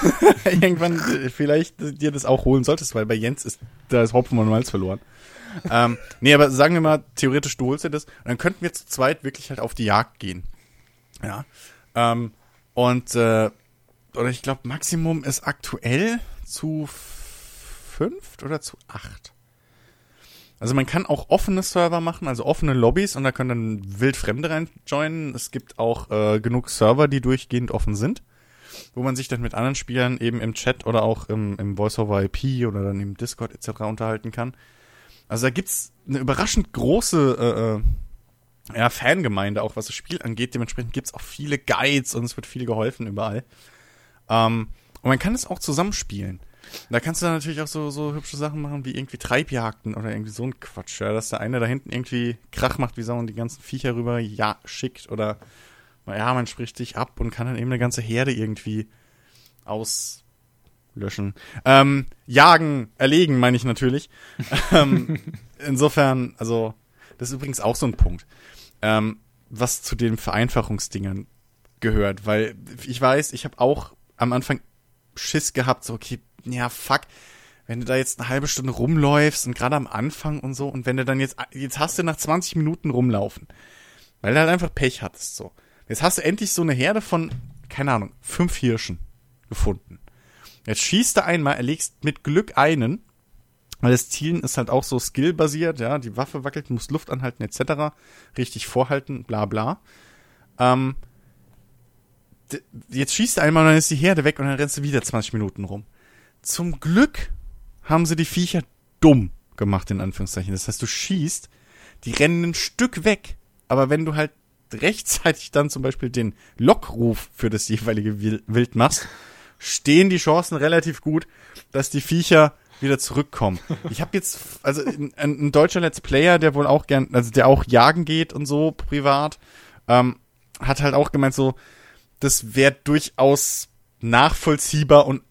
irgendwann äh, vielleicht dir das auch holen solltest, weil bei Jens ist da ist Hopfen und Malz verloren. ähm, nee, aber sagen wir mal, theoretisch du holst dir das, dann könnten wir zu zweit wirklich halt auf die Jagd gehen. Ja. Ähm, und äh, oder ich glaube, Maximum ist aktuell zu fünft oder zu acht. Also man kann auch offene Server machen, also offene Lobbys und da können dann Wildfremde reinjoinen. Es gibt auch äh, genug Server, die durchgehend offen sind, wo man sich dann mit anderen Spielern eben im Chat oder auch im, im Voice-over-IP oder dann im Discord etc. unterhalten kann. Also da gibt's eine überraschend große äh, äh, ja, Fangemeinde, auch was das Spiel angeht. Dementsprechend gibt's auch viele Guides und es wird viel geholfen überall. Ähm, und man kann es auch zusammenspielen. Da kannst du dann natürlich auch so, so hübsche Sachen machen wie irgendwie Treibjagden oder irgendwie so ein Quatsch, ja, dass der eine da hinten irgendwie Krach macht, wie Sau und die ganzen Viecher rüber ja, schickt oder ja, man spricht sich ab und kann dann eben eine ganze Herde irgendwie aus löschen. Ähm, jagen, erlegen, meine ich natürlich. ähm, insofern, also, das ist übrigens auch so ein Punkt, ähm, was zu den Vereinfachungsdingern gehört, weil ich weiß, ich habe auch am Anfang Schiss gehabt, so, okay, ja, fuck, wenn du da jetzt eine halbe Stunde rumläufst und gerade am Anfang und so, und wenn du dann jetzt, jetzt hast du nach 20 Minuten rumlaufen, weil du halt einfach Pech hattest, so. Jetzt hast du endlich so eine Herde von, keine Ahnung, fünf Hirschen gefunden. Jetzt schießt du einmal, erlegst mit Glück einen, weil das Zielen ist halt auch so skillbasiert, ja, die Waffe wackelt, muss Luft anhalten, etc. Richtig vorhalten, bla bla. Ähm, jetzt schießt du einmal und dann ist die Herde weg und dann rennst du wieder 20 Minuten rum. Zum Glück haben sie die Viecher dumm gemacht, in Anführungszeichen. Das heißt, du schießt, die rennen ein Stück weg, aber wenn du halt rechtzeitig dann zum Beispiel den Lockruf für das jeweilige Wild machst, stehen die Chancen relativ gut, dass die Viecher wieder zurückkommen. Ich habe jetzt, also ein, ein, deutscher Let's Player, der wohl auch gern, also der auch jagen geht und so privat, ähm, hat halt auch gemeint, so, das wäre durchaus nachvollziehbar und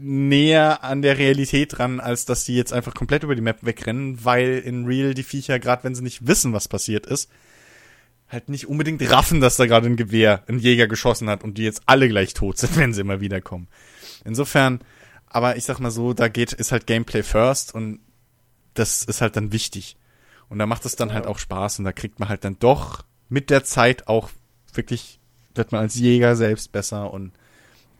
näher an der Realität dran, als dass die jetzt einfach komplett über die Map wegrennen, weil in Real die Viecher, gerade wenn sie nicht wissen, was passiert ist, halt nicht unbedingt raffen, dass da gerade ein Gewehr, ein Jäger geschossen hat und die jetzt alle gleich tot sind, wenn sie immer wieder kommen. Insofern, aber ich sag mal so, da geht, ist halt Gameplay first und das ist halt dann wichtig. Und da macht es dann halt auch Spaß und da kriegt man halt dann doch mit der Zeit auch wirklich, wird man als Jäger selbst besser und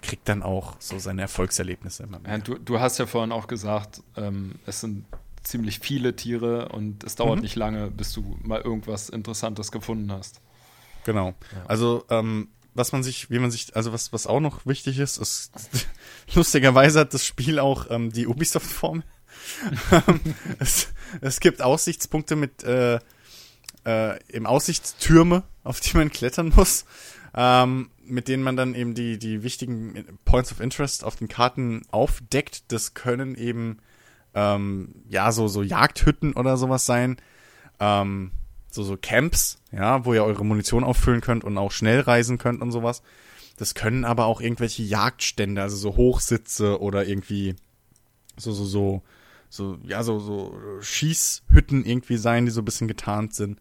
kriegt dann auch so seine Erfolgserlebnisse immer mehr. Ja, du, du hast ja vorhin auch gesagt, ähm, es sind ziemlich viele Tiere und es dauert mhm. nicht lange, bis du mal irgendwas Interessantes gefunden hast. Genau. Ja. Also, ähm, was man sich, wie man sich, also was, was auch noch wichtig ist, ist, lustigerweise hat das Spiel auch ähm, die Ubisoft-Formel. es, es gibt Aussichtspunkte mit äh, äh, im Aussichtstürme, auf die man klettern muss, ähm, mit denen man dann eben die, die wichtigen Points of Interest auf den Karten aufdeckt. Das können eben ähm, ja, so, so Jagdhütten oder sowas sein. Ähm, so, so Camps, ja, wo ihr eure Munition auffüllen könnt und auch schnell reisen könnt und sowas. Das können aber auch irgendwelche Jagdstände, also so Hochsitze oder irgendwie so, so, so, so, ja, so, so Schießhütten irgendwie sein, die so ein bisschen getarnt sind.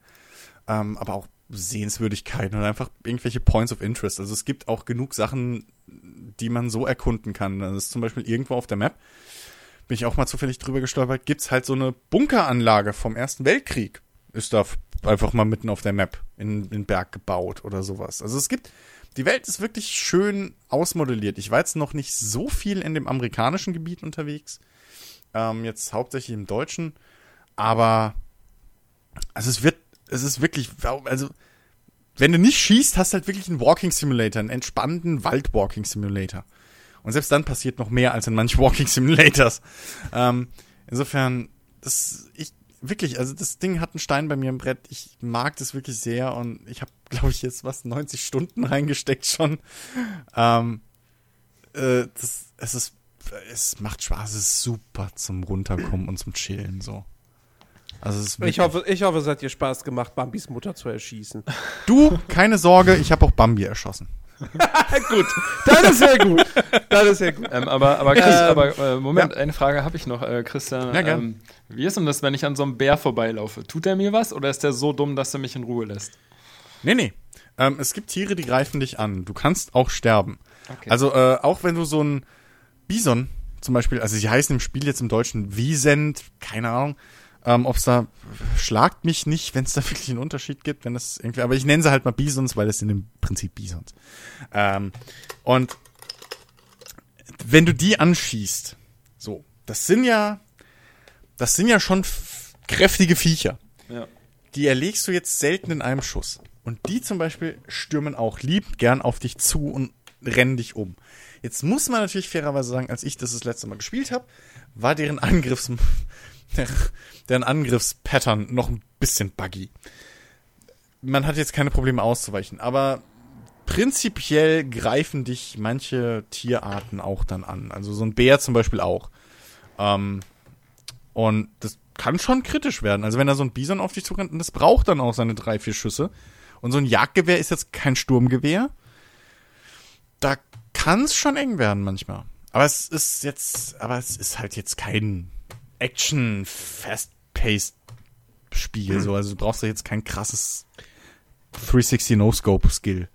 Ähm, aber auch Sehenswürdigkeiten oder einfach irgendwelche Points of Interest. Also es gibt auch genug Sachen, die man so erkunden kann. Das ist zum Beispiel irgendwo auf der Map bin ich auch mal zufällig drüber gestolpert, gibt's halt so eine Bunkeranlage vom Ersten Weltkrieg. Ist da einfach mal mitten auf der Map in den Berg gebaut oder sowas. Also es gibt, die Welt ist wirklich schön ausmodelliert. Ich war jetzt noch nicht so viel in dem amerikanischen Gebiet unterwegs. Ähm, jetzt hauptsächlich im deutschen. Aber, also es wird, es ist wirklich, also, wenn du nicht schießt, hast du halt wirklich einen Walking Simulator, einen entspannten Wald-Walking Simulator. Und selbst dann passiert noch mehr als in manchen Walking Simulators. Ähm, insofern, das, ich, wirklich, also das Ding hat einen Stein bei mir im Brett. Ich mag das wirklich sehr und ich habe, glaube ich, jetzt was 90 Stunden reingesteckt schon. Ähm, äh, das, es ist, es macht Spaß, es ist super zum Runterkommen und zum Chillen so. Also ich hoffe, ich hoffe, es hat dir Spaß gemacht, Bambis Mutter zu erschießen. Du, keine Sorge, ich habe auch Bambi erschossen. gut, das ist ja gut. Das ist ja gut. Ähm, aber, aber, Chris, ähm, aber äh, Moment, ja. eine Frage habe ich noch, äh, Christian. Ja, ähm, wie ist denn das, wenn ich an so einem Bär vorbeilaufe? Tut er mir was oder ist der so dumm, dass er mich in Ruhe lässt? Nee, nee. Ähm, es gibt Tiere, die greifen dich an. Du kannst auch sterben. Okay. Also äh, auch wenn du so ein Bison zum Beispiel, also sie heißen im Spiel jetzt im Deutschen Wiesent, keine Ahnung, ähm, Ob es da schlagt mich nicht, wenn es da wirklich einen Unterschied gibt, wenn das irgendwie. Aber ich nenne sie halt mal Bisons, weil das sind im Prinzip Bisons. Ähm, und wenn du die anschießt, so, das sind ja, das sind ja schon kräftige Viecher. Ja. Die erlegst du jetzt selten in einem Schuss. Und die zum Beispiel stürmen auch lieb gern auf dich zu und rennen dich um. Jetzt muss man natürlich fairerweise sagen, als ich das das letzte Mal gespielt habe, war deren Angriffs deren Angriffspattern noch ein bisschen buggy. Man hat jetzt keine Probleme auszuweichen, aber prinzipiell greifen dich manche Tierarten auch dann an. Also so ein Bär zum Beispiel auch. Ähm, und das kann schon kritisch werden. Also wenn da so ein Bison auf dich zurennt, das braucht dann auch seine drei, vier Schüsse. Und so ein Jagdgewehr ist jetzt kein Sturmgewehr. Da kann es schon eng werden manchmal. Aber es ist jetzt, aber es ist halt jetzt kein Action Fast-Paced Spiel, so. Also du brauchst da jetzt kein krasses 360 No-Scope Skill.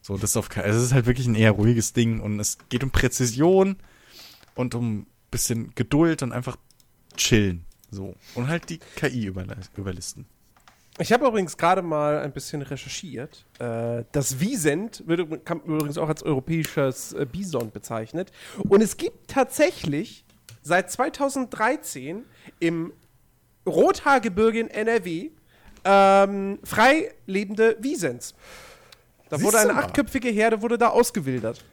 So, das ist auf, also es ist halt wirklich ein eher ruhiges Ding und es geht um Präzision und um bisschen Geduld und einfach chillen. So. Und halt die KI überlisten. Ich habe übrigens gerade mal ein bisschen recherchiert. Äh, das Visent wird übrigens auch als europäisches äh, Bison bezeichnet. Und es gibt tatsächlich seit 2013 im Rothaargebirge in NRW ähm, frei lebende Wiesents. Da Siehst wurde eine achtköpfige Herde wurde da ausgewildert.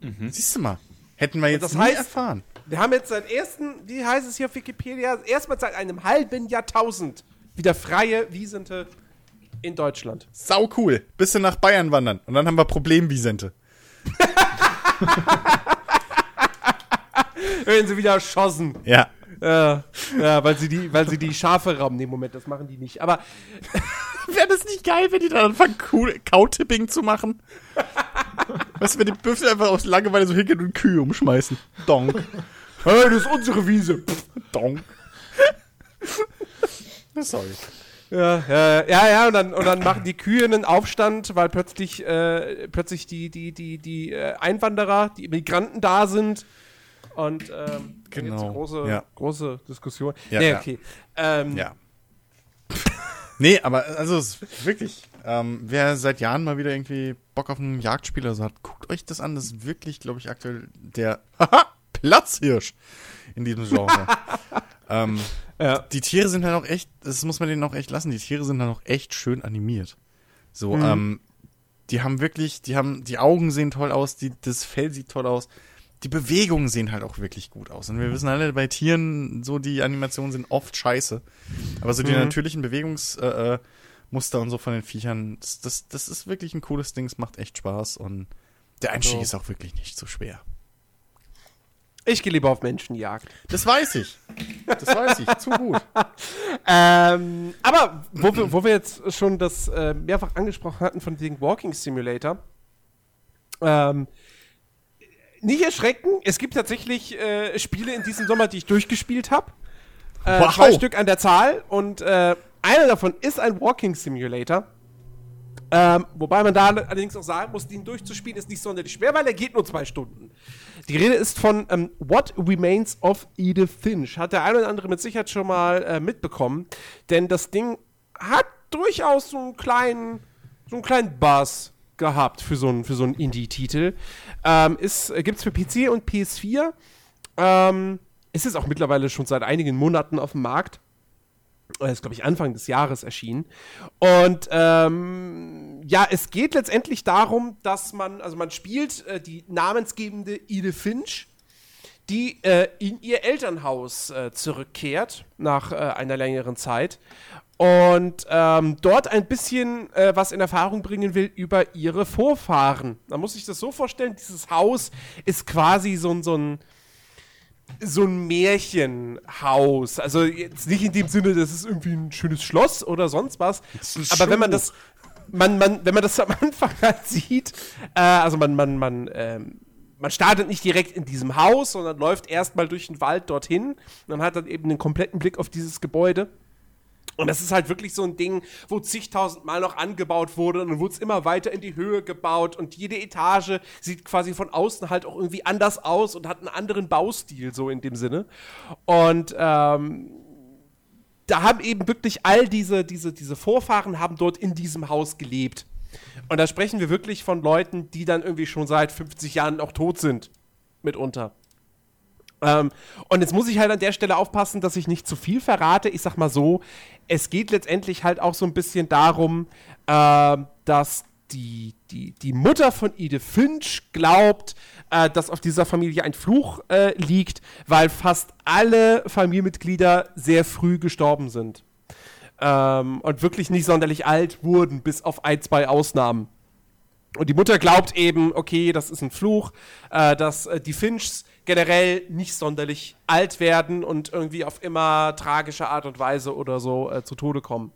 Mhm. Siehst du mal. Hätten wir jetzt das heißt, erfahren. Wir haben jetzt seit ersten, wie heißt es hier auf Wikipedia, erstmal seit einem halben Jahrtausend wieder freie Wiesente in Deutschland. Sau cool. Bisschen nach Bayern wandern und dann haben wir Problem-Wiesente. Werden sie wieder schossen. Ja. Ja, ja, weil sie die, weil sie die Schafe rauben. Nee, Moment, das machen die nicht. Aber wäre das nicht geil, wenn die dann anfangen, Cow-Tipping zu machen? weißt du, wenn die Büffel einfach aus Langeweile so hingehen und Kühe umschmeißen. Donk. Hey, das ist unsere Wiese. Donk. Sorry. Ja, ja, ja, ja, und dann, und dann machen die Kühe einen Aufstand, weil plötzlich, äh, plötzlich die, die, die, die äh, Einwanderer, die Migranten da sind. Und ähm, genau. jetzt große, ja. große Diskussion. Ja, nee, okay. Ähm, ja. nee, aber also wirklich, ähm, wer seit Jahren mal wieder irgendwie Bock auf ein Jagdspiel oder so hat, guckt euch das an. Das ist wirklich, glaube ich, aktuell der Platzhirsch in diesem Genre. ähm, ja. Die Tiere sind halt auch echt, das muss man denen auch echt lassen, die Tiere sind halt auch echt schön animiert. So, mhm. ähm, die haben wirklich, die haben, die Augen sehen toll aus, die, das Fell sieht toll aus die Bewegungen sehen halt auch wirklich gut aus. Und wir wissen alle, bei Tieren, so die Animationen sind oft scheiße. Aber so die mhm. natürlichen Bewegungsmuster äh, äh und so von den Viechern, das, das, das ist wirklich ein cooles Ding, es macht echt Spaß und der Einstieg so. ist auch wirklich nicht so schwer. Ich gehe lieber auf Menschenjagd. Das weiß ich. Das weiß ich. Zu gut. ähm, aber wo wir, wo wir jetzt schon das äh, mehrfach angesprochen hatten von dem Walking Simulator, ähm, nicht erschrecken, es gibt tatsächlich äh, Spiele in diesem Sommer, die ich durchgespielt habe. Äh, wow. Zwei Stück an der Zahl und äh, einer davon ist ein Walking Simulator. Ähm, wobei man da allerdings auch sagen muss, den durchzuspielen ist nicht sonderlich schwer, weil er geht nur zwei Stunden. Die Rede ist von ähm, What Remains of Edith Finch. Hat der eine oder andere mit Sicherheit schon mal äh, mitbekommen. Denn das Ding hat durchaus so einen kleinen, so einen kleinen Buzz gehabt für so einen, so Indie-Titel. Ähm, äh, Gibt es für PC und PS4. Ähm, ist es auch mittlerweile schon seit einigen Monaten auf dem Markt. Äh, ist, glaube ich, Anfang des Jahres erschienen. Und ähm, ja, es geht letztendlich darum, dass man, also man spielt äh, die namensgebende Edith Finch, die äh, in ihr Elternhaus äh, zurückkehrt nach äh, einer längeren Zeit und ähm, dort ein bisschen äh, was in Erfahrung bringen will über ihre Vorfahren. Man muss sich das so vorstellen, dieses Haus ist quasi so, ein so ein so ein Märchenhaus. Also jetzt nicht in dem Sinne, das ist irgendwie ein schönes Schloss oder sonst was. Aber wenn man das, man, man, wenn man das am Anfang halt sieht, äh, also man, man, man, ähm, man startet nicht direkt in diesem Haus, sondern läuft erstmal durch den Wald dorthin. Und dann hat dann eben einen kompletten Blick auf dieses Gebäude. Und das ist halt wirklich so ein Ding, wo zigtausend Mal noch angebaut wurde und dann wurde es immer weiter in die Höhe gebaut und jede Etage sieht quasi von außen halt auch irgendwie anders aus und hat einen anderen Baustil, so in dem Sinne. Und ähm, da haben eben wirklich all diese, diese, diese Vorfahren haben dort in diesem Haus gelebt. Und da sprechen wir wirklich von Leuten, die dann irgendwie schon seit 50 Jahren auch tot sind. Mitunter. Ähm, und jetzt muss ich halt an der Stelle aufpassen, dass ich nicht zu viel verrate. Ich sag mal so, es geht letztendlich halt auch so ein bisschen darum, äh, dass die, die, die Mutter von Edith Finch glaubt, äh, dass auf dieser Familie ein Fluch äh, liegt, weil fast alle Familienmitglieder sehr früh gestorben sind. Ähm, und wirklich nicht sonderlich alt wurden, bis auf ein, zwei Ausnahmen. Und die Mutter glaubt eben, okay, das ist ein Fluch, äh, dass äh, die Finchs generell nicht sonderlich alt werden und irgendwie auf immer tragische Art und Weise oder so äh, zu Tode kommen.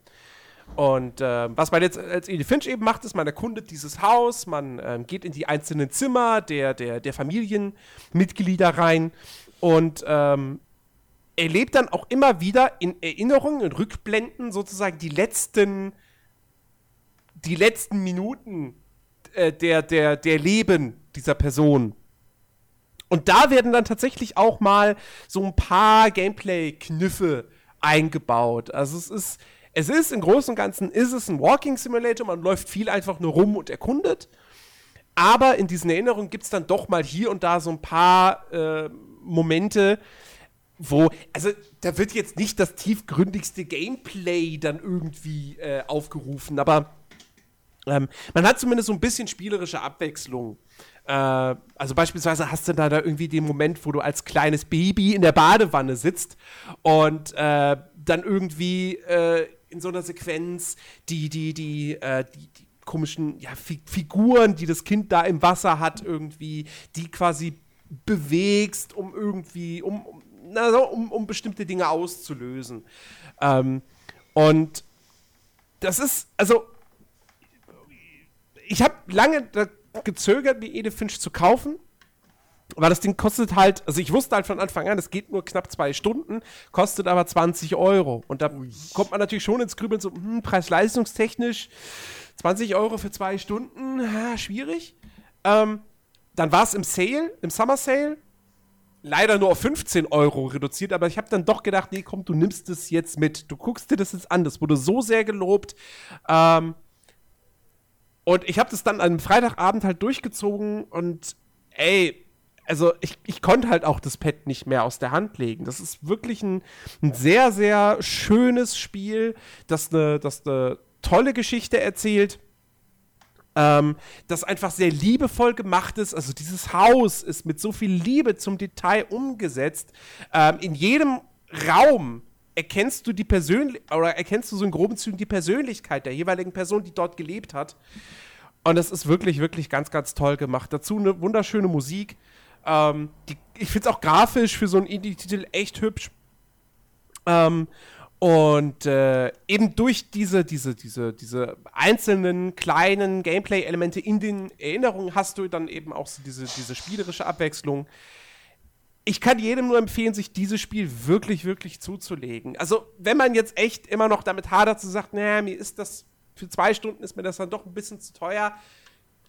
Und äh, was man jetzt als Edith Finch eben macht, ist, man erkundet dieses Haus, man äh, geht in die einzelnen Zimmer der, der, der Familienmitglieder rein und ähm, erlebt dann auch immer wieder in Erinnerungen, in Rückblenden sozusagen die letzten, die letzten Minuten äh, der, der, der Leben dieser Person. Und da werden dann tatsächlich auch mal so ein paar Gameplay-Kniffe eingebaut. Also es ist, es ist im Großen und Ganzen ist es ein Walking Simulator, man läuft viel einfach nur rum und erkundet. Aber in diesen Erinnerungen gibt es dann doch mal hier und da so ein paar äh, Momente, wo, also da wird jetzt nicht das tiefgründigste Gameplay dann irgendwie äh, aufgerufen, aber ähm, man hat zumindest so ein bisschen spielerische Abwechslung. Äh, also beispielsweise hast du da, da irgendwie den Moment, wo du als kleines Baby in der Badewanne sitzt und äh, dann irgendwie äh, in so einer Sequenz die, die, die, äh, die, die komischen ja, Fi Figuren, die das Kind da im Wasser hat, irgendwie, die quasi bewegst, um irgendwie, um, um, na, so, um, um bestimmte Dinge auszulösen. Ähm, und das ist, also, ich habe lange gezögert, mir Edith Finch zu kaufen. Weil das Ding kostet halt, also ich wusste halt von Anfang an, es geht nur knapp zwei Stunden, kostet aber 20 Euro. Und da Ui. kommt man natürlich schon ins Grübeln so, hm, preis-leistungstechnisch, 20 Euro für zwei Stunden, ha, schwierig. Ähm, dann war es im Sale, im Summer Sale, leider nur auf 15 Euro reduziert, aber ich habe dann doch gedacht, nee, komm, du nimmst es jetzt mit. Du guckst dir das jetzt an, das wurde so sehr gelobt. Ähm, und ich habe das dann am Freitagabend halt durchgezogen und ey, also ich, ich konnte halt auch das Pad nicht mehr aus der Hand legen. Das ist wirklich ein, ein sehr, sehr schönes Spiel, das eine, das eine tolle Geschichte erzählt. Ähm, das einfach sehr liebevoll gemacht ist. Also dieses Haus ist mit so viel Liebe zum Detail umgesetzt. Ähm, in jedem Raum erkennst du die Persönlichkeit oder erkennst du so in groben Zügen die Persönlichkeit der jeweiligen Person, die dort gelebt hat. Und es ist wirklich, wirklich ganz, ganz toll gemacht. Dazu eine wunderschöne Musik. Ähm, die, ich finde es auch grafisch für so einen Indie-Titel echt hübsch. Ähm, und äh, eben durch diese, diese, diese, diese einzelnen kleinen Gameplay-Elemente in den Erinnerungen hast du dann eben auch so diese, diese spielerische Abwechslung ich kann jedem nur empfehlen, sich dieses Spiel wirklich, wirklich zuzulegen. Also, wenn man jetzt echt immer noch damit hadert, zu sagen, naja, mir ist das, für zwei Stunden ist mir das dann doch ein bisschen zu teuer,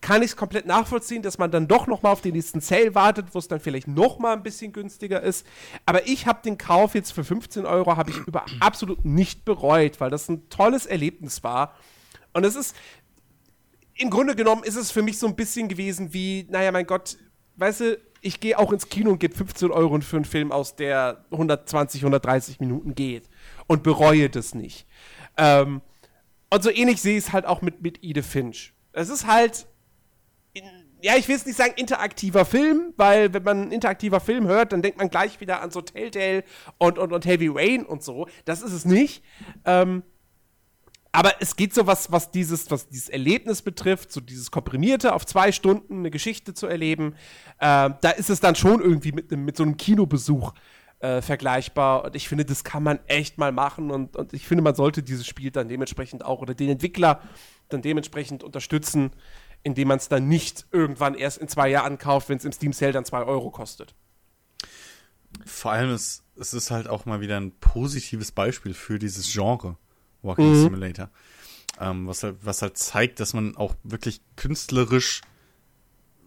kann ich es komplett nachvollziehen, dass man dann doch noch mal auf den nächsten Sale wartet, wo es dann vielleicht noch mal ein bisschen günstiger ist. Aber ich habe den Kauf jetzt für 15 Euro, habe ich über absolut nicht bereut, weil das ein tolles Erlebnis war. Und es ist, im Grunde genommen ist es für mich so ein bisschen gewesen wie, naja, mein Gott, weißt du, ich gehe auch ins Kino und gebe 15 Euro für einen Film aus, der 120, 130 Minuten geht und bereue das nicht. Ähm, und so ähnlich sehe ich es halt auch mit, mit Ide Finch. Es ist halt, in, ja, ich will es nicht sagen interaktiver Film, weil wenn man interaktiver Film hört, dann denkt man gleich wieder an so Telltale und, und, und Heavy Rain und so. Das ist es nicht. Ähm, aber es geht so was, was dieses, was dieses Erlebnis betrifft, so dieses komprimierte auf zwei Stunden eine Geschichte zu erleben, äh, da ist es dann schon irgendwie mit, mit so einem Kinobesuch äh, vergleichbar. Und ich finde, das kann man echt mal machen. Und, und ich finde, man sollte dieses Spiel dann dementsprechend auch oder den Entwickler dann dementsprechend unterstützen, indem man es dann nicht irgendwann erst in zwei Jahren kauft, wenn es im Steam Sale dann zwei Euro kostet. Vor allem ist es ist halt auch mal wieder ein positives Beispiel für dieses Genre. Walking mhm. Simulator. Ähm, was, halt, was halt zeigt, dass man auch wirklich künstlerisch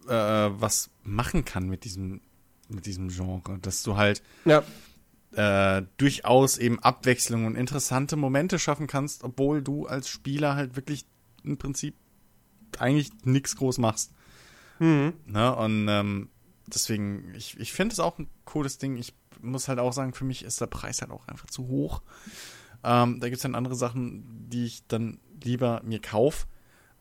äh, was machen kann mit diesem, mit diesem Genre. Dass du halt ja. äh, durchaus eben Abwechslung und interessante Momente schaffen kannst, obwohl du als Spieler halt wirklich im Prinzip eigentlich nichts groß machst. Mhm. Ne? Und ähm, deswegen, ich, ich finde es auch ein cooles Ding. Ich muss halt auch sagen, für mich ist der Preis halt auch einfach zu hoch. Ähm, da gibt es dann andere Sachen, die ich dann lieber mir kaufe.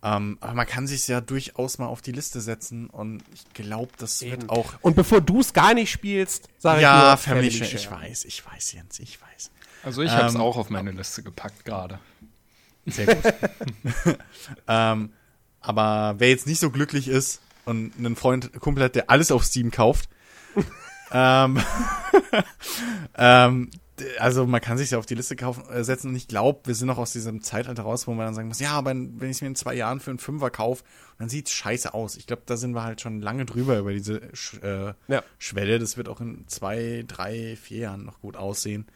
Ähm, aber man kann sich ja durchaus mal auf die Liste setzen und ich glaube, das Eben. wird auch. Und bevor du es gar nicht spielst, sage ja, ich nur Family, Family Ich weiß, ich weiß, Jens, ich weiß. Also ich habe es ähm, auch auf meine Liste gepackt gerade. Sehr gut. ähm, aber wer jetzt nicht so glücklich ist und einen Freund, Kumpel hat, der alles auf Steam kauft, ähm, ähm, also man kann sich ja auf die Liste kaufen, äh, setzen und ich glaube, wir sind noch aus diesem Zeitalter raus, wo man dann sagen muss, ja, aber wenn ich es mir in zwei Jahren für einen Fünfer kaufe, dann sieht es scheiße aus. Ich glaube, da sind wir halt schon lange drüber über diese Sch äh, Ja. Schwelle. Das wird auch in zwei, drei, vier Jahren noch gut aussehen.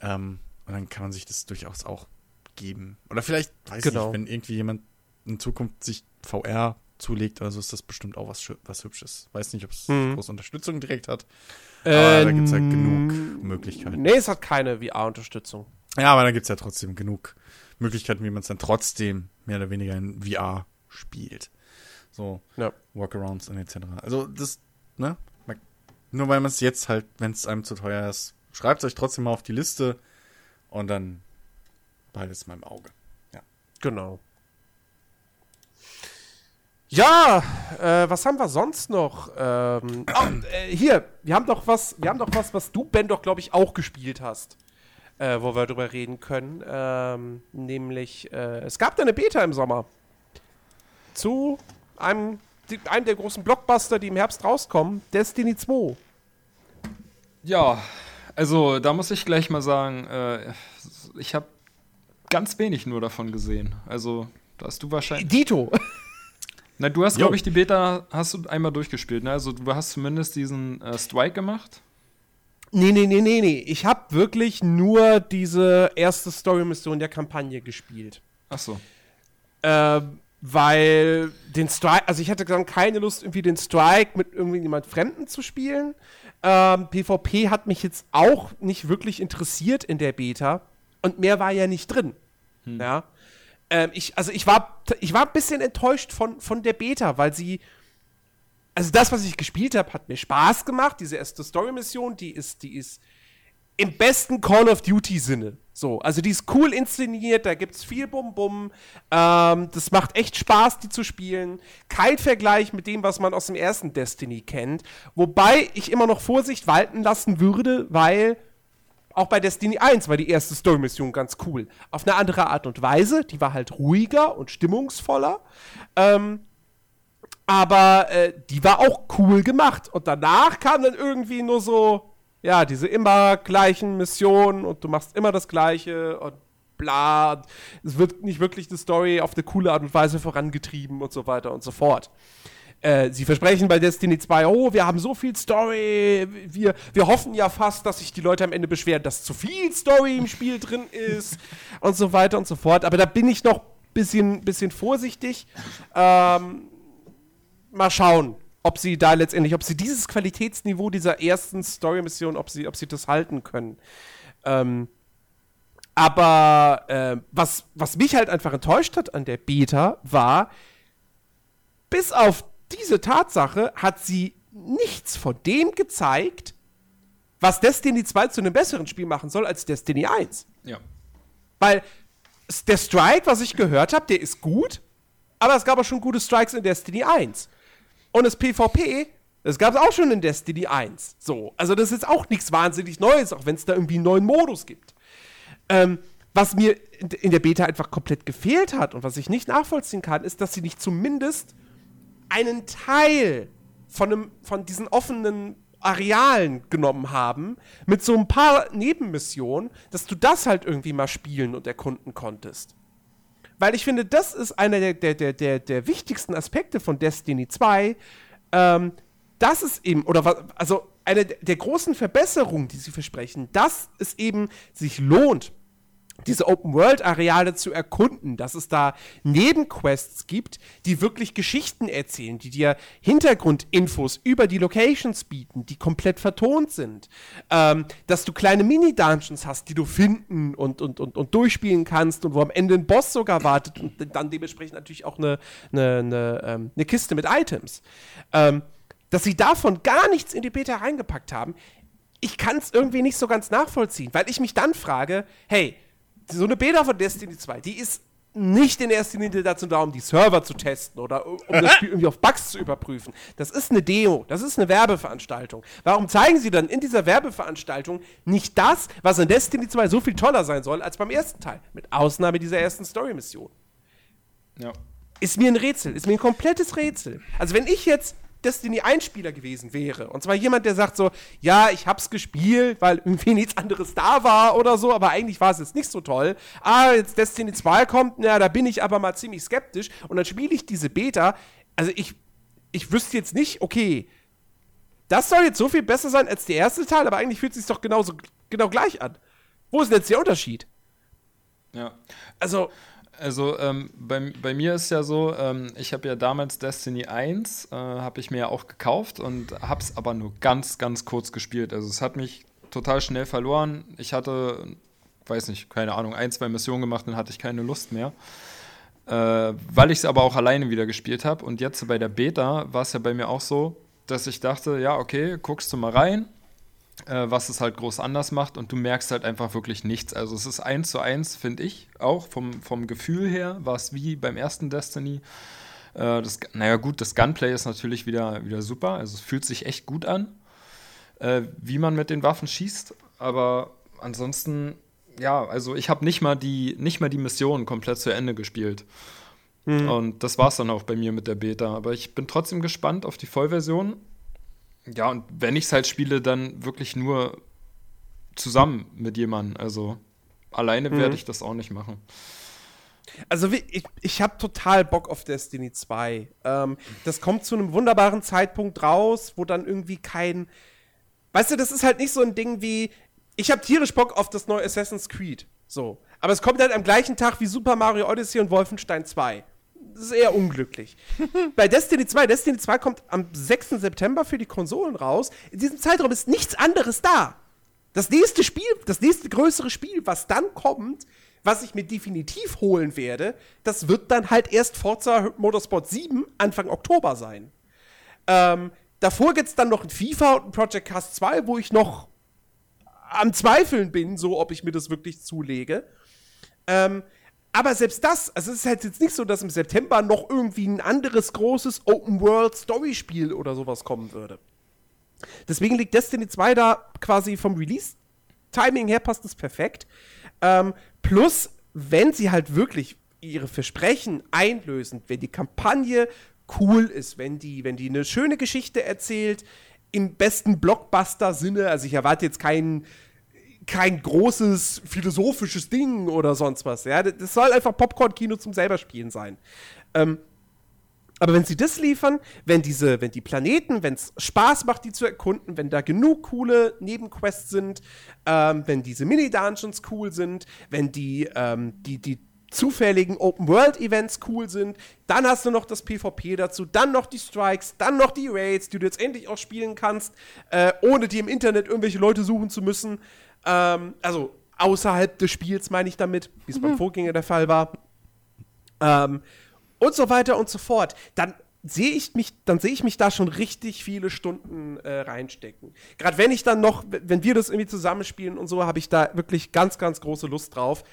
Ähm, und dann kann man sich das durchaus auch geben. Oder vielleicht, weiß ich Genau. nicht, wenn irgendwie jemand in Zukunft sich VR zulegt, also ist das bestimmt auch was, was Hübsches. Weiß nicht, ob es Mhm. große Unterstützung direkt hat. Aber da gibt's ja genug Ähm, Möglichkeiten. Nee, es hat keine VR-Unterstützung. Ja, aber da gibt's ja trotzdem genug Möglichkeiten, wie man es dann trotzdem mehr oder weniger in VR spielt. So, Ja. Workarounds und etc. Also das, ne? Nur weil man es jetzt halt, wenn es einem zu teuer ist, schreibt euch trotzdem mal auf die Liste und dann behaltet es mal im Auge. Genau. Ja, äh, was haben wir sonst noch? Ähm, oh, äh, hier, wir haben doch was, wir haben doch was, was du, Ben, doch, glaube ich, auch gespielt hast. Äh, wo wir drüber reden können. Ähm, nämlich, äh, es gab da eine Beta im Sommer. Zu einem, einem der großen Blockbuster, die im Herbst rauskommen, Destiny 2. Ja, also da muss ich gleich mal sagen, äh, ich habe ganz wenig nur davon gesehen. Also, da hast du wahrscheinlich. Dito. Na, du hast, glaube ich, die Beta hast du einmal durchgespielt, ne? Also du hast zumindest diesen äh, Strike gemacht. Nee, nee, nee, nee, nee. Ich habe wirklich nur diese erste Story-Mission der Kampagne gespielt. Ach so. Ähm, weil den Strike, also ich hatte dann keine Lust, irgendwie den Strike mit irgendwie jemand Fremden zu spielen. Ähm, PvP hat mich jetzt auch nicht wirklich interessiert in der Beta. Und mehr war ja nicht drin. Ja. Ähm, ich, also ich war, ich war ein bisschen enttäuscht von, von der Beta, weil sie. Also das, was ich gespielt habe, hat mir Spaß gemacht. Diese erste Story-Mission, die ist, die ist im besten Call of Duty-Sinne. So, also die ist cool inszeniert, da gibt's viel Bum-Bum. Ähm, das macht echt Spaß, die zu spielen. Kein Vergleich mit dem, was man aus dem ersten Destiny kennt. Wobei ich immer noch Vorsicht walten lassen würde, weil auch bei Destiny 1 war die erste Story-Mission ganz cool. Auf eine andere Art und Weise. Die war halt ruhiger und stimmungsvoller. Ähm, aber äh, die war auch cool gemacht. Und danach kam dann irgendwie nur so, ja, diese immer gleichen Missionen und du machst immer das Gleiche und bla. Es wird nicht wirklich die Story auf eine coole Art und Weise vorangetrieben und so weiter und so fort. Äh, sie versprechen bei Destiny 2, oh, wir haben so viel Story, wir, wir hoffen ja fast, dass sich die Leute am Ende beschweren, dass zu viel Story im Spiel drin ist und so weiter und so fort. Aber da bin ich noch ein bisschen, bisschen vorsichtig. Ähm, mal schauen, ob sie da letztendlich, ob sie dieses Qualitätsniveau dieser ersten Story-Mission, ob sie, ob sie das halten können. Ähm, aber äh, was, was mich halt einfach enttäuscht hat an der Beta war, bis auf diese Tatsache hat sie nichts von dem gezeigt, was Destiny 2 zu einem besseren Spiel machen soll als Destiny 1. Ja. Weil der Strike, was ich gehört habe, der ist gut, aber es gab auch schon gute Strikes in Destiny 1. Und das PvP, das gab es auch schon in Destiny 1. So, also das ist auch nichts wahnsinnig Neues, auch wenn es da irgendwie einen neuen Modus gibt. Ähm, was mir in der Beta einfach komplett gefehlt hat und was ich nicht nachvollziehen kann, ist, dass sie nicht zumindest einen Teil von, einem, von diesen offenen Arealen genommen haben, mit so ein paar Nebenmissionen, dass du das halt irgendwie mal spielen und erkunden konntest. Weil ich finde, das ist einer der, der, der, der, der wichtigsten Aspekte von Destiny 2, ähm, dass es eben, oder was, also eine der großen Verbesserungen, die sie versprechen, dass es eben sich lohnt, diese Open-World-Areale zu erkunden, dass es da Nebenquests gibt, die wirklich Geschichten erzählen, die dir Hintergrundinfos über die Locations bieten, die komplett vertont sind, ähm, dass du kleine Mini-Dungeons hast, die du finden und, und, und, und durchspielen kannst und wo am Ende ein Boss sogar wartet und dann dementsprechend natürlich auch eine, eine, eine, ähm, eine Kiste mit Items. Ähm, dass sie davon gar nichts in die Beta reingepackt haben, ich kann es irgendwie nicht so ganz nachvollziehen, weil ich mich dann frage, hey, so eine Beta von Destiny 2, die ist nicht in erster Linie dazu da, um die Server zu testen oder um das Spiel irgendwie auf Bugs zu überprüfen. Das ist eine Demo, das ist eine Werbeveranstaltung. Warum zeigen sie dann in dieser Werbeveranstaltung nicht das, was in Destiny 2 so viel toller sein soll als beim ersten Teil? Mit Ausnahme dieser ersten Story-Mission. Ja. Ist mir ein Rätsel, ist mir ein komplettes Rätsel. Also wenn ich jetzt Destiny 1 Spieler gewesen wäre. Und zwar jemand, der sagt so, ja, ich hab's gespielt, weil irgendwie nichts anderes da war oder so, aber eigentlich war es jetzt nicht so toll. Ah, jetzt Destiny 2 kommt, na, da bin ich aber mal ziemlich skeptisch und dann spiele ich diese Beta. Also ich, ich wüsste jetzt nicht, okay, das soll jetzt so viel besser sein als der erste Teil, aber eigentlich fühlt es sich doch genauso genau gleich an. Wo ist denn jetzt der Unterschied? Ja. Also, also ähm, bei, bei mir ist ja so, ähm, ich habe ja damals Destiny 1, äh, habe ich mir ja auch gekauft und habe es aber nur ganz, ganz kurz gespielt. Also es hat mich total schnell verloren. Ich hatte, weiß nicht, keine Ahnung, ein, zwei Missionen gemacht, dann hatte ich keine Lust mehr. Äh, weil ich es aber auch alleine wieder gespielt habe. Und jetzt bei der Beta war es ja bei mir auch so, dass ich dachte, ja, okay, guckst du mal rein, äh, was es halt groß anders macht und du merkst halt einfach wirklich nichts. Also es ist eins zu eins, finde ich, auch vom, vom Gefühl her, war es wie beim ersten Destiny. Äh, das, naja gut, das Gunplay ist natürlich wieder, wieder super, also es fühlt sich echt gut an, äh, wie man mit den Waffen schießt, aber ansonsten, ja, also ich habe nicht mal die, nicht mal die Mission komplett zu Ende gespielt. Mhm. Und das war es dann auch bei mir mit der Beta. Aber ich bin trotzdem gespannt auf die Vollversion ja, und wenn ich es halt spiele, dann wirklich nur zusammen mit jemandem. Also alleine mhm. werde ich das auch nicht machen. Also ich, ich habe total Bock auf Destiny 2. Ähm, das kommt zu einem wunderbaren Zeitpunkt raus, wo dann irgendwie kein. Weißt du, das ist halt nicht so ein Ding wie. Ich habe tierisch Bock auf das neue Assassin's Creed. So. Aber es kommt halt am gleichen Tag wie Super Mario Odyssey und Wolfenstein 2 eher unglücklich. Bei Destiny 2, Destiny 2 kommt am 6. September für die Konsolen raus. In diesem Zeitraum ist nichts anderes da. Das nächste Spiel, das nächste größere Spiel, was dann kommt, was ich mir definitiv holen werde, das wird dann halt erst Forza Motorsport 7 Anfang Oktober sein. Ähm, davor gibt es dann noch ein FIFA und ein Project Cast 2, wo ich noch am Zweifeln bin, so ob ich mir das wirklich zulege. Ähm, aber selbst das, also es ist halt jetzt nicht so, dass im September noch irgendwie ein anderes großes Open-World-Story-Spiel oder sowas kommen würde. Deswegen liegt Destiny 2 da quasi vom Release-Timing her passt es perfekt. Ähm, plus, wenn sie halt wirklich ihre Versprechen einlösen, wenn die Kampagne cool ist, wenn die, wenn die eine schöne Geschichte erzählt, im besten Blockbuster-Sinne, also ich erwarte jetzt keinen kein großes philosophisches Ding oder sonst was. Ja, das soll einfach Popcorn-Kino zum selber spielen sein. Ähm, aber wenn sie das liefern, wenn diese, wenn die Planeten, wenn es Spaß macht, die zu erkunden, wenn da genug coole Nebenquests sind, ähm, wenn diese Mini-Dungeons cool sind, wenn die, ähm, die, die zufälligen Open-World-Events cool sind, dann hast du noch das PvP dazu, dann noch die Strikes, dann noch die Raids, die du jetzt endlich auch spielen kannst, äh, ohne die im Internet irgendwelche Leute suchen zu müssen. Ähm, also außerhalb des Spiels meine ich damit, wie es mhm. beim Vorgänger der Fall war. Ähm, und so weiter und so fort. Dann sehe ich mich, dann sehe ich mich da schon richtig viele Stunden äh, reinstecken. Gerade wenn ich dann noch, wenn wir das irgendwie zusammenspielen und so, habe ich da wirklich ganz, ganz große Lust drauf.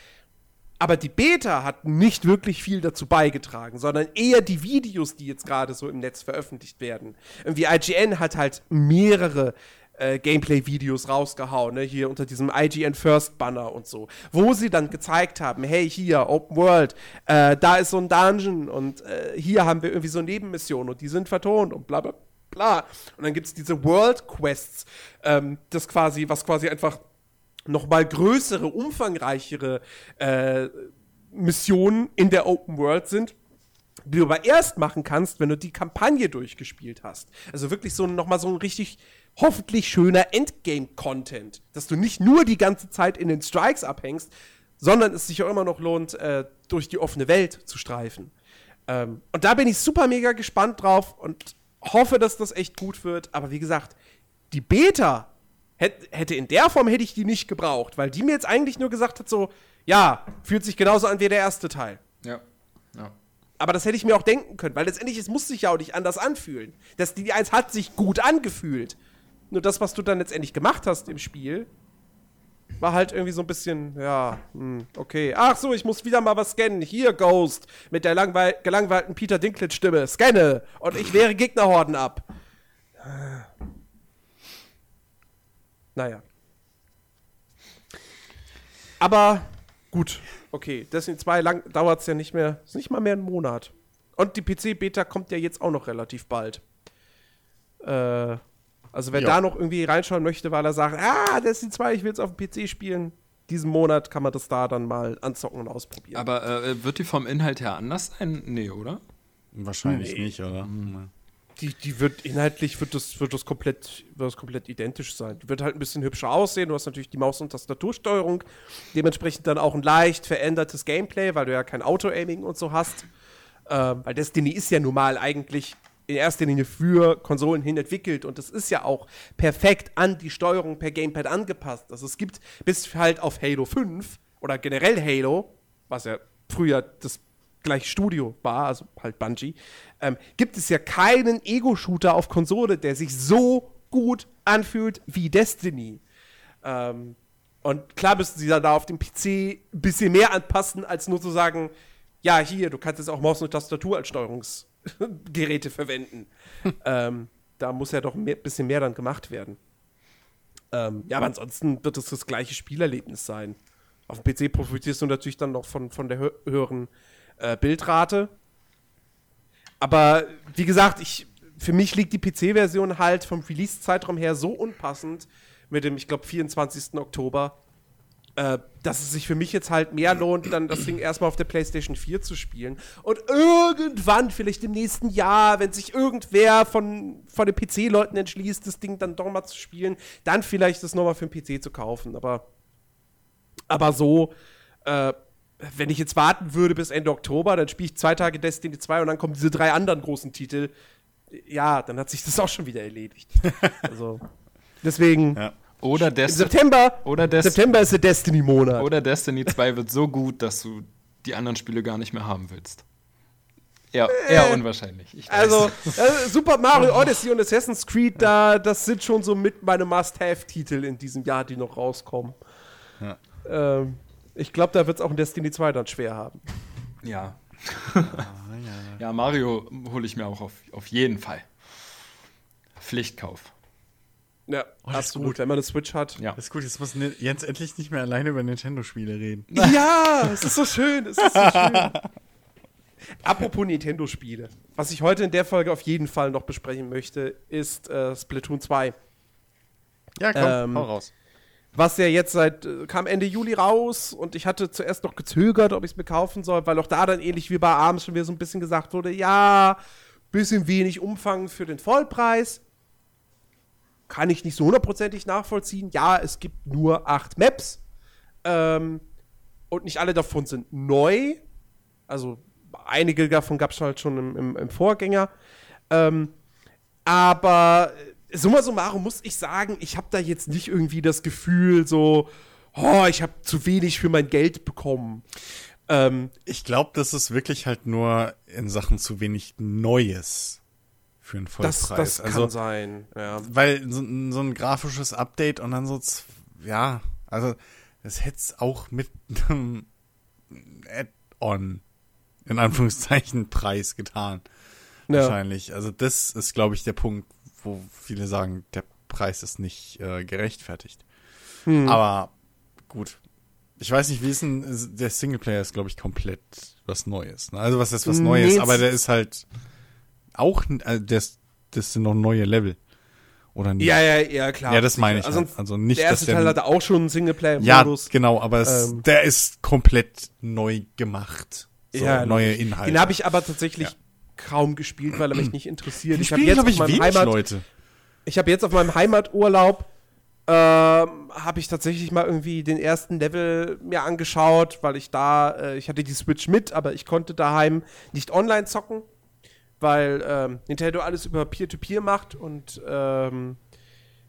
Aber die Beta hat nicht wirklich viel dazu beigetragen, sondern eher die Videos, die jetzt gerade so im Netz veröffentlicht werden. Irgendwie IGN hat halt mehrere äh, Gameplay-Videos rausgehauen, ne? hier unter diesem IGN First Banner und so, wo sie dann gezeigt haben, hey, hier, Open World, äh, da ist so ein Dungeon und äh, hier haben wir irgendwie so Nebenmissionen und die sind vertont und bla bla bla. Und dann gibt es diese World Quests, ähm, das quasi, was quasi einfach noch mal größere, umfangreichere äh, Missionen in der Open World sind die du aber erst machen kannst, wenn du die Kampagne durchgespielt hast. Also wirklich so nochmal so ein richtig hoffentlich schöner Endgame-Content, dass du nicht nur die ganze Zeit in den Strikes abhängst, sondern es sich auch immer noch lohnt, äh, durch die offene Welt zu streifen. Ähm, und da bin ich super mega gespannt drauf und hoffe, dass das echt gut wird. Aber wie gesagt, die Beta hätte in der Form hätte ich die nicht gebraucht, weil die mir jetzt eigentlich nur gesagt hat so, ja, fühlt sich genauso an wie der erste Teil. Ja. Ja. Aber das hätte ich mir auch denken können, weil letztendlich, es muss sich ja auch nicht anders anfühlen. Das die 1 hat sich gut angefühlt. Nur das, was du dann letztendlich gemacht hast im Spiel, war halt irgendwie so ein bisschen, ja, hm, okay. Ach so, ich muss wieder mal was scannen. Hier, Ghost, mit der gelangweilten Peter Dinklage-Stimme. Scanne und ich wehre Gegnerhorden ab. Naja. Aber gut, okay. Destiny 2 lang dauert es ja nicht mehr, ist nicht mal mehr einen Monat. Und die PC-Beta kommt ja jetzt auch noch relativ bald. Äh, also wer Ja. da noch irgendwie reinschauen möchte, weil er sagt, ah, Destiny 2, ich will es auf dem PC spielen, diesen Monat kann man das da dann mal anzocken und ausprobieren. Aber äh, wird die vom Inhalt her anders sein? Nee, oder? Wahrscheinlich Nee. nicht, oder? die, die wird inhaltlich wird das, wird das komplett, wird das komplett identisch sein. Die wird halt ein bisschen hübscher aussehen. Du hast natürlich die Maus- und Tastatursteuerung, dementsprechend dann auch ein leicht verändertes Gameplay, weil du ja kein Auto-Aiming und so hast. Ähm, weil Destiny ist ja nun mal eigentlich in erster Linie für Konsolen hin entwickelt und es ist ja auch perfekt an die Steuerung per Gamepad angepasst. Also es gibt bis halt auf Halo 5 oder generell Halo, was ja früher das gleiche Studio war, also halt Bungie, ähm, gibt es ja keinen Ego-Shooter auf Konsole, der sich so gut anfühlt wie Destiny. Ähm, und klar müssen sie dann da auf dem PC ein bisschen mehr anpassen, als nur zu sagen, ja, hier, du kannst jetzt auch Maus und Tastatur als Steuerungsgeräte verwenden. ähm, da muss ja doch ein bisschen mehr dann gemacht werden. Ähm, ja, aber ansonsten wird es das gleiche Spielerlebnis sein. Auf dem PC profitierst du natürlich dann noch von, von der hö höheren äh, Bildrate. Aber wie gesagt, ich, für mich liegt die PC-Version halt vom Release-Zeitraum her so unpassend mit dem, ich glaube, 24. Oktober, äh, dass es sich für mich jetzt halt mehr lohnt, dann das Ding erstmal auf der PlayStation 4 zu spielen. Und irgendwann, vielleicht im nächsten Jahr, wenn sich irgendwer von, von den PC-Leuten entschließt, das Ding dann doch mal zu spielen, dann vielleicht das nochmal für den PC zu kaufen. Aber, aber so, äh, wenn ich jetzt warten würde bis Ende Oktober, dann spiele ich zwei Tage Destiny 2 und dann kommen diese drei anderen großen Titel. Ja, dann hat sich das auch schon wieder erledigt. also, deswegen. Ja. Oder, Desti September, oder, Des September ist der Destiny-Monat. oder Destiny 2 wird so gut, dass du die anderen Spiele gar nicht mehr haben willst. Eher, eher unwahrscheinlich. Ich weiß. Also, äh, Super Mario Odyssey und Assassin's Creed, da, das sind schon so mit meine Must-Have-Titel in diesem Jahr, die noch rauskommen. Ja. Ähm, ich glaube, da wird es auch in Destiny 2 dann schwer haben. ja. Ah, ja, Mario hole ich mir auch auf, auf jeden Fall. Pflichtkauf. Ja, das ist absolut. gut. Wenn man eine Switch hat. Ja. Das ist gut, jetzt muss Jens endlich nicht mehr alleine über Nintendo-Spiele reden. Ja, es ist so schön, es ist so schön. Apropos Nintendo-Spiele. Was ich heute in der Folge auf jeden Fall noch besprechen möchte, ist äh, Splatoon 2. Ja, komm, Ähm, hau raus. was ja jetzt seit, äh, kam Ende Juli raus und ich hatte zuerst noch gezögert, ob ich es mir kaufen soll, weil auch da dann ähnlich wie bei Arms schon wieder so ein bisschen gesagt wurde, ja, bisschen wenig Umfang für den Vollpreis. Kann ich nicht so hundertprozentig nachvollziehen. Ja, es gibt nur acht Maps ähm, und nicht alle davon sind neu. Also einige davon gab es halt schon im, im, im Vorgänger. Ähm, aber äh, summa summarum muss ich sagen, ich habe da jetzt nicht irgendwie das Gefühl, so, oh, ich habe zu wenig für mein Geld bekommen. Ähm, Ich glaube, das ist wirklich halt nur in Sachen zu wenig Neues für einen das, Vollpreis. das also, kann sein. Ja. weil so, so ein grafisches Update und dann so, ja, also das hätte es auch mit einem Add-on, in Anführungszeichen, Preis getan. Ja. Wahrscheinlich. Also das ist, glaube ich, der Punkt, wo viele sagen, der Preis ist nicht äh, gerechtfertigt. Hm. Aber gut. Ich weiß nicht, wie ist denn, der Singleplayer ist, glaube ich, komplett was Neues. Ne? Also was ist was Nee, Neues, es- aber der ist halt auch, also das, das sind noch neue Level. Oder nicht? ja, ja, ja, klar. Ja, das meine ich. Also, halt. Also nicht, der erste dass Teil hatte auch schon einen ja, Singleplayer-Modus. genau, aber es, Ähm, der ist komplett neu gemacht. So, Ja, neue Inhalte. Den habe ich aber tatsächlich Ja. kaum gespielt, weil er mich nicht interessiert. Den ich habe jetzt, auf ich, meinem Heimat, Leute. ich hab jetzt auf meinem Heimaturlaub ähm, habe ich tatsächlich mal irgendwie den ersten Level mir angeschaut, weil ich da, äh, ich hatte die Switch mit, aber ich konnte daheim nicht online zocken, weil ähm, Nintendo alles über Peer-to-Peer macht und ähm,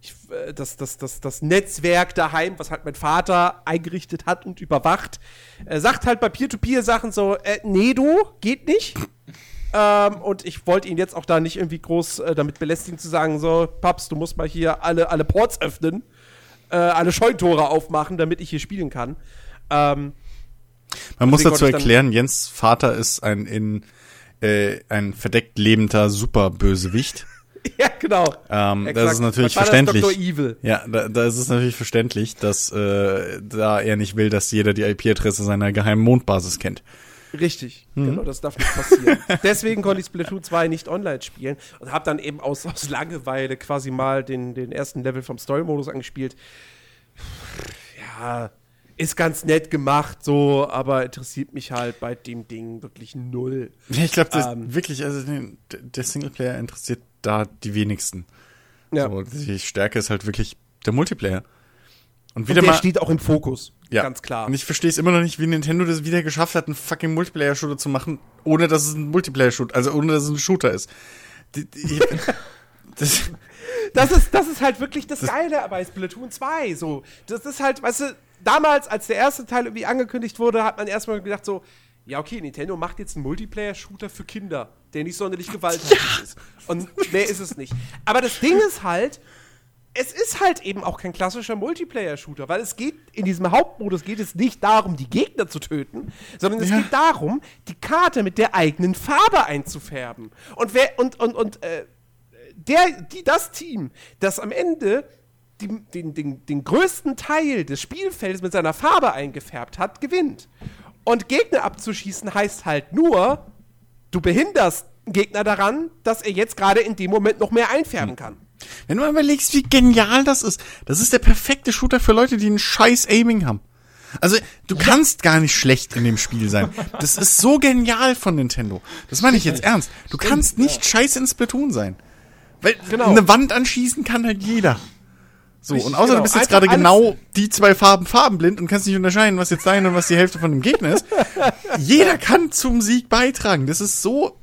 ich, äh, das, das, das, das Netzwerk daheim, was halt mein Vater eingerichtet hat und überwacht, äh, sagt halt bei Peer-to-Peer-Sachen so, äh, nee, du, geht nicht. ähm, und ich wollte ihn jetzt auch da nicht irgendwie groß äh, damit belästigen zu sagen, so, Paps, du musst mal hier alle, alle Ports öffnen, äh, alle Scheuntore aufmachen, damit ich hier spielen kann. Ähm, Man muss dazu erklären, Jens Vater ist ein in äh, ein verdeckt lebender Superbösewicht. ja, genau. Ähm, Exakt. das ist natürlich verständlich. Dr. Evil. Ja, da, da ist es natürlich verständlich, dass äh, da er nicht will, dass jeder die IP-Adresse seiner geheimen Mondbasis kennt. Richtig, hm. genau, das darf nicht passieren. Deswegen konnte ich Splatoon 2 nicht online spielen und habe dann eben aus, aus Langeweile quasi mal den, den ersten Level vom Story-Modus angespielt. Ja, ist ganz nett gemacht, so, aber interessiert mich halt bei dem Ding wirklich null. Ich glaube, ähm, wirklich, also der Singleplayer interessiert da die wenigsten. Ja. So, die Stärke ist halt wirklich der Multiplayer. Und wieder und der mal, steht auch im Fokus. Ja. Ganz klar. Und ich verstehe es immer noch nicht, wie Nintendo das wieder geschafft hat, einen fucking Multiplayer-Shooter zu machen, ohne dass es ein Multiplayer-Shooter, also ohne dass es ein Shooter ist. Die, die, das, das, ist, das ist halt wirklich das, das Geile bei Splatoon 2. So, das ist halt, weißt du, damals, als der erste Teil irgendwie angekündigt wurde, hat man erstmal gedacht so, ja, okay, Nintendo macht jetzt einen Multiplayer-Shooter für Kinder, der nicht sonderlich gewalttätig ja. ist. Und mehr ist es nicht. Aber das Ding ist halt, es ist halt eben auch kein klassischer Multiplayer-Shooter, weil es geht, in diesem Hauptmodus geht es nicht darum, die Gegner zu töten, sondern es ja. geht darum, die Karte mit der eigenen Farbe einzufärben. Und wer, und, und, und, äh, der, die, das Team, das am Ende die, den, den, den größten Teil des Spielfelds mit seiner Farbe eingefärbt hat, gewinnt. Und Gegner abzuschießen heißt halt nur, du behinderst einen Gegner daran, dass er jetzt gerade in dem Moment noch mehr einfärben kann. Wenn du mal überlegst, wie genial das ist, das ist der perfekte Shooter für Leute, die einen scheiß Aiming haben. Also, du ja. kannst gar nicht schlecht in dem Spiel sein. Das ist so genial von Nintendo. Das meine ich jetzt ernst. Du kannst nicht scheiße ins Splatoon sein. Weil genau. eine Wand anschießen kann halt jeder. So, Richtig, und außer genau. du bist jetzt gerade genau die zwei Farben farbenblind und kannst nicht unterscheiden, was jetzt deine und was die Hälfte von dem Gegner ist. Jeder kann zum Sieg beitragen. Das ist so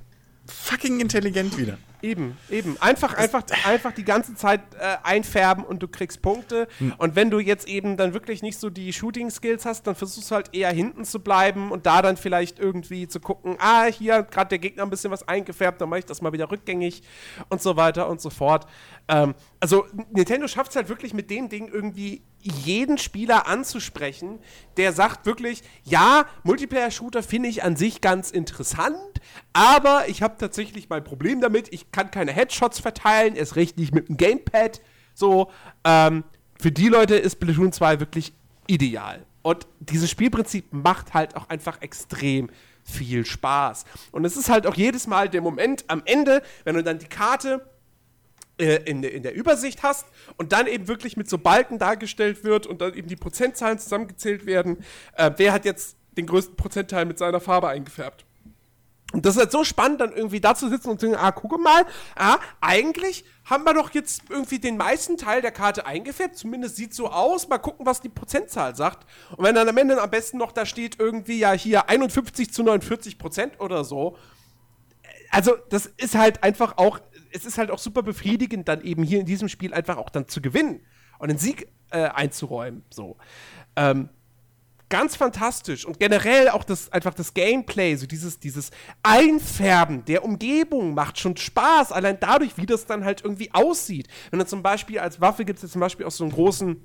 fucking intelligent wieder. Eben, eben. Einfach, einfach, einfach die ganze Zeit äh, einfärben und du kriegst Punkte. Hm. Und wenn du jetzt eben dann wirklich nicht so die Shooting-Skills hast, dann versuchst du halt eher hinten zu bleiben und da dann vielleicht irgendwie zu gucken, ah, hier hat gerade der Gegner ein bisschen was eingefärbt, dann mache ich das mal wieder rückgängig und so weiter und so fort. Ähm, also Nintendo schafft es halt wirklich mit dem Ding irgendwie jeden Spieler anzusprechen, der sagt wirklich, ja, Multiplayer-Shooter finde ich an sich ganz interessant, aber ich habe tatsächlich mein Problem damit, ich kann keine Headshots verteilen, erst recht nicht mit dem Gamepad. So, ähm, für die Leute ist Splatoon 2 wirklich ideal. Und dieses Spielprinzip macht halt auch einfach extrem viel Spaß. Und es ist halt auch jedes Mal der Moment am Ende, wenn du dann die Karte in, in der Übersicht hast und dann eben wirklich mit so Balken dargestellt wird und dann eben die Prozentzahlen zusammengezählt werden, äh, wer hat jetzt den größten Prozentteil mit seiner Farbe eingefärbt. Und das ist halt so spannend, dann irgendwie da zu sitzen und zu denken, ah, gucke mal, ah, eigentlich haben wir doch jetzt irgendwie den meisten Teil der Karte eingefärbt, zumindest sieht so aus, mal gucken, was die Prozentzahl sagt. Und wenn dann am Ende am besten noch da steht irgendwie, ja, hier 51 zu 49 Prozent oder so, also das ist halt einfach auch es ist halt auch super befriedigend, dann eben hier in diesem Spiel einfach auch dann zu gewinnen und den Sieg äh, einzuräumen. So. Ähm, ganz fantastisch und generell auch das einfach das Gameplay, so dieses dieses Einfärben der Umgebung macht schon Spaß, allein dadurch, wie das dann halt irgendwie aussieht. Wenn du zum Beispiel als Waffe gibt es zum Beispiel auch so einen großen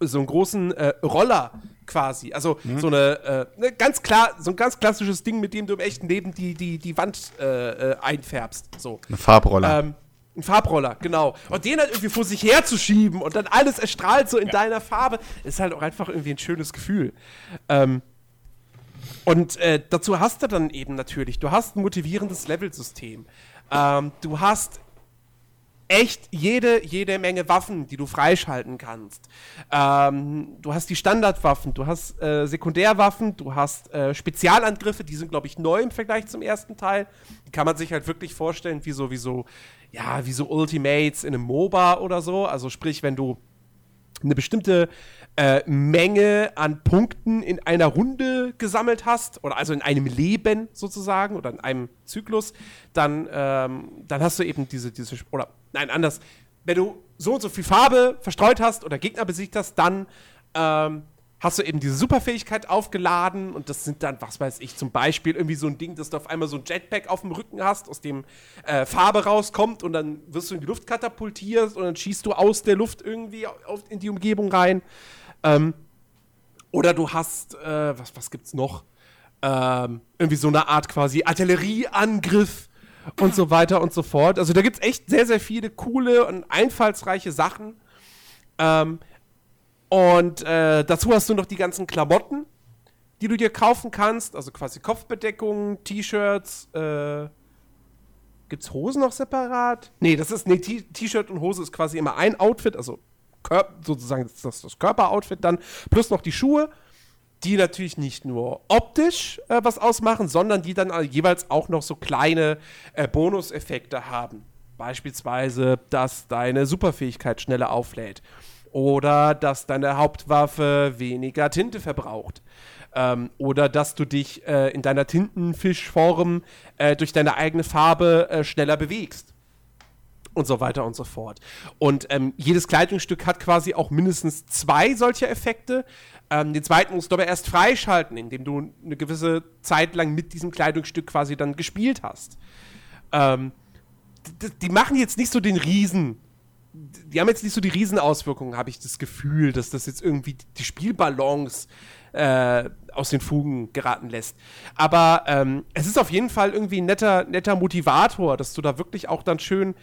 so einen großen äh, Roller quasi. Also mhm. so eine, äh, ne, ganz klar, so ein ganz klassisches Ding, mit dem du im echten Leben die, die, die Wand äh, äh einfärbst. So. Ein Farbroller. Ähm, ein Farbroller, genau. Und den halt irgendwie vor sich herzuschieben und dann alles erstrahlt so in ja. deiner Farbe, ist halt auch einfach irgendwie ein schönes Gefühl. Ähm, und äh, dazu hast du dann eben natürlich, du hast ein motivierendes Levelsystem. Ähm, du hast echt jede, jede Menge Waffen, die du freischalten kannst. Ähm, du hast die Standardwaffen, du hast äh, Sekundärwaffen, du hast äh, Spezialangriffe, die sind, glaube ich, neu im Vergleich zum ersten Teil. Die kann man sich halt wirklich vorstellen, wie so, wie so, ja, wie so Ultimates in einem MOBA oder so. Also sprich, wenn du eine bestimmte äh, Menge an Punkten in einer Runde gesammelt hast, oder also in einem Leben sozusagen, oder in einem Zyklus, dann, ähm, dann hast du eben diese, diese, oder nein, anders, wenn du so und so viel Farbe verstreut hast oder Gegner besiegt hast, dann ähm, hast du eben diese Superfähigkeit aufgeladen und das sind dann, was weiß ich, zum Beispiel irgendwie so ein Ding, dass du auf einmal so ein Jetpack auf dem Rücken hast, aus dem äh, Farbe rauskommt und dann wirst du in die Luft katapultiert und dann schießt du aus der Luft irgendwie auf, in die Umgebung rein. Ähm, oder du hast, äh, was, was gibt's noch? Ähm, irgendwie so eine Art quasi Artillerieangriff und so weiter und so fort. Also da gibt's echt sehr, sehr viele coole und einfallsreiche Sachen. Ähm, und äh, dazu hast du noch die ganzen Klamotten, die du dir kaufen kannst, also quasi Kopfbedeckungen, T-Shirts, äh, gibt's Hosen noch separat? Nee, das ist, nee, T-Shirt und Hose ist quasi immer ein Outfit, also sozusagen das, das Körperoutfit dann, plus noch die Schuhe, die natürlich nicht nur optisch äh, was ausmachen, sondern die dann äh, jeweils auch noch so kleine äh, Bonuseffekte haben. Beispielsweise, dass deine Superfähigkeit schneller auflädt. Oder dass deine Hauptwaffe weniger Tinte verbraucht. Ähm, oder dass du dich äh, in deiner Tintenfischform äh, durch deine eigene Farbe äh, schneller bewegst und so weiter und so fort. Und ähm, jedes Kleidungsstück hat quasi auch mindestens zwei solcher Effekte. Ähm, den zweiten musst du aber erst freischalten, indem du eine gewisse Zeit lang mit diesem Kleidungsstück quasi dann gespielt hast. Ähm, die, die machen jetzt nicht so den Riesen. Die haben jetzt nicht so die Riesenauswirkungen, habe ich das Gefühl, dass das jetzt irgendwie die Spielbalance äh, aus den Fugen geraten lässt. Aber ähm, es ist auf jeden Fall irgendwie ein netter, netter Motivator, dass du da wirklich auch dann schön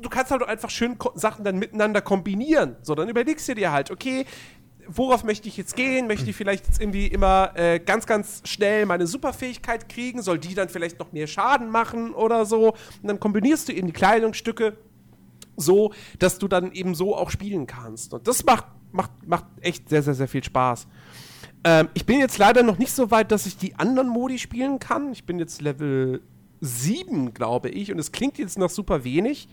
du kannst halt auch einfach schön Sachen dann miteinander kombinieren. So, dann überlegst du dir halt, okay, worauf möchte ich jetzt gehen? Möchte ich vielleicht jetzt irgendwie immer äh, ganz, ganz schnell meine Superfähigkeit kriegen? Soll die dann vielleicht noch mehr Schaden machen oder so? Und dann kombinierst du eben die Kleidungsstücke so, dass du dann eben so auch spielen kannst. Und das macht, macht, macht echt sehr, sehr, sehr viel Spaß. Ähm, ich bin jetzt leider noch nicht so weit, dass ich die anderen Modi spielen kann. Ich bin jetzt Level 7, glaube ich, und es klingt jetzt noch super wenig.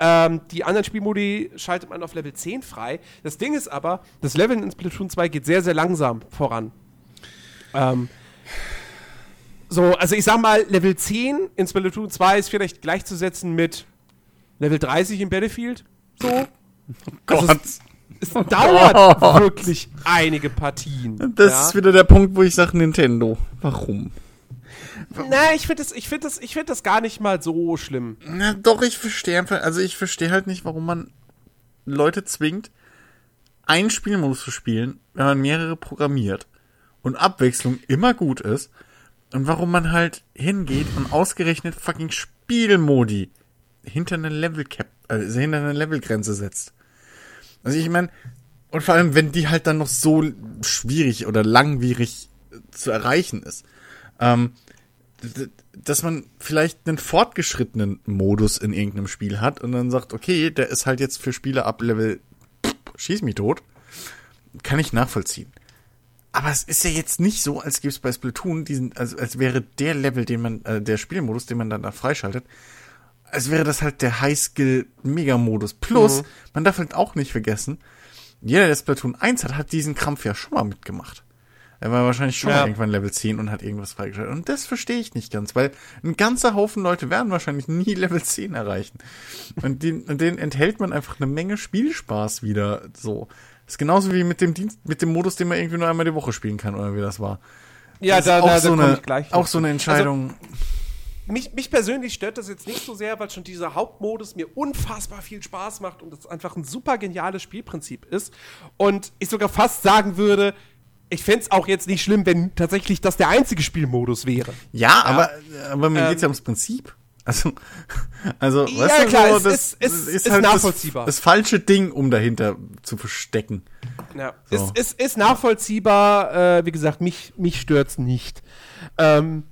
Ähm, die anderen Spielmodi schaltet man auf Level 10 frei. Das Ding ist aber, das Leveln in Splatoon 2 geht sehr, sehr langsam voran. Ähm, so, also ich sag mal, Level 10 in Splatoon 2 ist vielleicht gleichzusetzen mit Level 30 in Battlefield. So. Also Gott. Es dauert wirklich einige Partien. Das ja? ist wieder der Punkt, wo ich sage Nintendo. Warum? Na, ich finde das, ich finde das, ich finde das gar nicht mal so schlimm. Na, doch, ich verstehe einfach, also ich verstehe halt nicht, warum man Leute zwingt, einen Spielmodus zu spielen, wenn man mehrere programmiert und Abwechslung immer gut ist und warum man halt hingeht und ausgerechnet fucking Spielmodi hinter eine Level Cap, also hinter eine Levelgrenze setzt. Also ich meine, und vor allem, wenn die halt dann noch so schwierig oder langwierig zu erreichen ist. Ähm, dass man vielleicht einen fortgeschrittenen Modus in irgendeinem Spiel hat und dann sagt, okay, der ist halt jetzt für Spieler ab Level schieß mich tot, kann ich nachvollziehen. Aber es ist ja jetzt nicht so, als gäbe es bei Splatoon diesen, also als wäre der Level, den man, äh, der Spielmodus, den man dann da freischaltet, als wäre das halt der High-Skill-Mega-Modus. Plus, Mhm. man darf halt auch nicht vergessen, jeder, der Splatoon 1 hat, hat diesen Krampf ja schon mal mitgemacht. Er war wahrscheinlich schon Ja. irgendwann Level 10 und hat irgendwas freigeschaltet. Und das verstehe ich nicht ganz, weil ein ganzer Haufen Leute werden wahrscheinlich nie Level 10 erreichen. Und den, und den enthält man einfach eine Menge Spielspaß wieder so. Das ist genauso wie mit dem Dienst, mit dem Modus, den man irgendwie nur einmal die Woche spielen kann, oder wie das war. Ja, das ist auch, so komm eine, ich gleich auch so eine. Entscheidung. mich, mich persönlich stört das jetzt nicht so sehr, weil schon dieser Hauptmodus mir unfassbar viel Spaß macht und es einfach ein super geniales Spielprinzip ist. Und ich sogar fast sagen würde, ich fände es auch jetzt nicht schlimm, wenn tatsächlich das der einzige Spielmodus wäre. ja, aber, aber mir Ähm, geht's ja ums Prinzip. Also, also, Ja, weißt du, klar, so, es das ist- es ist halt nachvollziehbar. Das, das falsche Ding, um dahinter zu verstecken. Ja, So. ist, ist, ist nachvollziehbar. Äh, wie gesagt, mich, mich stört's nicht. Ähm,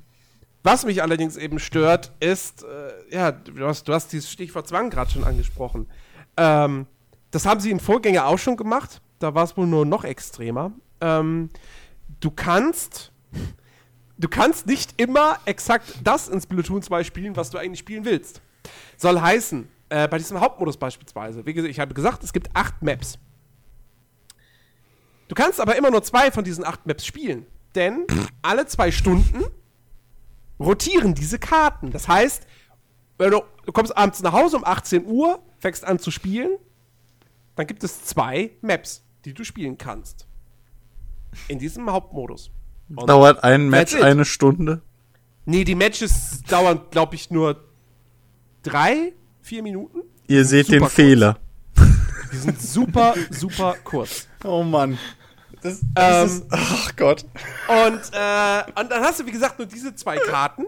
was mich allerdings eben stört, ist, äh, ja, du hast, du hast dieses Stichwort Zwang gerade schon angesprochen. Ähm, das haben sie im Vorgänger auch schon gemacht. Da war es wohl nur noch extremer. Ähm, du kannst, du kannst nicht immer exakt das in Splatoon 2 spielen, was du eigentlich spielen willst. Soll heißen, äh, bei diesem Hauptmodus beispielsweise, wie gesagt, ich habe gesagt, es gibt acht Maps. Du kannst aber immer nur zwei von diesen acht Maps spielen. Denn alle zwei Stunden rotieren diese Karten. Das heißt, wenn du, du kommst abends nach Hause um 18 Uhr, fängst an zu spielen, dann gibt es zwei Maps, die du spielen kannst. In diesem Hauptmodus. Und- Dauert ein Match eine Stunde? Nee, die Matches dauern, glaube ich, nur drei, vier Minuten. Ihr seht super den kurz. Fehler. Die sind super, super kurz. Oh Mann. Das, Ähm, ist, ach Gott. Und, äh, und dann hast du, wie gesagt, nur diese zwei Karten.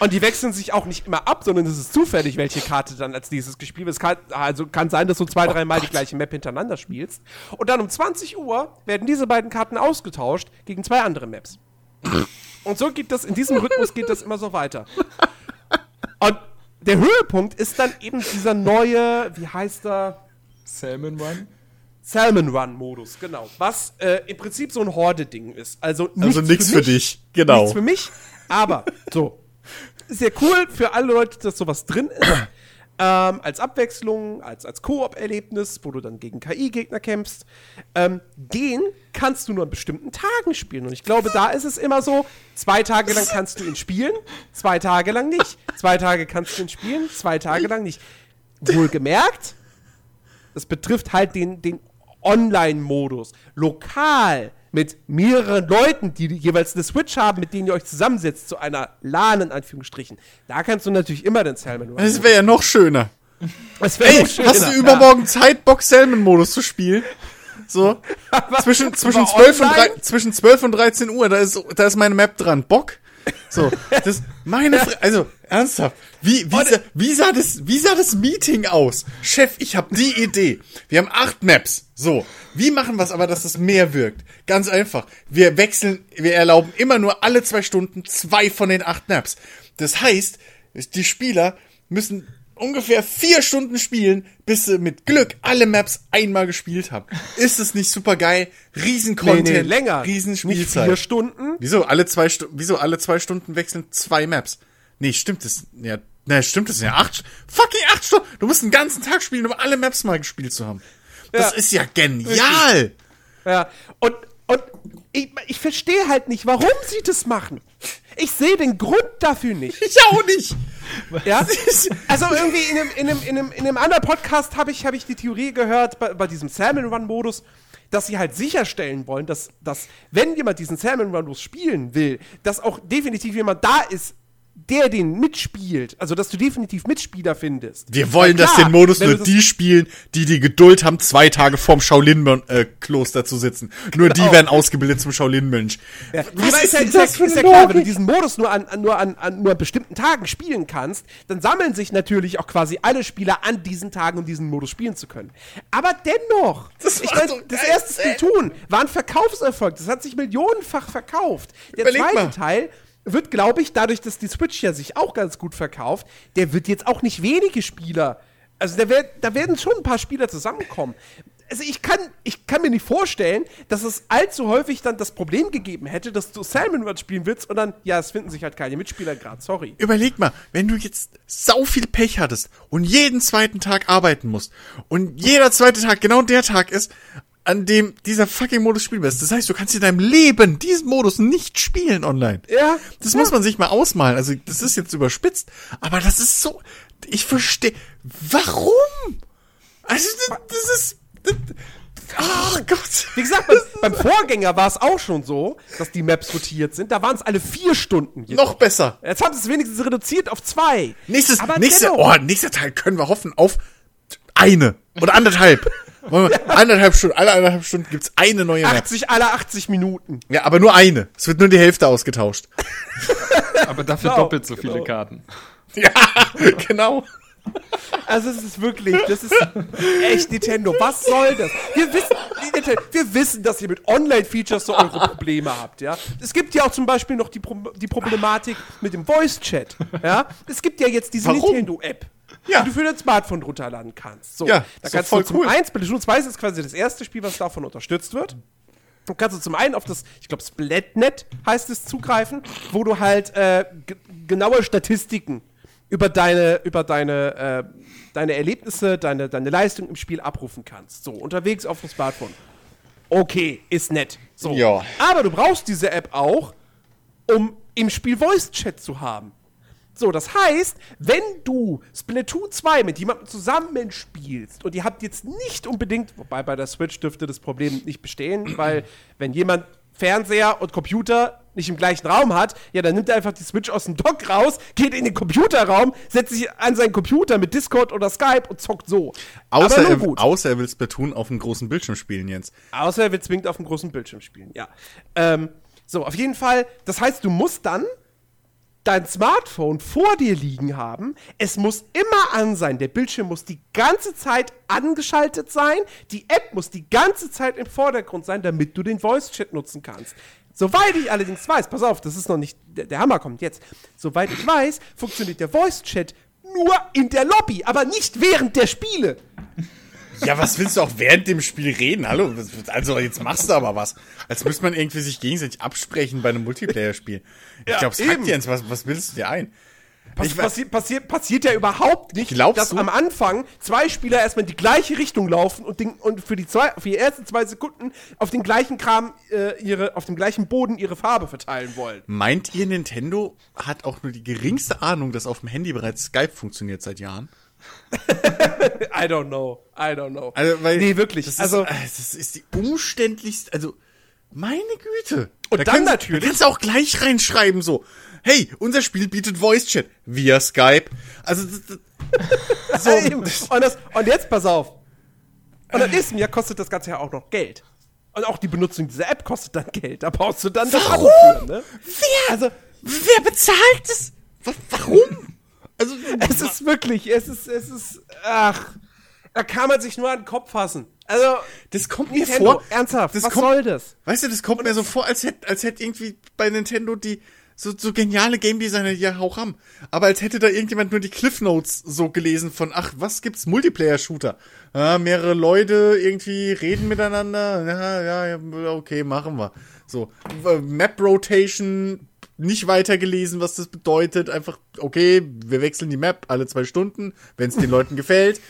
Und die wechseln sich auch nicht immer ab, sondern es ist zufällig, welche Karte dann als nächstes gespielt wird. Es kann, also kann sein, dass du zwei, dreimal die gleiche Map hintereinander spielst. Und dann um 20 Uhr werden diese beiden Karten ausgetauscht gegen zwei andere Maps. Und so geht das, in diesem Rhythmus geht das immer so weiter. Und der Höhepunkt ist dann eben dieser neue, wie heißt er? Salmon Run? Salmon Run Modus, genau. Was äh, im Prinzip so ein Horde-Ding ist. Also Also nichts für mich, dich, genau. Nichts für mich, aber so. Sehr cool für alle Leute, dass sowas drin ist. Ähm, als Abwechslung, als, als Koop-Erlebnis, wo du dann gegen KI-Gegner kämpfst. Ähm, den kannst du nur an bestimmten Tagen spielen. Und ich glaube, da ist es immer so, zwei Tage lang kannst du ihn spielen, zwei Tage lang nicht. Zwei Tage kannst du ihn spielen, zwei Tage lang nicht. Wohlgemerkt, das betrifft halt den, den Online-Modus. Lokal mit mehreren Leuten, die jeweils eine Switch haben, mit denen ihr euch zusammensetzt, zu einer LAN in Anführungsstrichen. Da kannst du natürlich immer den Salmon Run. Das wäre ja noch schöner. Das wär Ey, noch schöner. hast du übermorgen Zeit, Bock Salmon-Modus zu spielen? So, zwischen, zwischen, Aber 12 und online? drei- zwischen 12 und 13 Uhr, da ist, da ist meine Map dran. Bock? So, das, meine, Fre also, ernsthaft, wie, wie, sah, wie sah das, wie sah das Meeting aus? Chef, ich habe die Idee. Wir haben acht Maps. So, wie machen wir es aber, dass es mehr wirkt? Ganz einfach. Wir wechseln, wir erlauben immer nur alle zwei Stunden zwei von den acht Maps. Das heißt, die Spieler müssen ungefähr vier Stunden spielen, bis sie mit Glück alle Maps einmal gespielt haben. Ist es nicht super geil? Riesen nee, nee, länger. riesen Nicht Spielzeit. vier Stunden. Wieso alle zwei Stu wieso alle zwei Stunden wechseln zwei Maps? Nee, stimmt das? Ja, ne, stimmt das ja acht fucking acht Stunden. Du musst einen ganzen Tag spielen, um alle Maps mal gespielt zu haben. Das Ja. ist ja genial. Ja, und, und ich, ich verstehe halt nicht, warum sie das machen. Ich sehe den Grund dafür nicht. Ich auch nicht. Ja? Also irgendwie in einem, in einem, in einem, in einem anderen Podcast habe ich, hab ich die Theorie gehört, bei, bei diesem Salmon Run-Modus, dass sie halt sicherstellen wollen, dass, dass wenn jemand diesen Salmon Run-Modus spielen will, dass auch definitiv jemand da ist, der den mitspielt. Also, dass du definitiv Mitspieler findest. Wir wollen, Weil dass klar, den Modus nur die spielen, die die Geduld haben, zwei Tage vorm Shaolin-Kloster zu sitzen. Nur die Genau. werden ausgebildet zum Shaolin-Mönch. Ja, Was ist ja, ist ja, ist ja klar, wenn du diesen Modus nur an, an, nur an, an nur bestimmten Tagen spielen kannst, dann sammeln sich natürlich auch quasi alle Spieler an diesen Tagen, um diesen Modus spielen zu können. Aber dennoch, Das ich mein, so das erste. Splatoon war ein Verkaufserfolg. Das hat sich millionenfach verkauft. Der Überleg zweite mal. Teil wird, glaube ich, dadurch, dass die Switch ja sich auch ganz gut verkauft, der wird jetzt auch nicht wenige Spieler. Also da, werd, da werden schon ein paar Spieler zusammenkommen. Also ich kann, ich kann mir nicht vorstellen, dass es allzu häufig dann das Problem gegeben hätte, dass du Salmon Run spielen willst und dann, ja, es finden sich halt keine Mitspieler gerade, sorry. Überleg mal, wenn du jetzt sau viel Pech hattest und jeden zweiten Tag arbeiten musst und jeder zweite Tag genau der Tag ist, an dem dieser fucking Modus spielbar ist. Das heißt, du kannst in deinem Leben diesen Modus nicht spielen online. Ja, Das ja. muss man sich mal ausmalen. Also, das ist jetzt überspitzt, aber das ist so, ich verstehe, warum? Also, das, das ist, das, oh Gott. Wie gesagt, beim, beim Vorgänger war es auch schon so, dass die Maps rotiert sind. Da waren es alle vier Stunden. jedoch. Noch besser. Jetzt haben sie es wenigstens reduziert auf zwei. Nächstes, nächster, oh, nächster Teil können wir hoffen auf eine oder anderthalb. Wollen wir- Anderthalb Stunden, alle anderthalb Stunden gibt's eine neue Map. 80 alle 80 Minuten. Ja, aber nur eine. Es wird nur die Hälfte ausgetauscht. Aber dafür Genau, doppelt so viele genau. Karten. Ja, genau. Also es ist wirklich, das ist echt Nintendo. Was soll das? Wir wissen, wir wissen, dass ihr mit Online-Features so eure Probleme habt, ja. Es gibt ja auch zum Beispiel noch die, Pro die Problematik mit dem Voice-Chat, ja. Es gibt ja jetzt diese? Nintendo-App, Ja. die du für dein Smartphone runterladen kannst. So, Ja, da kannst voll du zum cool. eins, Splatoon 2 ist quasi das erste Spiel, was davon unterstützt wird. Du kannst du zum einen auf das, ich glaube, Splatnet heißt es, zugreifen, wo du halt äh, ge- genaue Statistiken über deine, über deine, äh, deine Erlebnisse, deine, deine Leistung im Spiel abrufen kannst. So, unterwegs auf dem Smartphone. Okay, ist nett. So. Ja. Aber du brauchst diese App auch, um im Spiel Voice Chat zu haben. So, das heißt, wenn du Splatoon 2 mit jemandem zusammenspielst und ihr habt jetzt nicht unbedingt, wobei bei der Switch dürfte das Problem nicht bestehen, weil wenn jemand Fernseher und Computer nicht im gleichen Raum hat, ja, dann nimmt er einfach die Switch aus dem Dock raus, geht in den Computerraum, setzt sich an seinen Computer mit Discord oder Skype und zockt so. Außer, er, außer er will Splatoon auf einem großen Bildschirm spielen, Jens. Außer er will zwingend auf dem großen Bildschirm spielen, ja. Ähm, so, auf jeden Fall, das heißt, du musst dann dein Smartphone vor dir liegen haben. Es muss immer an sein. Der Bildschirm muss die ganze Zeit angeschaltet sein. Die App muss die ganze Zeit im Vordergrund sein, damit du den Voice-Chat nutzen kannst. Soweit ich allerdings weiß, pass auf, das ist noch nicht, der, Hammer kommt jetzt. Soweit ich weiß, funktioniert der Voice-Chat nur in der Lobby, aber nicht während der Spiele. Ja, was willst du auch während dem Spiel reden? Hallo, also jetzt machst du aber was. Als müsste man irgendwie sich gegenseitig absprechen bei einem Multiplayer-Spiel. Ich Ja, glaube, es hackt Jens, was, was willst du dir ein? Pass, Ich wa- passiert, ja überhaupt nicht, Glaubst dass du? am Anfang zwei Spieler erstmal in die gleiche Richtung laufen und, den, und für, die zwei, für die ersten zwei Sekunden auf den gleichen Kram, äh, ihre, auf dem gleichen Boden ihre Farbe verteilen wollen. Meint ihr, Nintendo hat auch nur die geringste Ahnung, dass auf dem Handy bereits Skype funktioniert seit Jahren? I don't know. I don't know. Also, weil nee, wirklich. Das ist, also, äh, das ist die umständlichste, also, meine Güte. Und Da dann kannst- natürlich- Da kannst du auch gleich reinschreiben, so. Hey, unser Spiel bietet Voice Chat via Skype. Also, das, das, so. Und, das, und jetzt pass auf. Und dann ist mir, kostet das Ganze ja auch noch Geld. Und auch die Benutzung dieser App kostet dann Geld. Da brauchst du dann das Warum? Abo für, ne? Wer, Also, wer bezahlt das? Wa- Warum? Also, es ist wirklich, es ist, es ist, ach, da kann man sich nur an den Kopf fassen. Also, das kommt mir Nintendo, vor. ernsthaft, das was kommt, soll das? Weißt du, das kommt mir so vor, als hätte als hätte irgendwie bei Nintendo die so, so geniale Game Designer ja auch haben. Aber als hätte da irgendjemand nur die Cliff Notes so gelesen von, ach, was gibt's? Multiplayer-Shooter. Ja, mehrere Leute irgendwie reden miteinander. Ja, ja, okay, machen wir. So, äh, Map Rotation, nicht weitergelesen, was das bedeutet. Einfach, okay, wir wechseln die Map alle zwei Stunden, wenn es den Leuten gefällt.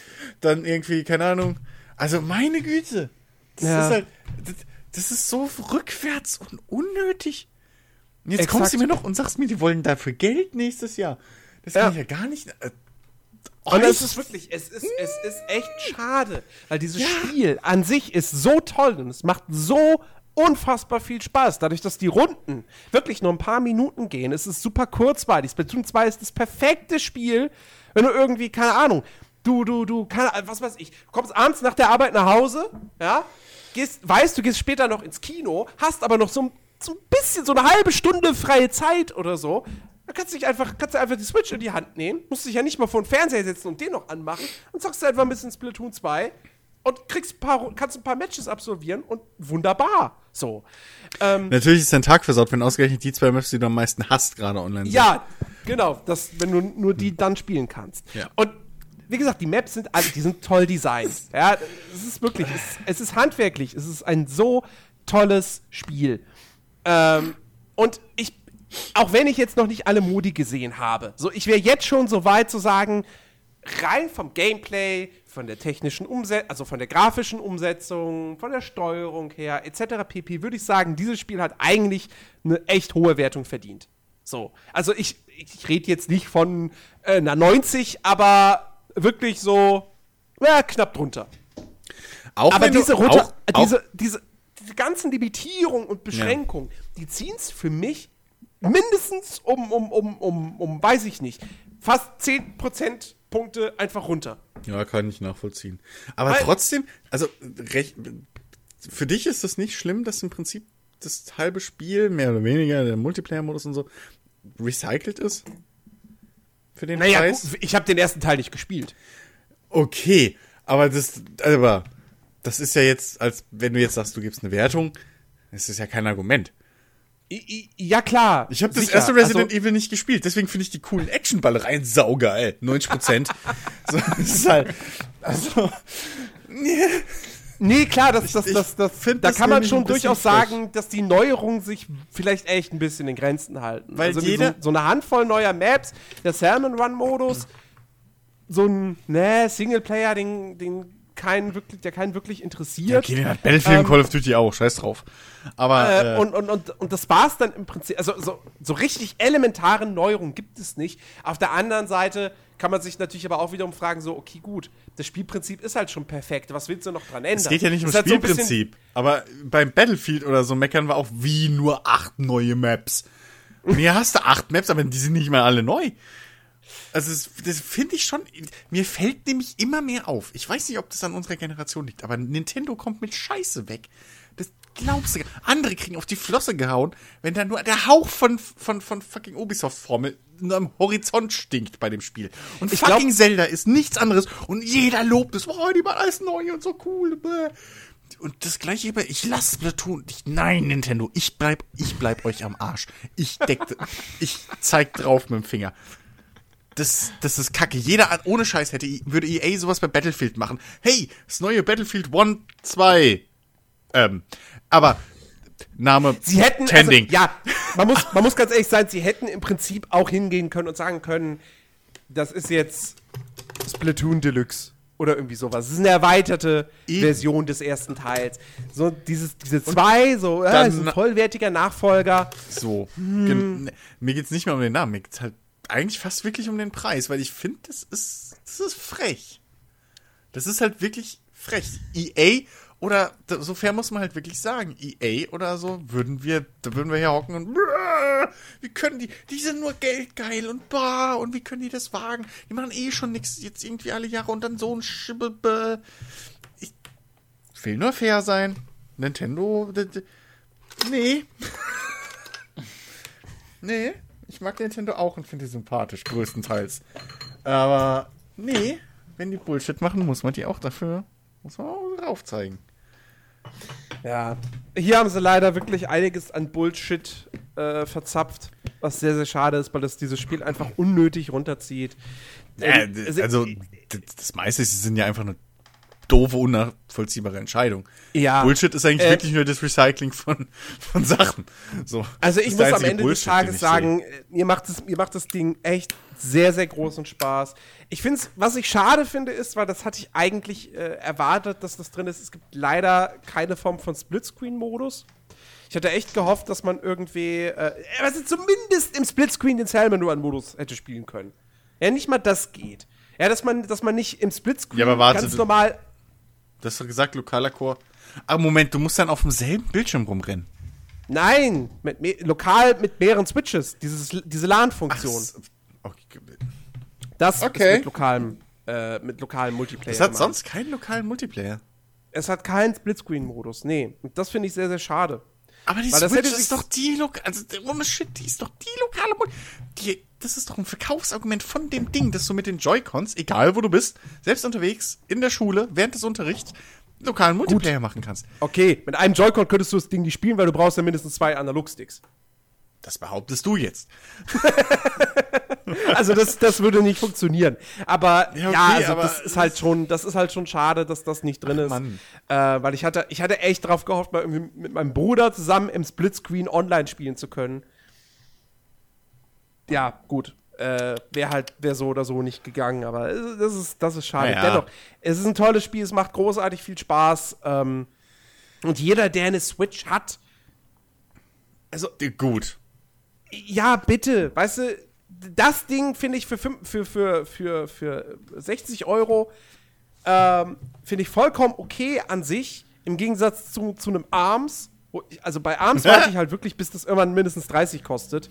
Dann irgendwie, keine Ahnung. Also, meine Güte. Das Ja. ist halt, das, das ist so rückwärts und unnötig. Und jetzt Exakt. kommst du mir noch und sagst mir, die wollen dafür Geld nächstes Jahr. Das Ja. kann ich ja gar nicht. Äh, Und euch- es ist wirklich, es ist, es ist echt schade, weil dieses Spiel an sich ist so toll und es macht so unfassbar viel Spaß. Dadurch, dass die Runden wirklich nur ein paar Minuten gehen, es ist super kurzweilig. Splatoon 2 ist das perfekte Spiel, wenn du irgendwie, keine Ahnung, du, du, du, keine, was weiß ich, kommst abends nach der Arbeit nach Hause, ja, gehst, weißt, du gehst später noch ins Kino, hast aber noch so, ein- so ein bisschen, so eine halbe Stunde freie Zeit oder so. Da kannst du dich einfach, kannst du einfach die Switch in die Hand nehmen, musst dich ja nicht mal vor den Fernseher setzen und den noch anmachen und zockst du einfach ein bisschen Splatoon 2 und kriegst ein paar, kannst ein paar Matches absolvieren und wunderbar. So. Ähm, Natürlich ist dein Tag versaut, wenn ausgerechnet die zwei Maps, die du am meisten hast, gerade online sind. ja, genau, das, wenn du nur die dann spielen kannst. Ja. Und wie gesagt, die Maps sind alle, die sind toll designt. Ja, es ist wirklich, es, es ist handwerklich, es ist ein so tolles Spiel. Ähm, und ich, auch wenn ich jetzt noch nicht alle Modi gesehen habe, so ich wäre jetzt schon so weit zu sagen, rein vom Gameplay, von der technischen Umsetzung, also von der grafischen Umsetzung, von der Steuerung her, etc. pp, würde ich sagen, dieses Spiel hat eigentlich eine echt hohe Wertung verdient. So, also ich, ich rede jetzt nicht von äh, einer 90, aber wirklich so ja, knapp drunter. Auch Aber wenn du- diese, runter, auch, äh, auch, diese, diese, diese ganzen Limitierungen und Beschränkungen, die ziehen es für mich mindestens um, um, um, um, um, weiß ich nicht, fast 10 Prozentpunkte einfach runter. Ja, kann ich nachvollziehen. Aber Weil- trotzdem, also recht, für dich ist das nicht schlimm, dass im Prinzip das halbe Spiel, mehr oder weniger, der Multiplayer-Modus und so, recycelt ist? Für den Naja, Preis? gut, ich habe den ersten Teil nicht gespielt. Okay, aber das, aber das ist ja jetzt, als wenn du jetzt sagst, du gibst eine Wertung, das ist ja kein Argument. Ja, klar. Ich habe das erste Resident also, Evil nicht gespielt, deswegen finde ich die coolen Actionballereien saugeil. 90 Prozent. so, das ist halt, also, Nee, klar, das, das, ich das, das, find da kann man schon durchaus frech. sagen, dass die Neuerungen sich vielleicht echt ein bisschen in Grenzen halten. Weil also jeder- so, so eine Handvoll neuer Maps, der Salmon Run Modus, so ein ne, Singleplayer, den, den keinen wirklich, der keinen wirklich interessiert. okay, den hat Battlefield und Call of Duty auch, scheiß drauf. Aber, Äh, äh, und, und, und, und das war's dann im Prinzip. Also so, so richtig elementare Neuerungen gibt es nicht. Auf der anderen Seite kann man sich natürlich aber auch wiederum fragen, so, okay, gut, das Spielprinzip ist halt schon perfekt. Was willst du noch dran ändern? es geht ja nicht Das ums ist halt so Spielprinzip. aber beim Battlefield oder so meckern wir auch wie nur acht neue Maps. Und hier hast du acht Maps, aber die sind nicht mal alle neu. Also das, das finde ich schon. Mir fällt nämlich immer mehr auf. Ich weiß nicht, ob das an unserer Generation liegt, aber Nintendo kommt mit Scheiße weg. Das glaubst du. gar- Andere kriegen auf die Flosse gehauen, wenn da nur der Hauch von von von fucking Ubisoft Formel am Horizont stinkt bei dem Spiel. Und Ich fucking glaub- Zelda ist nichts anderes. Und jeder lobt es. Oh, die machen alles neu und so cool. bäh. Und das gleiche bei, ich lasse Splatoon. Ich, nein, Nintendo, ich bleib, ich bleib euch am Arsch. Ich deck, ich zeig drauf mit dem Finger. Das, das ist kacke. Jeder, ohne Scheiß hätte, würde EA sowas bei Battlefield machen. Hey, das neue Battlefield 1, 2. Ähm, aber, Name, Sie hätten, Tending. Also, ja, man muss, man muss ganz ehrlich sein, sie hätten im Prinzip auch hingehen können und sagen können, das ist jetzt Splatoon Deluxe oder irgendwie sowas. Es ist eine erweiterte I- Version des ersten Teils. So dieses, diese zwei, so, ist ein vollwertiger Nachfolger. So. Hm. Mir geht's nicht mehr um den Namen, mir geht's halt eigentlich fast wirklich um den Preis, weil ich finde, das ist, das ist frech. Das ist halt wirklich frech. EA oder so fair muss man halt wirklich sagen, EA oder so würden wir, da würden wir hier hocken und wie können die, die sind nur geldgeil und bah und wie können die das wagen? Die machen eh schon nichts jetzt irgendwie alle Jahre und dann so ein Schibbel. Ich will nur fair sein. Nintendo, nee. Nee, ich mag Nintendo auch und finde die sympathisch, größtenteils. Aber nee, wenn die Bullshit machen, muss man die auch dafür, muss man auch drauf zeigen. Ja. Hier haben sie leider wirklich einiges an Bullshit äh, verzapft, was sehr, sehr schade ist, weil das dieses Spiel einfach unnötig runterzieht. Äh, also, das meiste ist- sind ja einfach eine doofe, unnachvollziehbare Entscheidung. Ja. Bullshit ist eigentlich Äh, wirklich nur das Recycling von, von Sachen. So, Also ich muss am Ende Bullshit, des Tages sagen, äh, mir macht, das, mir macht das Ding echt sehr, sehr großen Spaß. Ich finde es, was ich schade finde, ist, weil das hatte ich eigentlich äh, erwartet, dass das drin ist. Es gibt leider keine Form von Splitscreen-Modus. Ich hatte echt gehofft, dass man irgendwie, äh, also zumindest im Splitscreen den Salmon-Modus hätte spielen können. Ja, nicht mal das geht. Ja, dass man, dass man nicht im Splitscreen Ja, ganz normal. Du hast doch gesagt, lokaler Chor. Aber Moment, du musst dann auf demselben Bildschirm rumrennen. Nein, mit, me- lokal mit mehreren Switches. Dieses, diese LAN-Funktion. okay. Das Okay. ist mit lokalem, äh, mit lokalem Multiplayer. Das hat gemacht. sonst keinen lokalen Multiplayer. Es hat keinen Splitscreen-Modus. Nee. Und das finde ich sehr, sehr schade. Aber die Weil das Switch hätte ist doch die lokale, also ohne Shit, die ist doch die lokale Mul die, Das ist doch ein Verkaufsargument von dem Ding, dass du mit den Joy-Cons, egal wo du bist, selbst unterwegs, in der Schule, während des Unterrichts, lokalen Multiplayer machen kannst. Okay, mit einem Joy-Con könntest du das Ding nicht spielen, weil du brauchst ja mindestens zwei Analog-Sticks. Das behauptest du jetzt. Also das, das würde nicht funktionieren. Aber Ja, ja, okay, also aber das ist halt schon, das ist halt schon schade, dass das nicht drin ist. Äh, weil ich hatte, ich hatte echt drauf gehofft, mal irgendwie mit meinem Bruder zusammen im Splitscreen online spielen zu können. Ja, gut. Äh, wäre halt, wäre so oder so nicht gegangen, aber das ist, das ist schade. Ja, ja. Dennoch, es ist ein tolles Spiel, es macht großartig viel Spaß. Ähm, und jeder, der eine Switch hat, also Gut. Ja, bitte, weißt du, das Ding finde ich für, für, für, für, für 60 Euro ähm, finde ich vollkommen okay an sich, im Gegensatz zu, zu einem Arms. Ich, also bei Arms warte ich halt wirklich, bis das irgendwann mindestens 30 kostet.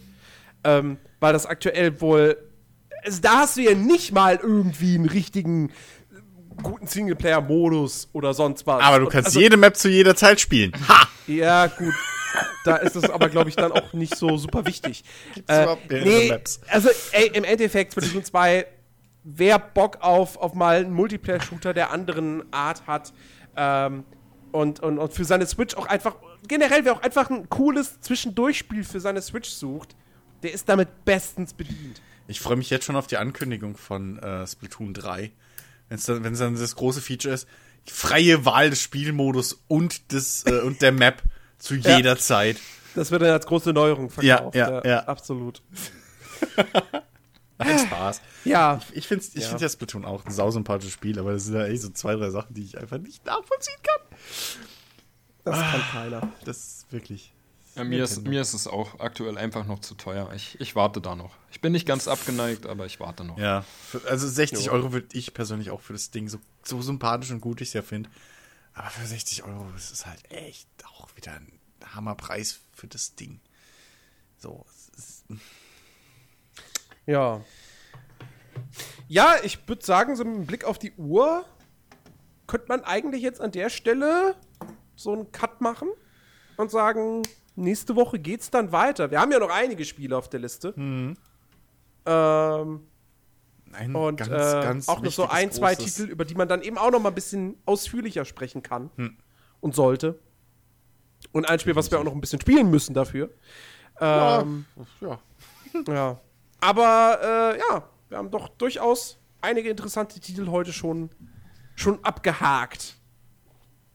Ähm, weil das aktuell wohl. Also da hast du ja nicht mal irgendwie einen richtigen äh, guten Singleplayer-Modus oder sonst was. Aber du kannst also, jede Map zu jeder Zeit spielen. Ha! ja, gut. Da ist es aber, glaube ich, dann auch nicht so super wichtig. Äh, überhaupt nee, Maps? also ey, im Endeffekt, Splatoon 2, wer Bock auf, auf mal einen Multiplayer-Shooter der anderen Art hat ähm, und, und, und für seine Switch auch einfach, generell, wer auch einfach ein cooles Zwischendurchspiel für seine Switch sucht, der ist damit bestens bedient. Ich freue mich jetzt schon auf die Ankündigung von äh, Splatoon 3. Wenn's dann, wenn es dann das große Feature ist, freie Wahl des Spielmodus und, des, äh, und der Map zu Ja. jeder Zeit. Das wird dann als große Neuerung Ja, verkauft. ja, ja. Absolut. Macht Spaß. Ja, Ich finde ich Ja. find ja Splatoon auch ein sausympathisches Spiel, aber das sind ja echt so zwei, drei Sachen, die ich einfach nicht nachvollziehen kann. das kann Ah. keiner. Das ist wirklich. Ja, mir, ist, mir ist es auch aktuell einfach noch zu teuer. Ich, ich warte da noch. Ich bin nicht ganz abgeneigt, aber ich warte noch. Ja. Also 60 Jo. Euro würde ich persönlich auch für das Ding so, so sympathisch und gut ich es ja finde. Aber für 60 Euro ist es halt echt auch wieder ein Hammerpreis für das Ding. So, Ja. Ja, ich würde sagen, so mit Blick auf die Uhr könnte man eigentlich jetzt an der Stelle so einen Cut machen und sagen, nächste Woche geht's dann weiter. Wir haben ja noch einige Spiele auf der Liste. Ähm, Ein und ganz, äh, ganz auch noch so ein, zwei großes- Titel, über die man dann eben auch noch mal ein bisschen ausführlicher sprechen kann Hm. und sollte. Und ein Spiel, was wir auch noch ein bisschen spielen müssen dafür. Ähm, Ja. ja. Aber äh, ja, wir haben doch durchaus einige interessante Titel heute schon, schon abgehakt.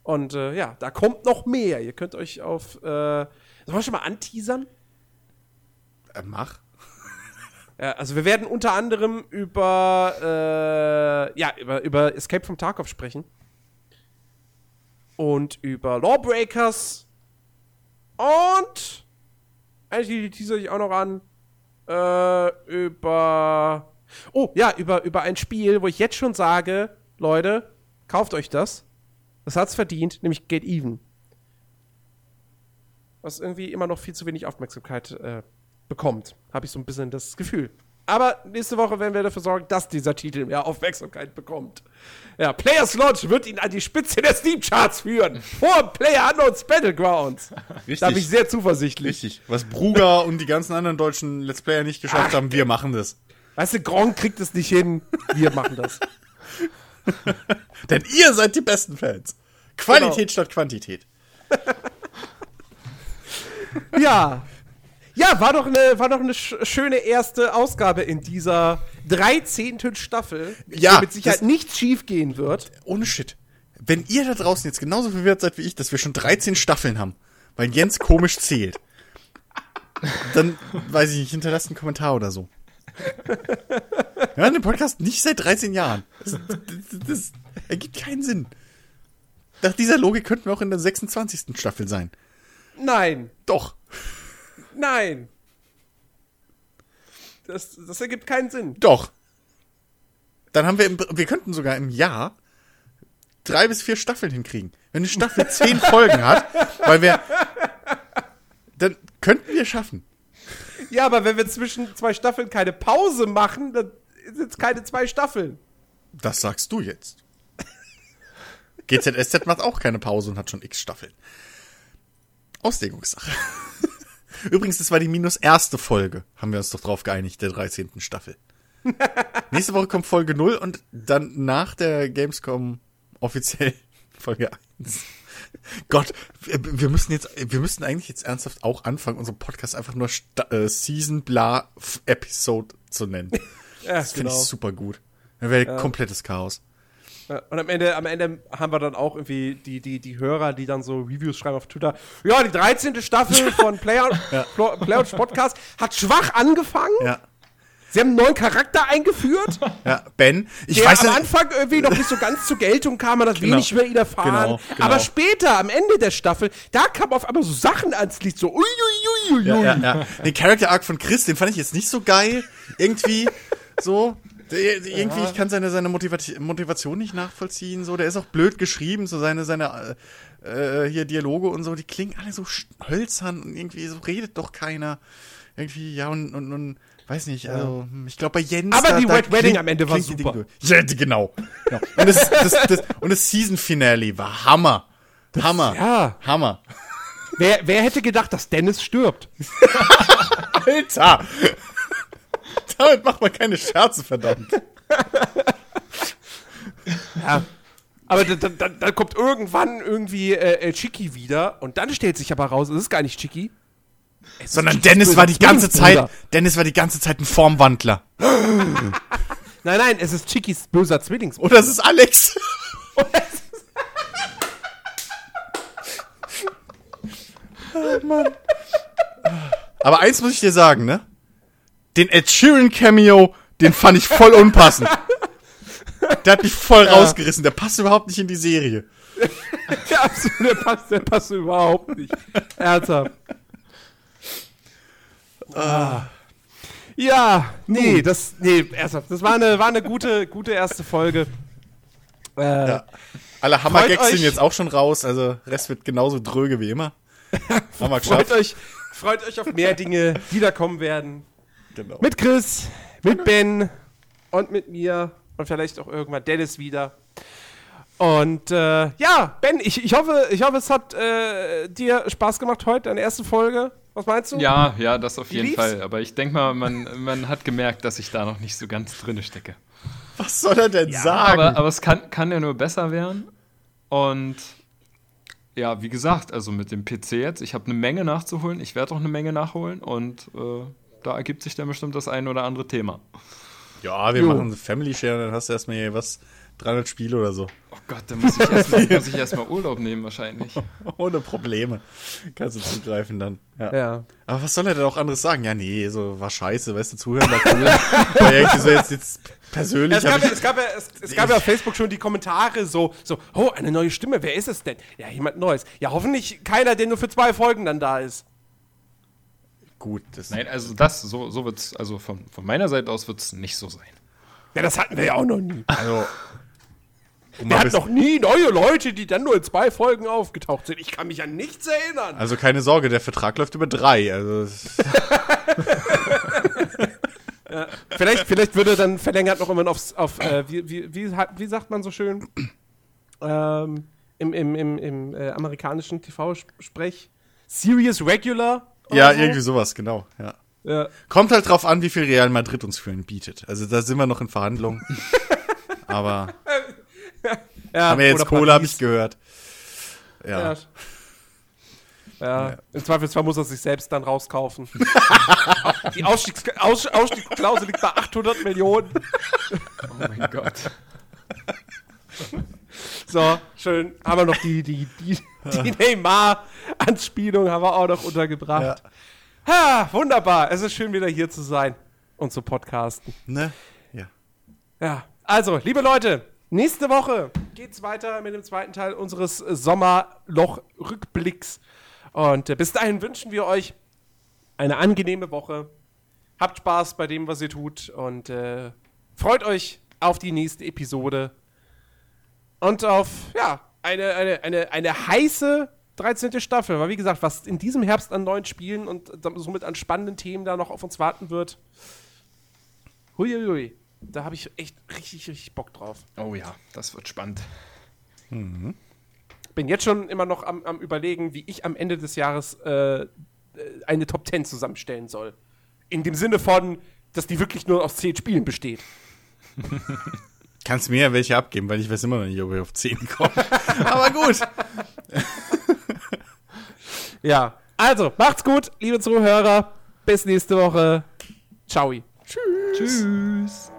Und äh, ja, da kommt noch mehr. Ihr könnt euch auf. Äh, sollen wir schon mal anteasern? Äh, mach. Ja, also wir werden unter anderem über, äh, ja, über, über Escape from Tarkov sprechen. Und über Lawbreakers. Und eigentlich teaser ich auch noch an. Äh, über. Oh, ja, über, über ein Spiel, wo ich jetzt schon sage, Leute, kauft euch das. Das hat's verdient, nämlich Get Even. Was irgendwie immer noch viel zu wenig Aufmerksamkeit äh, bekommt. Habe ich so ein bisschen das Gefühl. Aber nächste Woche werden wir dafür sorgen, dass dieser Titel mehr Aufmerksamkeit bekommt. Ja, Players Lodge wird ihn an die Spitze der Steam-Charts führen. Vor Player Unknowns Battlegrounds. Richtig. Da bin ich sehr zuversichtlich. Richtig. Was Bruger und die ganzen anderen deutschen Let's Player nicht geschafft Ach, haben, wir machen das. Weißt du, Gronk kriegt es nicht hin. Wir machen das. Denn ihr seid die besten Fans. Qualität Genau. statt Quantität. Ja. Ja, war doch eine, war doch eine sch schöne erste Ausgabe in dieser 13. Staffel. Ja, mit Sicherheit nichts schief gehen wird. Ohne Shit. Wenn ihr da draußen jetzt genauso verwirrt seid wie ich, dass wir schon 13 Staffeln haben, weil Jens komisch zählt, dann weiß ich nicht, hinterlasst einen Kommentar oder so. Wir hören den Podcast nicht seit 13 Jahren. Das, das, das ergibt keinen Sinn. Nach dieser Logik könnten wir auch in der 26. Staffel sein. Nein. Doch. Nein. Das, das ergibt keinen Sinn. Doch. Dann haben wir, im, wir könnten sogar im Jahr drei bis vier Staffeln hinkriegen. Wenn eine Staffel zehn Folgen hat, weil wir, dann könnten wir schaffen. Ja, aber wenn wir zwischen zwei Staffeln keine Pause machen, dann sind es keine zwei Staffeln. Das sagst du jetzt. GZSZ macht auch keine Pause und hat schon x Staffeln. Auslegungssache. Übrigens, das war die minus erste Folge, haben wir uns doch drauf geeinigt, der 13. Staffel. Nächste Woche kommt Folge 0 und dann nach der Gamescom offiziell Folge 1. Gott, wir, müssen jetzt, wir müssen eigentlich jetzt ernsthaft auch anfangen, unseren Podcast einfach nur Sta äh, Season Bla Episode zu nennen. Ja, Das finde ich super gut. Dann wäre komplettes Chaos. Ja, Und am Ende, am Ende haben wir dann auch irgendwie die, die, die Hörer, die dann so Reviews schreiben auf Twitter. Ja, die 13. Staffel von Player, Plo- Player Podcast hat schwach angefangen. Ja. Sie haben einen neuen Charakter eingeführt, Ja, Ben, ich der weiß am. Anfang irgendwie noch nicht so ganz zur Geltung kam, man hat Genau. wenig über ihn erfahren. Genau, genau. Aber später, am Ende der Staffel, da kamen auf einmal so Sachen ans Licht, so uiuiuiui. Ja, ja, ja. Den Character Arc von Chris, den fand ich jetzt nicht so geil. Irgendwie so. Der, der- irgendwie, ich kann seine, seine Motivati Motivation nicht nachvollziehen. So, der ist auch blöd geschrieben. So seine, seine äh, hier Dialoge und so, die klingen alle so hölzern und irgendwie so redet doch keiner. Irgendwie, ja, und, und, und weiß nicht, also, ich glaube bei Jens. Aber die Red Wedding am Ende war super. Ja, genau. genau. Und, das, das, das, und das Season Finale war Hammer. Hammer. ja. Hammer. Wer, wer hätte gedacht, dass Dennis stirbt? Alter! Damit macht man keine Scherze, verdammt. Ja. Aber dann, dann, dann, kommt irgendwann irgendwie äh, Chicky wieder und dann stellt sich aber raus, es ist gar nicht Chicky. Sondern Dennis war die ganze. Zeit, Dennis war die ganze Zeit ein Formwandler. Nein, nein, es ist Chickys böser Zwillingsbruder. Oder es ist Alex. Aber eins muss ich dir sagen, ne? Den Ed Sheeran Cameo, den fand ich voll unpassend. Der hat mich voll rausgerissen. Der passt überhaupt nicht in die Serie. Der, absolut- der, passt, der passt überhaupt nicht. Ernsthaft. Ah. Ja, nee, das, nee, ernsthaft. Das war eine, war eine gute, gute erste Folge. Äh, Ja. Alle Hammergags sind jetzt auch schon raus, also Rest wird genauso dröge wie immer. Freut euch, freut euch auf mehr Dinge, die da kommen werden. Genau. Mit Chris, mit Ben und mit mir und vielleicht auch irgendwann Dennis wieder. Und äh, ja, Ben, ich, ich, hoffe, ich hoffe, es hat äh, dir Spaß gemacht heute, deine erste Folge. Was meinst du? Ja, ja, das auf Wie jeden lief's? Fall. Aber ich denke mal, man, man hat gemerkt, dass ich da noch nicht so ganz drinne stecke. Was soll er denn sagen? Aber, aber es kann, kann ja nur besser werden. Und ja, wie gesagt, also mit dem PC jetzt, ich habe eine Menge nachzuholen. Ich werde auch eine Menge nachholen. Und äh, da ergibt sich dann bestimmt das ein oder andere Thema. ja, wir Jo. machen Family Share, dann hast du erstmal hier was, 300 Spiele oder so. Oh Gott, da muss ich erstmal erst mal Urlaub nehmen wahrscheinlich. Ohne Probleme. Kannst du zugreifen dann. Ja. Ja. Aber was soll er denn auch anderes sagen? Ja, nee, so war scheiße, weißt du, zuhören war cool. Aber irgendwie so jetzt, jetzt persönlich. Es gab, ja, ich, es, gab ja, es, es gab ja auf Facebook schon die Kommentare so, so, oh, eine neue Stimme, wer ist es denn? Ja, jemand Neues. Ja, hoffentlich keiner, der nur für zwei Folgen dann da ist. Gut, das Nein, also das, so, so wird's, also von, von meiner Seite aus wird es nicht so sein. Ja, das hatten wir ja auch noch nie. also. Wir hatten noch nie neue Leute, die dann nur in zwei Folgen aufgetaucht sind. Ich kann mich an nichts erinnern. also keine Sorge, der Vertrag läuft über drei. Also es- Vielleicht, vielleicht würde dann verlängert noch irgendwann aufs, auf, äh, wie, wie, wie, wie sagt man so schön, ähm, im, im, im, im äh, amerikanischen TV-Sprech, Serious Regular? Ja, so? irgendwie sowas, genau. Ja. Ja. Kommt halt drauf an, wie viel Real Madrid uns für ihn bietet. Also da sind wir noch in Verhandlungen. Aber Ja, haben wir jetzt Kohle, habe ich gehört. Ja. Ja. Ja. im Zweifelsfall muss er sich selbst dann rauskaufen. Die Ausstiegs Aus Ausstiegsklausel liegt bei 800 Millionen. Oh mein Gott. So, schön. Haben wir noch die, die, die, die Neymar-Anspielung haben wir auch noch untergebracht. Ha, wunderbar. Es ist schön, wieder hier zu sein und zu podcasten. Ne? Ja. Ja, also, liebe Leute, nächste Woche geht's weiter mit dem zweiten Teil unseres Sommerloch-Rückblicks. Und äh, bis dahin wünschen wir euch eine angenehme Woche. Habt Spaß bei dem, was ihr tut und äh, freut euch auf die nächste Episode und auf, ja, eine, eine, eine, eine heiße 13. Staffel. Weil, wie gesagt, was in diesem Herbst an neuen Spielen und somit an spannenden Themen da noch auf uns warten wird. Huiuiui. Da habe ich echt richtig, richtig Bock drauf. Oh ja, das wird spannend. Bin jetzt schon immer noch am, am Überlegen, wie ich am Ende des Jahres äh, äh, eine Top 10 zusammenstellen soll. In dem Sinne von, dass die wirklich nur aus 10 Spielen besteht. Kannst mir ja welche abgeben, weil ich weiß immer noch nicht, ob ich auf 10 komme. Aber gut. Ja, also, macht's gut, liebe Zuhörer. Bis nächste Woche. Ciao. Tschüss.